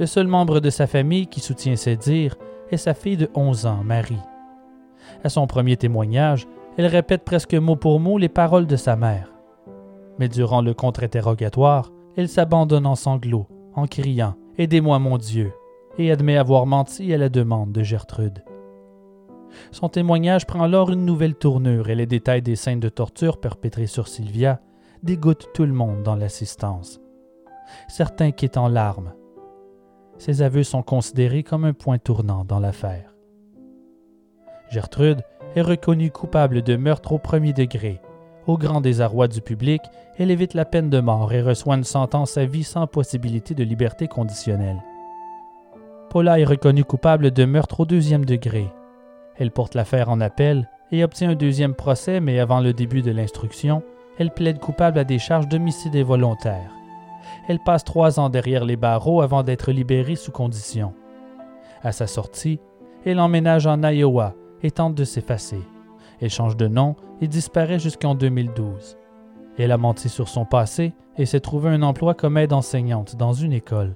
Le seul membre de sa famille qui soutient ses dires est sa fille de 11 ans, Marie. À son premier témoignage, elle répète presque mot pour mot les paroles de sa mère. Mais durant le contre-interrogatoire, elle s'abandonne en sanglots, en criant Aidez-moi, mon Dieu, et admet avoir menti à la demande de Gertrude. Son témoignage prend alors une nouvelle tournure et les détails des scènes de torture perpétrées sur Sylvia dégoûtent tout le monde dans l'assistance. Certains quittent en larmes. Ces aveux sont considérés comme un point tournant dans l'affaire. Gertrude est reconnue coupable de meurtre au premier degré. Au grand désarroi du public, elle évite la peine de mort et reçoit une sentence à vie sans possibilité de liberté conditionnelle. Paula est reconnue coupable de meurtre au deuxième degré. Elle porte l'affaire en appel et obtient un deuxième procès, mais avant le début de l'instruction, elle plaide coupable à des charges d'homicide involontaire. Elle passe trois ans derrière les barreaux avant d'être libérée sous condition. À sa sortie, elle emménage en Iowa et tente de s'effacer. Elle change de nom et disparaît jusqu'en 2012. Elle a menti sur son passé et s'est trouvé un emploi comme aide enseignante dans une école.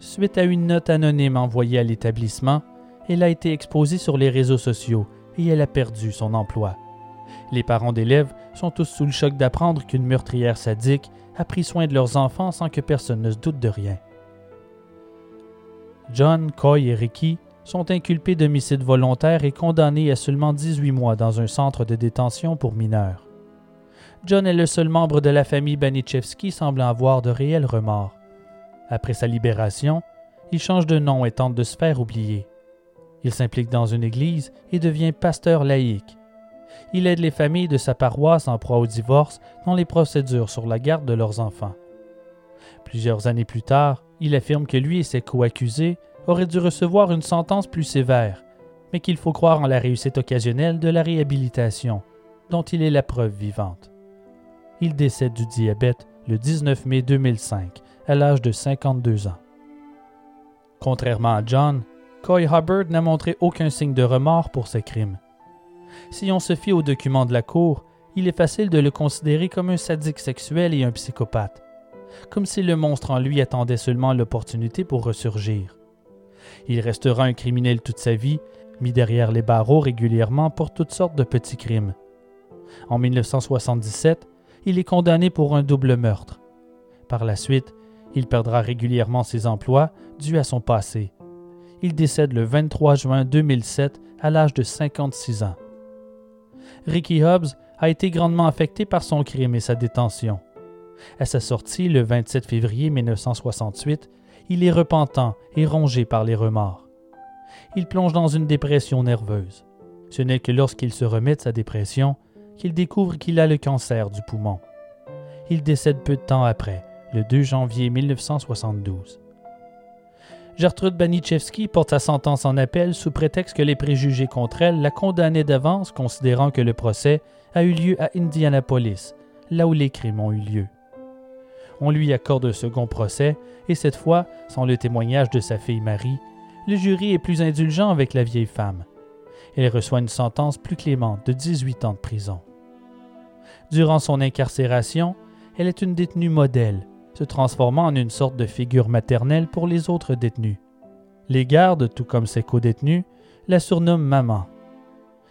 Suite à une note anonyme envoyée à l'établissement, elle a été exposée sur les réseaux sociaux et elle a perdu son emploi. Les parents d'élèves sont tous sous le choc d'apprendre qu'une meurtrière sadique a pris soin de leurs enfants sans que personne ne se doute de rien. John, Coy et Ricky sont inculpés d'homicide volontaire et condamnés à seulement 18 mois dans un centre de détention pour mineurs. John est le seul membre de la famille Banichevski semblant avoir de réels remords. Après sa libération, il change de nom et tente de se faire oublier. Il s'implique dans une église et devient pasteur laïque. Il aide les familles de sa paroisse en proie au divorce dans les procédures sur la garde de leurs enfants. Plusieurs années plus tard, il affirme que lui et ses co-accusés aurait dû recevoir une sentence plus sévère, mais qu'il faut croire en la réussite occasionnelle de la réhabilitation, dont il est la preuve vivante. Il décède du diabète le 19 mai 2005, à l'âge de 52 ans. Contrairement à John, Coy Hubbard n'a montré aucun signe de remords pour ses crimes. Si on se fie aux documents de la Cour, il est facile de le considérer comme un sadique sexuel et un psychopathe, comme si le monstre en lui attendait seulement l'opportunité pour ressurgir. Il restera un criminel toute sa vie, mis derrière les barreaux régulièrement pour toutes sortes de petits crimes. En 1977, il est condamné pour un double meurtre. Par la suite, il perdra régulièrement ses emplois dus à son passé. Il décède le 23 juin 2007 à l'âge de 56 ans. Ricky Hobbs a été grandement affecté par son crime et sa détention. À sa sortie le 27 février 1968, il est repentant et rongé par les remords. Il plonge dans une dépression nerveuse. Ce n'est que lorsqu'il se remet de sa dépression qu'il découvre qu'il a le cancer du poumon. Il décède peu de temps après, le 2 janvier 1972. Gertrude Banichevski porte sa sentence en appel sous prétexte que les préjugés contre elle la condamnaient d'avance, considérant que le procès a eu lieu à Indianapolis, là où les crimes ont eu lieu. On lui accorde un second procès, et cette fois, sans le témoignage de sa fille Marie, le jury est plus indulgent avec la vieille femme. Elle reçoit une sentence plus clémente de 18 ans de prison. Durant son incarcération, elle est une détenue modèle, se transformant en une sorte de figure maternelle pour les autres détenus. Les gardes, tout comme ses co-détenus, la surnomment Maman.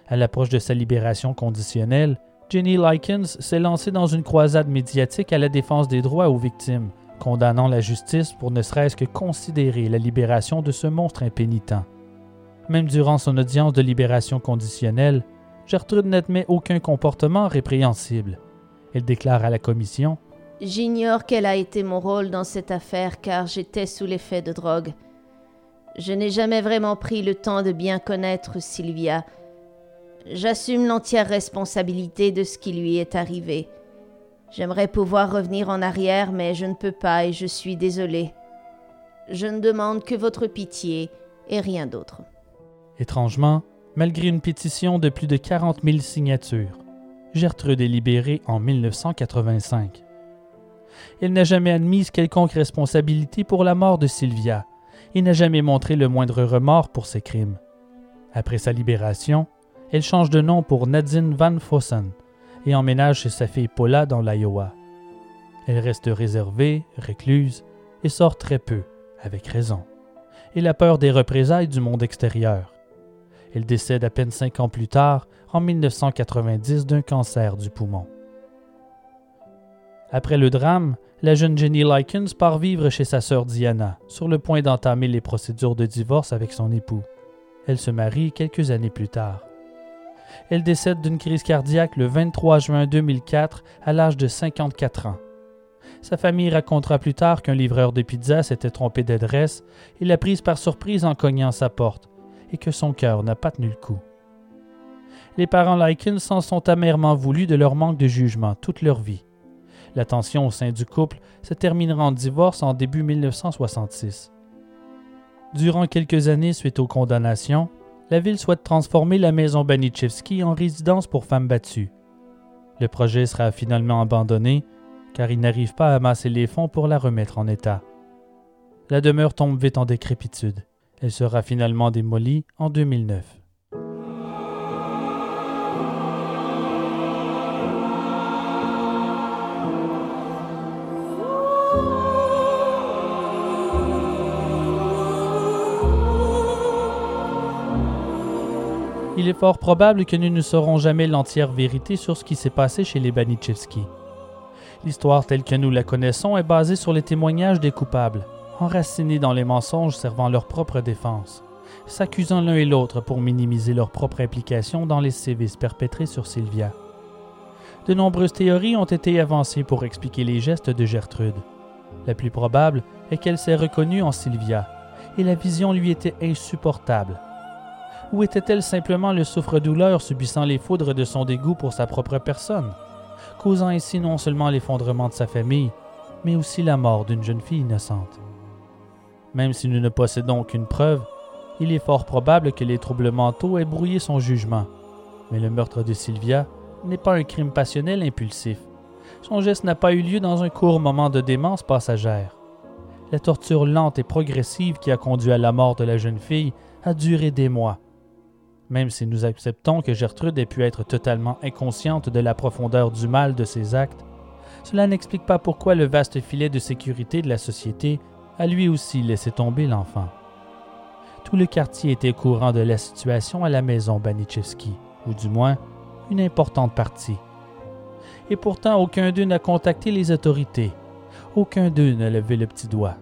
À l'approche de sa libération conditionnelle, Jenny Likens s'est lancée dans une croisade médiatique à la défense des droits aux victimes, condamnant la justice pour ne serait-ce que considérer la libération de ce monstre impénitent. Même durant son audience de libération conditionnelle, Gertrude n'admet aucun comportement répréhensible. Elle déclare à la commission J'ignore quel a été mon rôle dans cette affaire car j'étais sous l'effet de drogue. Je n'ai jamais vraiment pris le temps de bien connaître Sylvia. J'assume l'entière responsabilité de ce qui lui est arrivé. J'aimerais pouvoir revenir en arrière, mais je ne peux pas et je suis désolée. Je ne demande que votre pitié et rien d'autre. Étrangement, malgré une pétition de plus de 40 000 signatures, Gertrude est libérée en 1985. Elle n'a jamais admis quelconque responsabilité pour la mort de Sylvia et n'a jamais montré le moindre remords pour ses crimes. Après sa libération, elle change de nom pour Nadine Van Fossen et emménage chez sa fille Paula dans l'Iowa. Elle reste réservée, récluse et sort très peu, avec raison, et la peur des représailles du monde extérieur. Elle décède à peine cinq ans plus tard, en 1990, d'un cancer du poumon. Après le drame, la jeune Jenny Likens part vivre chez sa sœur Diana, sur le point d'entamer les procédures de divorce avec son époux. Elle se marie quelques années plus tard. Elle décède d'une crise cardiaque le 23 juin 2004 à l'âge de 54 ans. Sa famille racontera plus tard qu'un livreur de pizza s'était trompé d'adresse et l'a prise par surprise en cognant sa porte, et que son cœur n'a pas tenu le coup. Les parents Likens s'en sont amèrement voulus de leur manque de jugement toute leur vie. La tension au sein du couple se terminera en divorce en début 1966. Durant quelques années suite aux condamnations, la ville souhaite transformer la maison Banichevski en résidence pour femmes battues. Le projet sera finalement abandonné car il n'arrive pas à amasser les fonds pour la remettre en état. La demeure tombe vite en décrépitude. Elle sera finalement démolie en 2009. Il est fort probable que nous ne saurons jamais l'entière vérité sur ce qui s'est passé chez les Banichevski. L'histoire telle que nous la connaissons est basée sur les témoignages des coupables, enracinés dans les mensonges servant leur propre défense, s'accusant l'un et l'autre pour minimiser leur propre implication dans les sévices perpétrés sur Sylvia. De nombreuses théories ont été avancées pour expliquer les gestes de Gertrude. La plus probable est qu'elle s'est reconnue en Sylvia, et la vision lui était insupportable ou était-elle simplement le souffre-douleur subissant les foudres de son dégoût pour sa propre personne, causant ainsi non seulement l'effondrement de sa famille, mais aussi la mort d'une jeune fille innocente? Même si nous ne possédons aucune preuve, il est fort probable que les troubles mentaux aient brouillé son jugement. Mais le meurtre de Sylvia n'est pas un crime passionnel impulsif. Son geste n'a pas eu lieu dans un court moment de démence passagère. La torture lente et progressive qui a conduit à la mort de la jeune fille a duré des mois même si nous acceptons que Gertrude ait pu être totalement inconsciente de la profondeur du mal de ses actes, cela n'explique pas pourquoi le vaste filet de sécurité de la société a lui aussi laissé tomber l'enfant. Tout le quartier était courant de la situation à la maison Banichevski, ou du moins une importante partie. Et pourtant, aucun d'eux n'a contacté les autorités. Aucun d'eux n'a levé le petit doigt.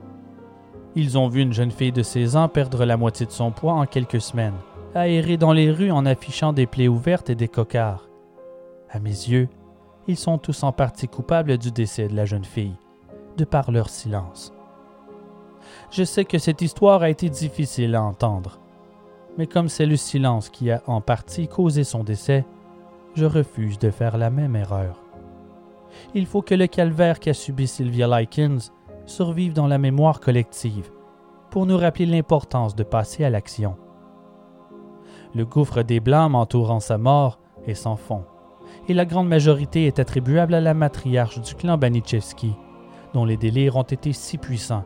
Ils ont vu une jeune fille de 16 ans perdre la moitié de son poids en quelques semaines aérer dans les rues en affichant des plaies ouvertes et des cocards. À mes yeux, ils sont tous en partie coupables du décès de la jeune fille, de par leur silence. Je sais que cette histoire a été difficile à entendre, mais comme c'est le silence qui a en partie causé son décès, je refuse de faire la même erreur. Il faut que le calvaire qu'a subi Sylvia Likens survive dans la mémoire collective pour nous rappeler l'importance de passer à l'action le gouffre des blâmes entourant sa mort est sans fond, et la grande majorité est attribuable à la matriarche du clan Banichevski, dont les délires ont été si puissants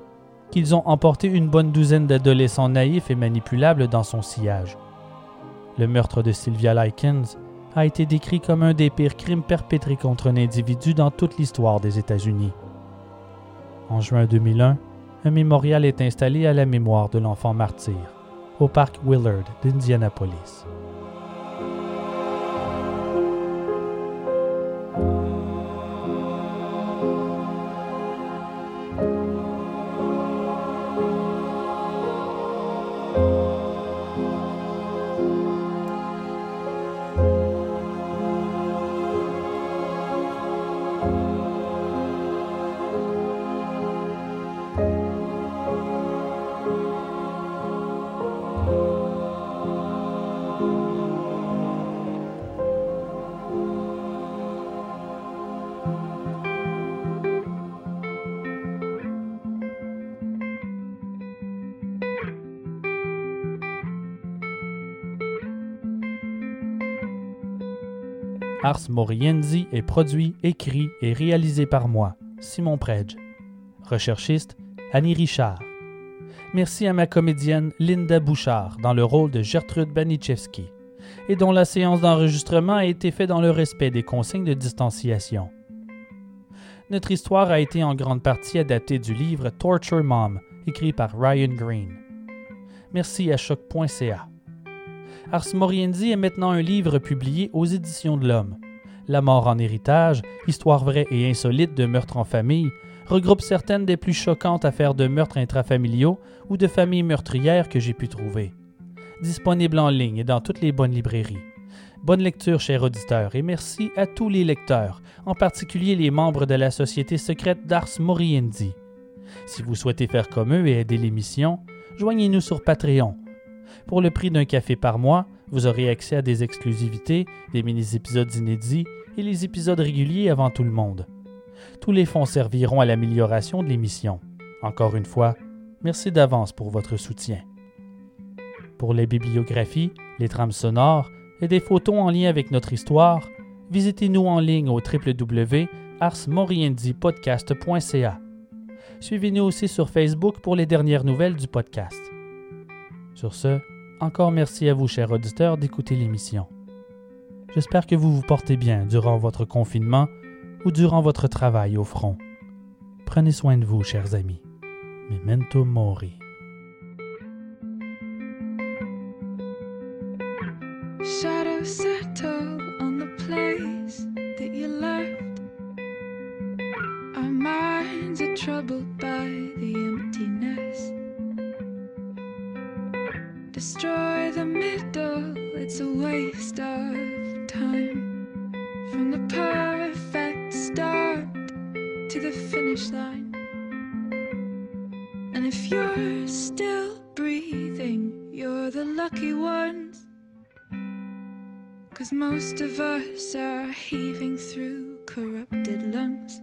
qu'ils ont emporté une bonne douzaine d'adolescents naïfs et manipulables dans son sillage. Le meurtre de Sylvia Likens a été décrit comme un des pires crimes perpétrés contre un individu dans toute l'histoire des États-Unis. En juin 2001, un mémorial est installé à la mémoire de l'enfant martyr au parc Willard d'Indianapolis. Ars Morienzi est produit, écrit et réalisé par moi, Simon Predge. Recherchiste, Annie Richard. Merci à ma comédienne Linda Bouchard dans le rôle de Gertrude Banichewski et dont la séance d'enregistrement a été faite dans le respect des consignes de distanciation. Notre histoire a été en grande partie adaptée du livre Torture Mom, écrit par Ryan Green. Merci à choc.ca. Ars Moriendi est maintenant un livre publié aux éditions de l'Homme. La mort en héritage, histoire vraie et insolite de meurtres en famille, regroupe certaines des plus choquantes affaires de meurtres intrafamiliaux ou de familles meurtrières que j'ai pu trouver. Disponible en ligne et dans toutes les bonnes librairies. Bonne lecture, chers auditeurs, et merci à tous les lecteurs, en particulier les membres de la Société secrète d'Ars Moriendi. Si vous souhaitez faire comme eux et aider l'émission, joignez-nous sur Patreon. Pour le prix d'un café par mois, vous aurez accès à des exclusivités, des mini-épisodes inédits et les épisodes réguliers avant tout le monde. Tous les fonds serviront à l'amélioration de l'émission. Encore une fois, merci d'avance pour votre soutien. Pour les bibliographies, les trames sonores et des photos en lien avec notre histoire, visitez-nous en ligne au www.arsmoriendipodcast.ca. Suivez-nous aussi sur Facebook pour les dernières nouvelles du podcast. Sur ce, encore merci à vous, chers auditeurs, d'écouter l'émission. J'espère que vous vous portez bien durant votre confinement ou durant votre travail au front. Prenez soin de vous, chers amis. Memento mori. On the place that you left. Troubled by Destroy the middle, it's a waste of time. From the perfect start to the finish line. And if you're still breathing, you're the lucky ones. Cause most of us are heaving through corrupted lungs.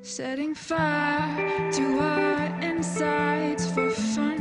Setting fire to our insides for fun.